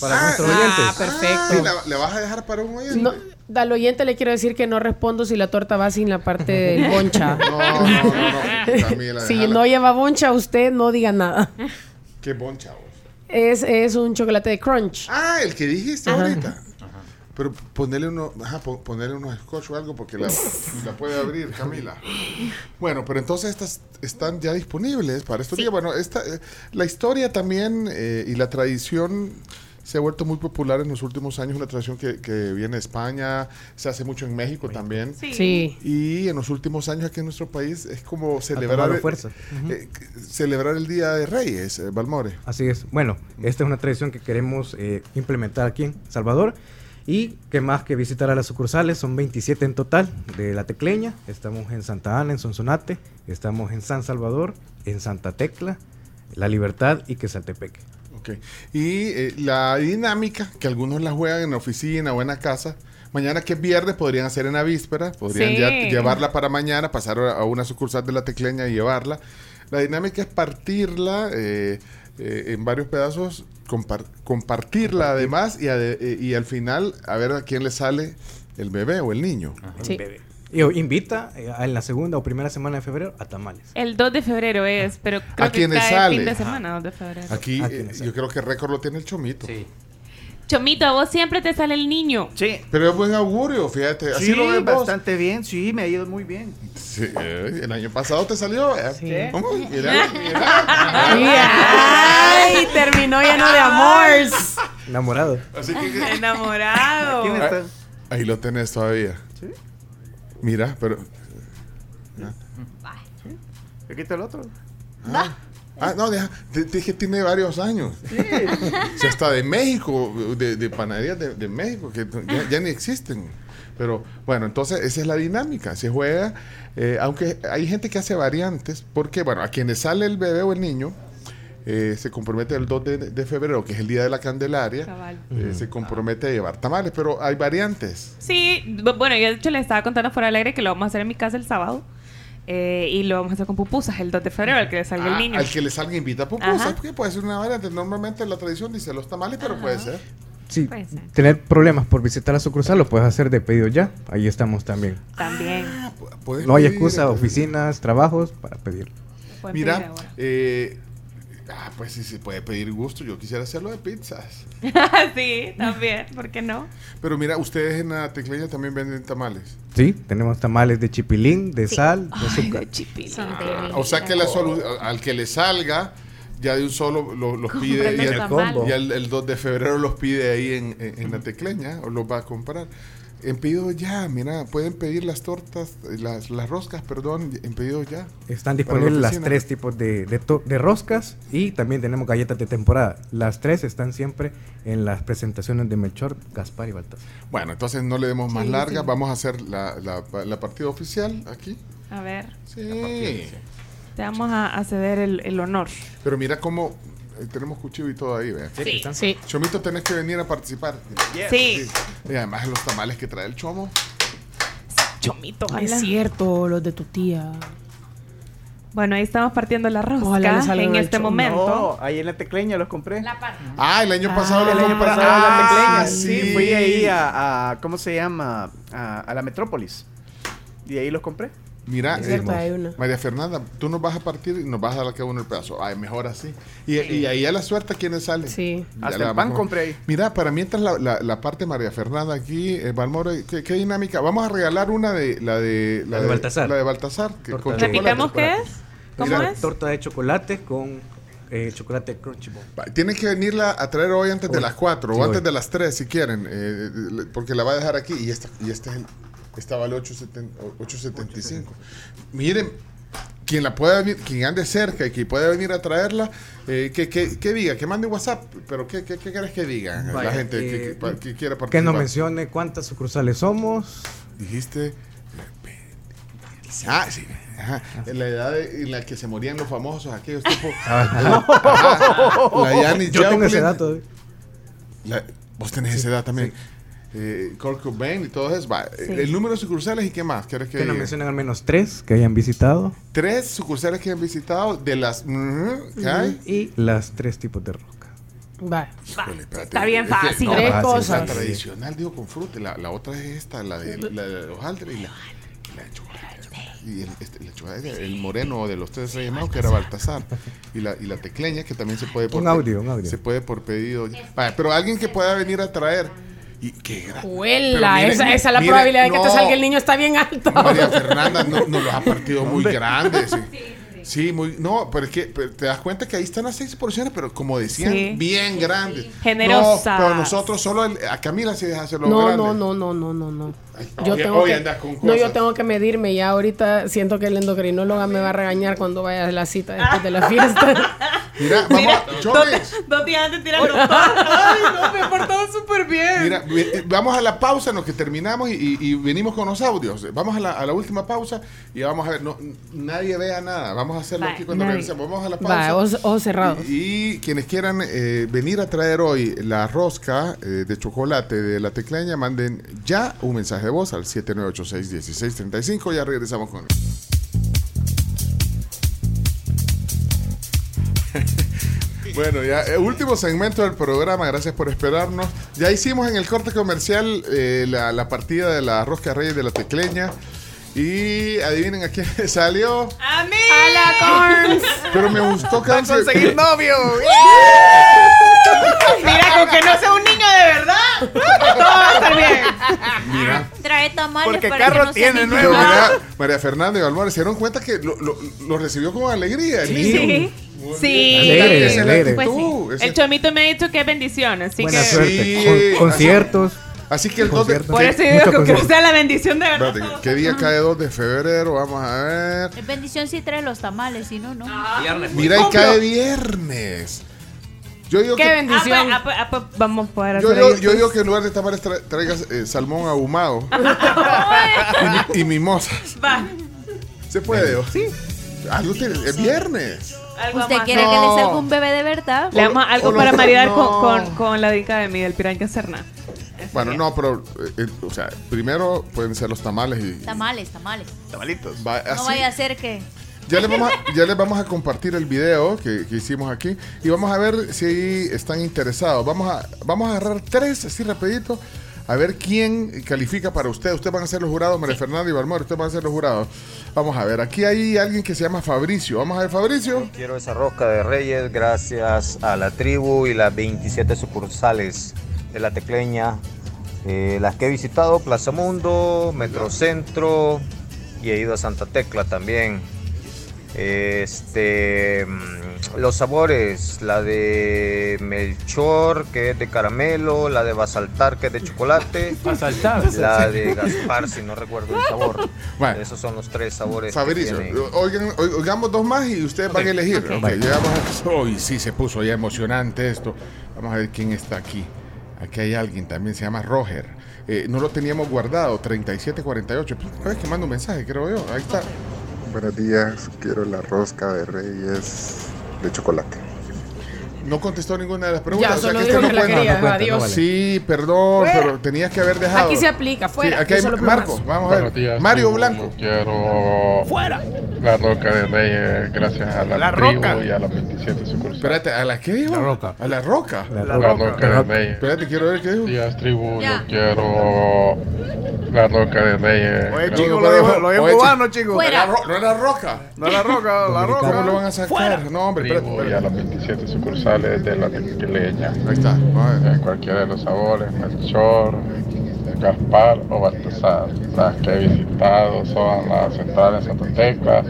Para Ah, nuestros ah, oyentes. perfecto. Sí, ¿la, la vas a dejar para un oyente? No, al oyente le quiero decir que no respondo si la torta va sin la parte del boncha. No, no, no, no. Camila, si no lleva boncha, usted no diga nada. Qué bon, chavos. Es, es un chocolate de crunch. Ah, el que dijiste Ajá. ahorita. Pero ponerle uno, ajá, po- ponerle unos scotch o algo porque la, la puede abrir, Camila. Bueno, pero entonces estas están ya disponibles para estos días. Bueno, esta, eh, la historia también eh, y la tradición se ha vuelto muy popular en los últimos años, una tradición que, que viene de España, se hace mucho en México también. Sí. Sí. Y en los últimos años aquí en nuestro país es como celebrar, eh, celebrar el Día de Reyes, eh, Balmore. Así es. Bueno, esta es una tradición que queremos eh, implementar aquí en Salvador. Y que más que visitar a las sucursales, son 27 en total de La Tecleña. Estamos en Santa Ana, en Sonsonate. Estamos en San Salvador, en Santa Tecla, La Libertad y Quesaltepeque. Ok. Y eh, la dinámica, que algunos la juegan en la oficina o en la casa, mañana que es viernes podrían hacer en la víspera, podrían Sí. ya llevarla para mañana, pasar a a una sucursal de la tecleña y llevarla. La dinámica es partirla eh, eh, en varios pedazos, compar- compartirla además y, ade- y al final a ver a quién le sale el bebé o el niño. Sí. Y o- invita eh, en la segunda o primera semana de febrero a tamales. El 2 de febrero es, pero creo ¿A que cae sale? fin de semana, 2 de febrero. Aquí eh, yo creo que el récord lo tiene el chomito. Chomito, a vos siempre te sale el niño. Sí. Pero es buen augurio, fíjate. Así Sí, lo ves vos. bastante bien, sí, me ha ido muy bien. Sí, eh, el año pasado te salió. eh. Sí. ¿Cómo? Mira, mira. ¡Ay! Terminó lleno de amores. Enamorado. Así que, Enamorado. ¿Quién está? ahí lo tenés todavía. Sí. Mira, pero. ¿Qué quita el otro? Ah, no, deja, te, te dije tiene varios años. Si hasta de México, de, de panaderías de, de México, que ya, ya ni existen. Pero bueno, entonces esa es la dinámica. Se juega, eh, aunque hay gente que hace variantes, porque bueno, a quienes sale el bebé o el niño, eh, se compromete el 2 de, de febrero, que es el día de la Candelaria, eh, se compromete a llevar tamales, pero hay variantes. Sí, bu- bueno, yo de hecho le estaba contando fuera del aire que lo vamos a hacer en mi casa el sábado. Eh, y lo vamos a hacer con pupusas el 2 de febrero, al que le salga el Ah, niño. Al que le salga invita a pupusas, Ajá. porque puede ser una variante. Normalmente la tradición dice los tamales, pero puede ser. Sí, Puede ser. tener problemas por visitar la sucursal lo puedes hacer de pedido ya. Ahí estamos también. También. Puedes No hay excusa, entonces. oficinas, trabajos para pedir. Pueden pedir Mira, eh, ah, pues sí se puede pedir gusto. Yo quisiera hacerlo de pizzas. sí, también, ¿por qué no? Pero mira, ustedes en la tecleña también venden tamales. Sí, tenemos tamales de chipilín, de sal, de azúcar. O sea que la al que le salga, ya de un solo lo- los pide. Y el el, combo. ya el, el 2 de febrero los pide ahí en, en- en la tecleña o los va a comprar. En pedido ya, mira, pueden pedir las tortas, las, las roscas, perdón, en pedido ya. Están la disponibles las tres tipos de, de, to- de roscas y también tenemos galletas de temporada. Las tres están siempre en las presentaciones de Melchor, Gaspar y Baltasar. Bueno, entonces no le demos más larga, sí. vamos a hacer la, la, la partida oficial aquí. A ver. Sí. Te vamos a, a ceder el, el honor. Pero mira cómo tenemos cuchillo y todo ahí, vea. Sí. Sí. Chomito, tenés que venir a participar. Sí. Y además los tamales que trae el chomo. Chomito, Es cierto, los de tu tía. Bueno, ahí estamos partiendo la rosca en este momento. No, ahí en la tecleña los compré. Ah, el año pasado el lo año pasado en la Ah, tecleña. Sí, sí. fui ahí a, a- ¿cómo se llama? A, a la Metrópolis. Y ahí los compré. Mira, eh. María Fernanda, tú nos vas a partir y nos vas a dar cada uno el pedazo. Ay, mejor así. Y, y ahí a la suerte, ¿quiénes salen? Sí. Ya Hasta el pan compré ahí. Mira, para mientras la, la, la parte María Fernanda aquí, eh, ¿qué, qué dinámica? Vamos a regalar una de la de La de Baltasar. La de Baltasar. que con de- chocolate. ¿Repitamos qué es? ¿Cómo Mira, es? Torta de chocolate con eh, chocolate crunchy Ball. Va, Tienen que venirla a traer hoy antes de las 4 Sí, o antes hoy. de las 3 si quieren, eh, porque la va a dejar aquí y esta, y este es el, esta vale 8.70 8.75. Miren, quien la pueda venir, quien ande cerca y que pueda venir a traerla, eh, que, que, que diga, que mande WhatsApp, pero ¿qué, qué, qué quieres que diga la gente que, eh, que, que quiera Que participar? nos mencione cuántas sucursales somos. Dijiste... Ah, sí. Ajá. En la edad de- en la que se morían los famosos, aquellos tipos. Ajá. Ajá. La Janis Yo tengo ese dato. La- vos tenés esa edad también. Eh, Kurt Cobain y todo eso. Va, Sí. El número de sucursales y qué más. ¿Quieres que, Que nos mencionen al menos tres que hayan visitado. Tres sucursales que han visitado de las que hay. Y las tres tipos de rosca. Va. Híjole, espérate. Está bien Es que- fácil. no, Tres fácil, cosas. La tradicional, digo, con fruta. La, la otra es esta, la de, la de hojaldre y la, la de chocolate. Y el, este, la chocolate, el moreno de los tres reyes magos, que era Baltasar. Y la, y la tecleña, que también se puede por Un audio, un audio. Se puede por pedido. Vaya, pero alguien que pueda venir a traer. Y qué Huela, esa, esa es la mire, probabilidad de que te no. salga el niño está bien alto. María Fernanda no- nos los ha partido muy grandes. Sí. Sí, muy. No, pero es que pero te das cuenta que ahí están las seis porciones, pero como decían, Sí. bien grandes. Generosas. No, pero nosotros solo el- a Camila sí deja hacerlo No, grande. no, no, no, no, no, no. No, Yo hoy- tengo hoy que, andas con no, yo tengo que medirme. Ya ahorita siento que el endocrinóloga me va a regañar cuando vaya a la cita después de la fiesta. Mira, vamos a. Chones, Dos días antes tirando todo. Ay, no, me he portado súper bien. Mira, ve- vamos a la pausa en lo que terminamos y, y- y venimos con los audios. Vamos a la, a la última pausa y vamos a ver. No, nadie vea nada. Vamos a hacerlo Bye. aquí cuando Nadie. regresemos. Vamos a la pausa. Va, ojos, ojos cerrados. Y, y quienes quieran eh, venir a traer hoy la rosca eh, de chocolate de la tecleña, manden ya un mensaje de voz al 7986-1635. Ya regresamos con él. Bueno, ya, eh, último segmento del programa, gracias por esperarnos. Ya hicimos en el corte comercial eh, la, la partida de la rosca reyes de la tecleña. Y adivinen a quién salió. A mí. A la Corns. Pero me gustó Va a casi. conseguir novio. Mira, con que no sea un niño de verdad, todo va a estar bien. Mira. Trae tamales Porque para carro que no sea tiene, niño. Pero mira, María Fernanda y se dieron cuenta que lo, lo- lo recibió con alegría. el Sí. niño. Sí. Alegre, es la alegre. Pues sí. El chomito me ha dicho que es bendición, así Buena que. suerte. Sí, Con- así- conciertos. Así que el 2 de. Por eso digo que sea la bendición de verdad. Espérate, ¿Qué día cae 2 de febrero? Vamos a ver. Es bendición si trae los tamales, si no, no. Mira, y cae viernes. Yo digo Qué que, bendición. Ah, pues, ah, pues, vamos a poder yo, hacer yo, ahí yo digo que en lugar de tamales tra- traigas eh, salmón ahumado y, y mimosas. Va. ¿Se puede? ¿o? Sí. Algo tiene- es viernes. Algo ¿Usted más. quiere No. que le salga un bebé de verdad? Le damos algo o para maridar no. con, con, con la dica de Miguel Piraña Serna. Bueno, no, pero, eh, eh, o sea, primero pueden ser los tamales y... Tamales, tamales. Tamalitos. va- No vaya a ser que... Ya les, vamos a, ya les vamos a compartir el video que, que hicimos aquí y vamos a ver si están interesados. Vamos a, vamos a agarrar tres así rapidito a ver quién califica para usted. Ustedes van a ser los jurados, María Fernanda y Balmor, ustedes van a ser los jurados. Vamos a ver, aquí hay alguien que se llama Fabricio. Vamos a ver, Fabricio. Quiero esa rosca de Reyes gracias a la tribu y las 27 sucursales de la Tecleña, eh, las que he visitado, Plaza Mundo, Metrocentro y he ido a Santa Tecla también. Este, mm, los sabores, la de Melchor, que es de caramelo, la de Basaltar, que es de chocolate, Basaltar. la de Gaspar, si no recuerdo el sabor. Bueno. Esos son los tres sabores. Fabricio, oigan, oi- oigamos dos más y ustedes van a elegir. ok. Ok, llegamos a... Hoy sí se puso ya emocionante esto. Vamos a ver quién está aquí. Aquí hay alguien también, se llama Roger. Eh, no lo teníamos guardado, 3748. Pues, ¿Sabes que mando un mensaje, creo yo? Ahí está. Buenos días, quiero la rosca de Reyes de chocolate. No contestó ninguna de las preguntas. Ya, o sea solo que dijo este que no la cuenta. quería. no cuenta, Adiós. no vale. Sí, perdón, Fuera. pero tenías que haber dejado. Aquí se aplica, fuera. Sí, aquí hay solo Marco, plumas. vamos a ver. días, Mario. Blanco. Quiero ¡Fuera! la roca de Reyes gracias a la, La tribu Roca. y a las 27 sucursales. Espérate, ¿a la qué dijo? La Roca. A la roca. La La, roca. roca de Reyes. Espérate, quiero ver qué dijo. Días, tribu, Ya. yo quiero la roca de Reyes. Oye, chico, lo dijo, lo dijo cubano, chico. Fuera. La no era roca. No la roca, la ¿Cómo roca. lo van a sacar? No, hombre, espérate, y a las 27 sucursales de la tequileña. Ahí está. En cualquiera de los sabores, Melchor, Gaspar o Baltasar. Las que he visitado son la central en Santa Tecla,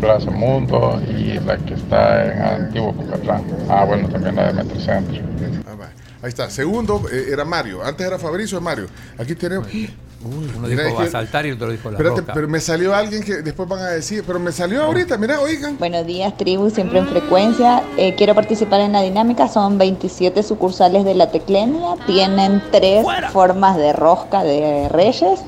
Plaza Mundo y la que está en Antiguo Cucatlán. Ah, bueno, también la de Metrocentro. Ah. Ahí está. Segundo eh, era Mario. Antes era Fabricio, es Mario. Aquí tenemos. Uy, Uno dijo es que- Basaltar y otro dijo La Espérate, Roca. pero me salió alguien que después van a decir, pero me salió ahorita, mira, oigan. Buenos días, tribu, siempre en frecuencia. Eh, quiero participar en la dinámica. Son 27 sucursales de la Teclenia. Tienen tres formas de rosca de reyes.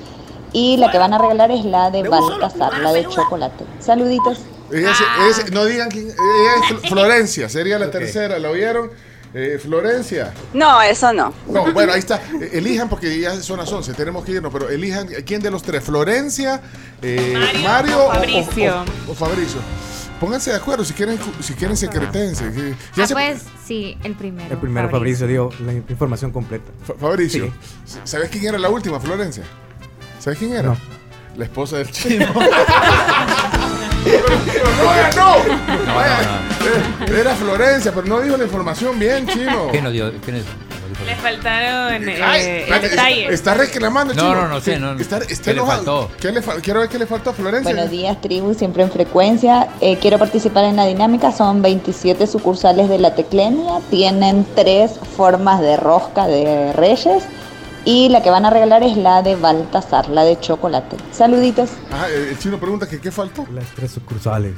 Y la que van a regalar es la de Baltasar, la de chocolate. Saluditos. Ella se- ella- no digan quién. Ella es Fl- Florencia, sería la tercera, ¿la oyeron? Eh, Florencia. No, eso no. No, bueno, ahí está. Eh, Elijan, porque ya son las 11, tenemos que irnos, pero elijan quién de los tres, Florencia, eh, Mario Mario, o Fabricio. o- o- o Fabricio. pónganse de acuerdo si quieren, si quieren secretense. que- ya Ah, se- pues sí, el primero. El primero Fabricio dio la información completa. Fa- Fabricio, ¿sabes quién era la última, Florencia? ¿Sabes quién era? La esposa del chino. ¡No ganó! Vaya, eh, Era Florencia, pero no dijo la información bien, chino. ¿Qué nos dio? ¿Qué nos- Le faltaron eh, Ay, el espérate, detalle. Está reclamando, No, chino. no, no sé, Sí, no, no. Está, está ¿Qué le enojado. faltó? ¿Qué le Quiero ver qué le faltó a Florencia. Buenos días, tribu, siempre en frecuencia. Eh, quiero participar en la dinámica. Son 27 sucursales de la Teclenia. Tienen tres formas de rosca de reyes. Y la que van a regalar es la de Baltasar, la de chocolate. Saluditos. Ah, el el chino pregunta que qué faltó. Las tres sucursales.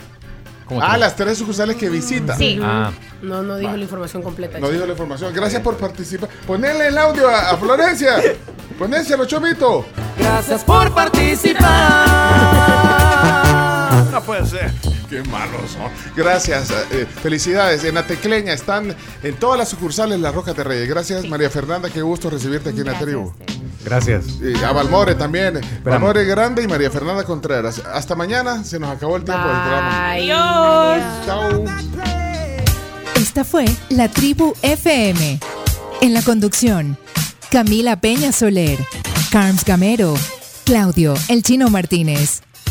Ah, las tres sucursales que visita. Sí. Ah, No, no dijo la información completa. No dijo la información. Gracias por participar. Ponele el audio a, a Florencia. Ponéselo, Chomito. Gracias por participar. No puede ser. Qué malos son. Gracias. eh, felicidades. En la Tecleña están en todas las sucursales Las Rocas de Reyes. Gracias, María Fernanda. Qué gusto recibirte aquí en la tribu. Gracias. Y a Valmore también. Valmore Grande y María Fernanda Contreras. Hasta mañana. Se nos acabó el tiempo del programa. Adiós. Chao. Esta fue La Tribu FM. En la conducción, Camila Peña Soler, Carms Gamero, Claudio El Chino Martínez,